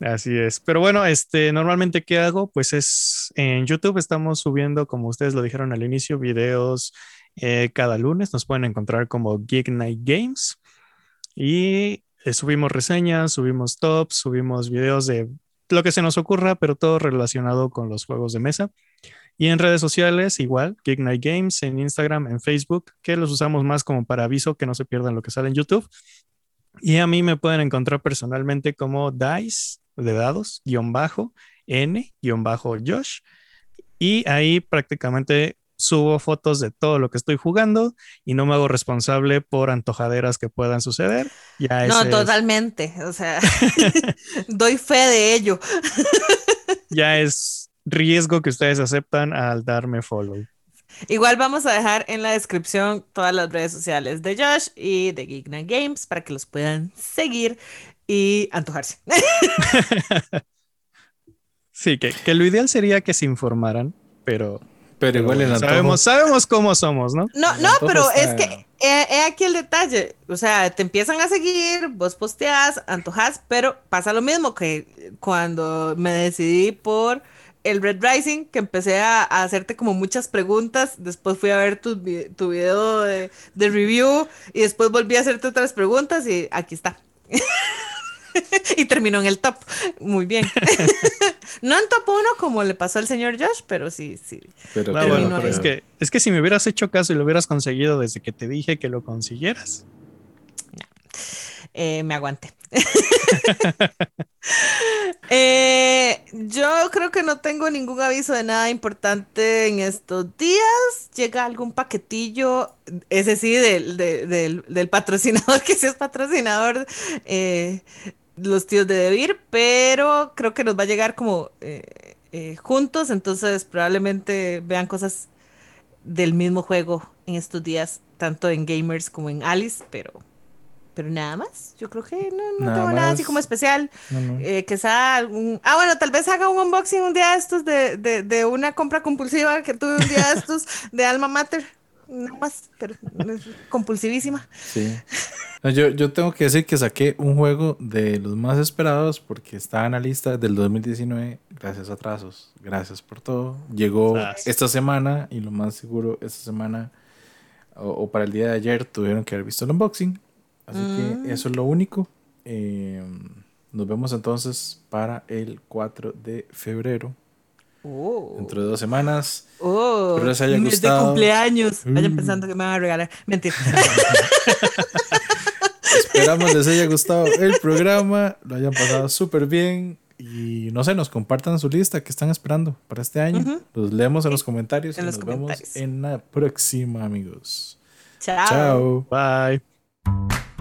Así es. Pero bueno, este, normalmente, ¿qué hago? Pues es en YouTube estamos subiendo, como ustedes lo dijeron al inicio, videos eh, cada lunes. Nos pueden encontrar como Geek Night Games. Y eh, subimos reseñas, subimos tops, subimos videos de lo que se nos ocurra, pero todo relacionado con los juegos de mesa. Y en redes sociales, igual, Geek Night Games, en Instagram, en Facebook, que los usamos más como para aviso que no se pierdan lo que sale en YouTube. Y a mí me pueden encontrar personalmente como Dice, de dados, guion bajo, N, guion bajo Josh. Y ahí prácticamente subo fotos de todo lo que estoy jugando y no me hago responsable por antojaderas que puedan suceder. Ya no, totalmente. O sea, doy fe de ello. ya es riesgo que ustedes aceptan al darme follow. Igual vamos a dejar en la descripción todas las redes sociales de Josh y de Geekna Games para que los puedan seguir y antojarse. sí, que, que lo ideal sería que se informaran, pero pero igual sabemos, sabemos cómo somos, ¿no? No, no, pero es que he, aquí el detalle. O sea, te empiezan a seguir, vos posteas, antojas, pero pasa lo mismo que cuando me decidí por el Red Rising, que empecé a, hacerte como muchas preguntas, después fui a ver tu, tu video de, review y después volví a hacerte otras preguntas y aquí está. y terminó en el top. Muy bien. no en top 1 como le pasó al señor Josh, pero sí, sí. Pero, es, que, es que si me hubieras hecho caso y lo hubieras conseguido desde que te dije que lo consiguieras. Eh, me aguanté. Eh, yo creo que no tengo ningún aviso de nada importante en estos días. Llega algún paquetillo, ese sí, del, del, patrocinador, que sí es patrocinador, eh, los tíos de Debir, pero creo que nos va a llegar como juntos, entonces probablemente vean cosas del mismo juego en estos días, tanto en Gamers como en Alice, pero pero nada más. Yo creo que no, no tengo nada así como especial. Eh, que sea algún. Ah, bueno, tal vez haga un unboxing un día de estos de, de, de una compra compulsiva que tuve un día de estos de Alma Mater. Nada más, pero compulsivísima. Sí. Yo, yo tengo que decir que saqué un juego de los más esperados porque estaba en la lista del 2019. Gracias a atrasos. Gracias por todo. Llegó esta semana y lo más seguro esta semana o, o para el día de ayer tuvieron que haber visto el unboxing Así que eso es lo único. Eh, nos vemos entonces para el 4 de febrero. Oh. Dentro de dos semanas. Oh, Espero les haya mes gustado. de cumpleaños. Vayan Mm. pensando que me van a regalar. Mentira. Esperamos les haya gustado el programa, lo hayan pasado súper bien y no sé, nos compartan su lista que están esperando para este año. Los leemos en los comentarios En y los nos comentarios. vemos en la próxima, amigos. Chao. Chao. Bye.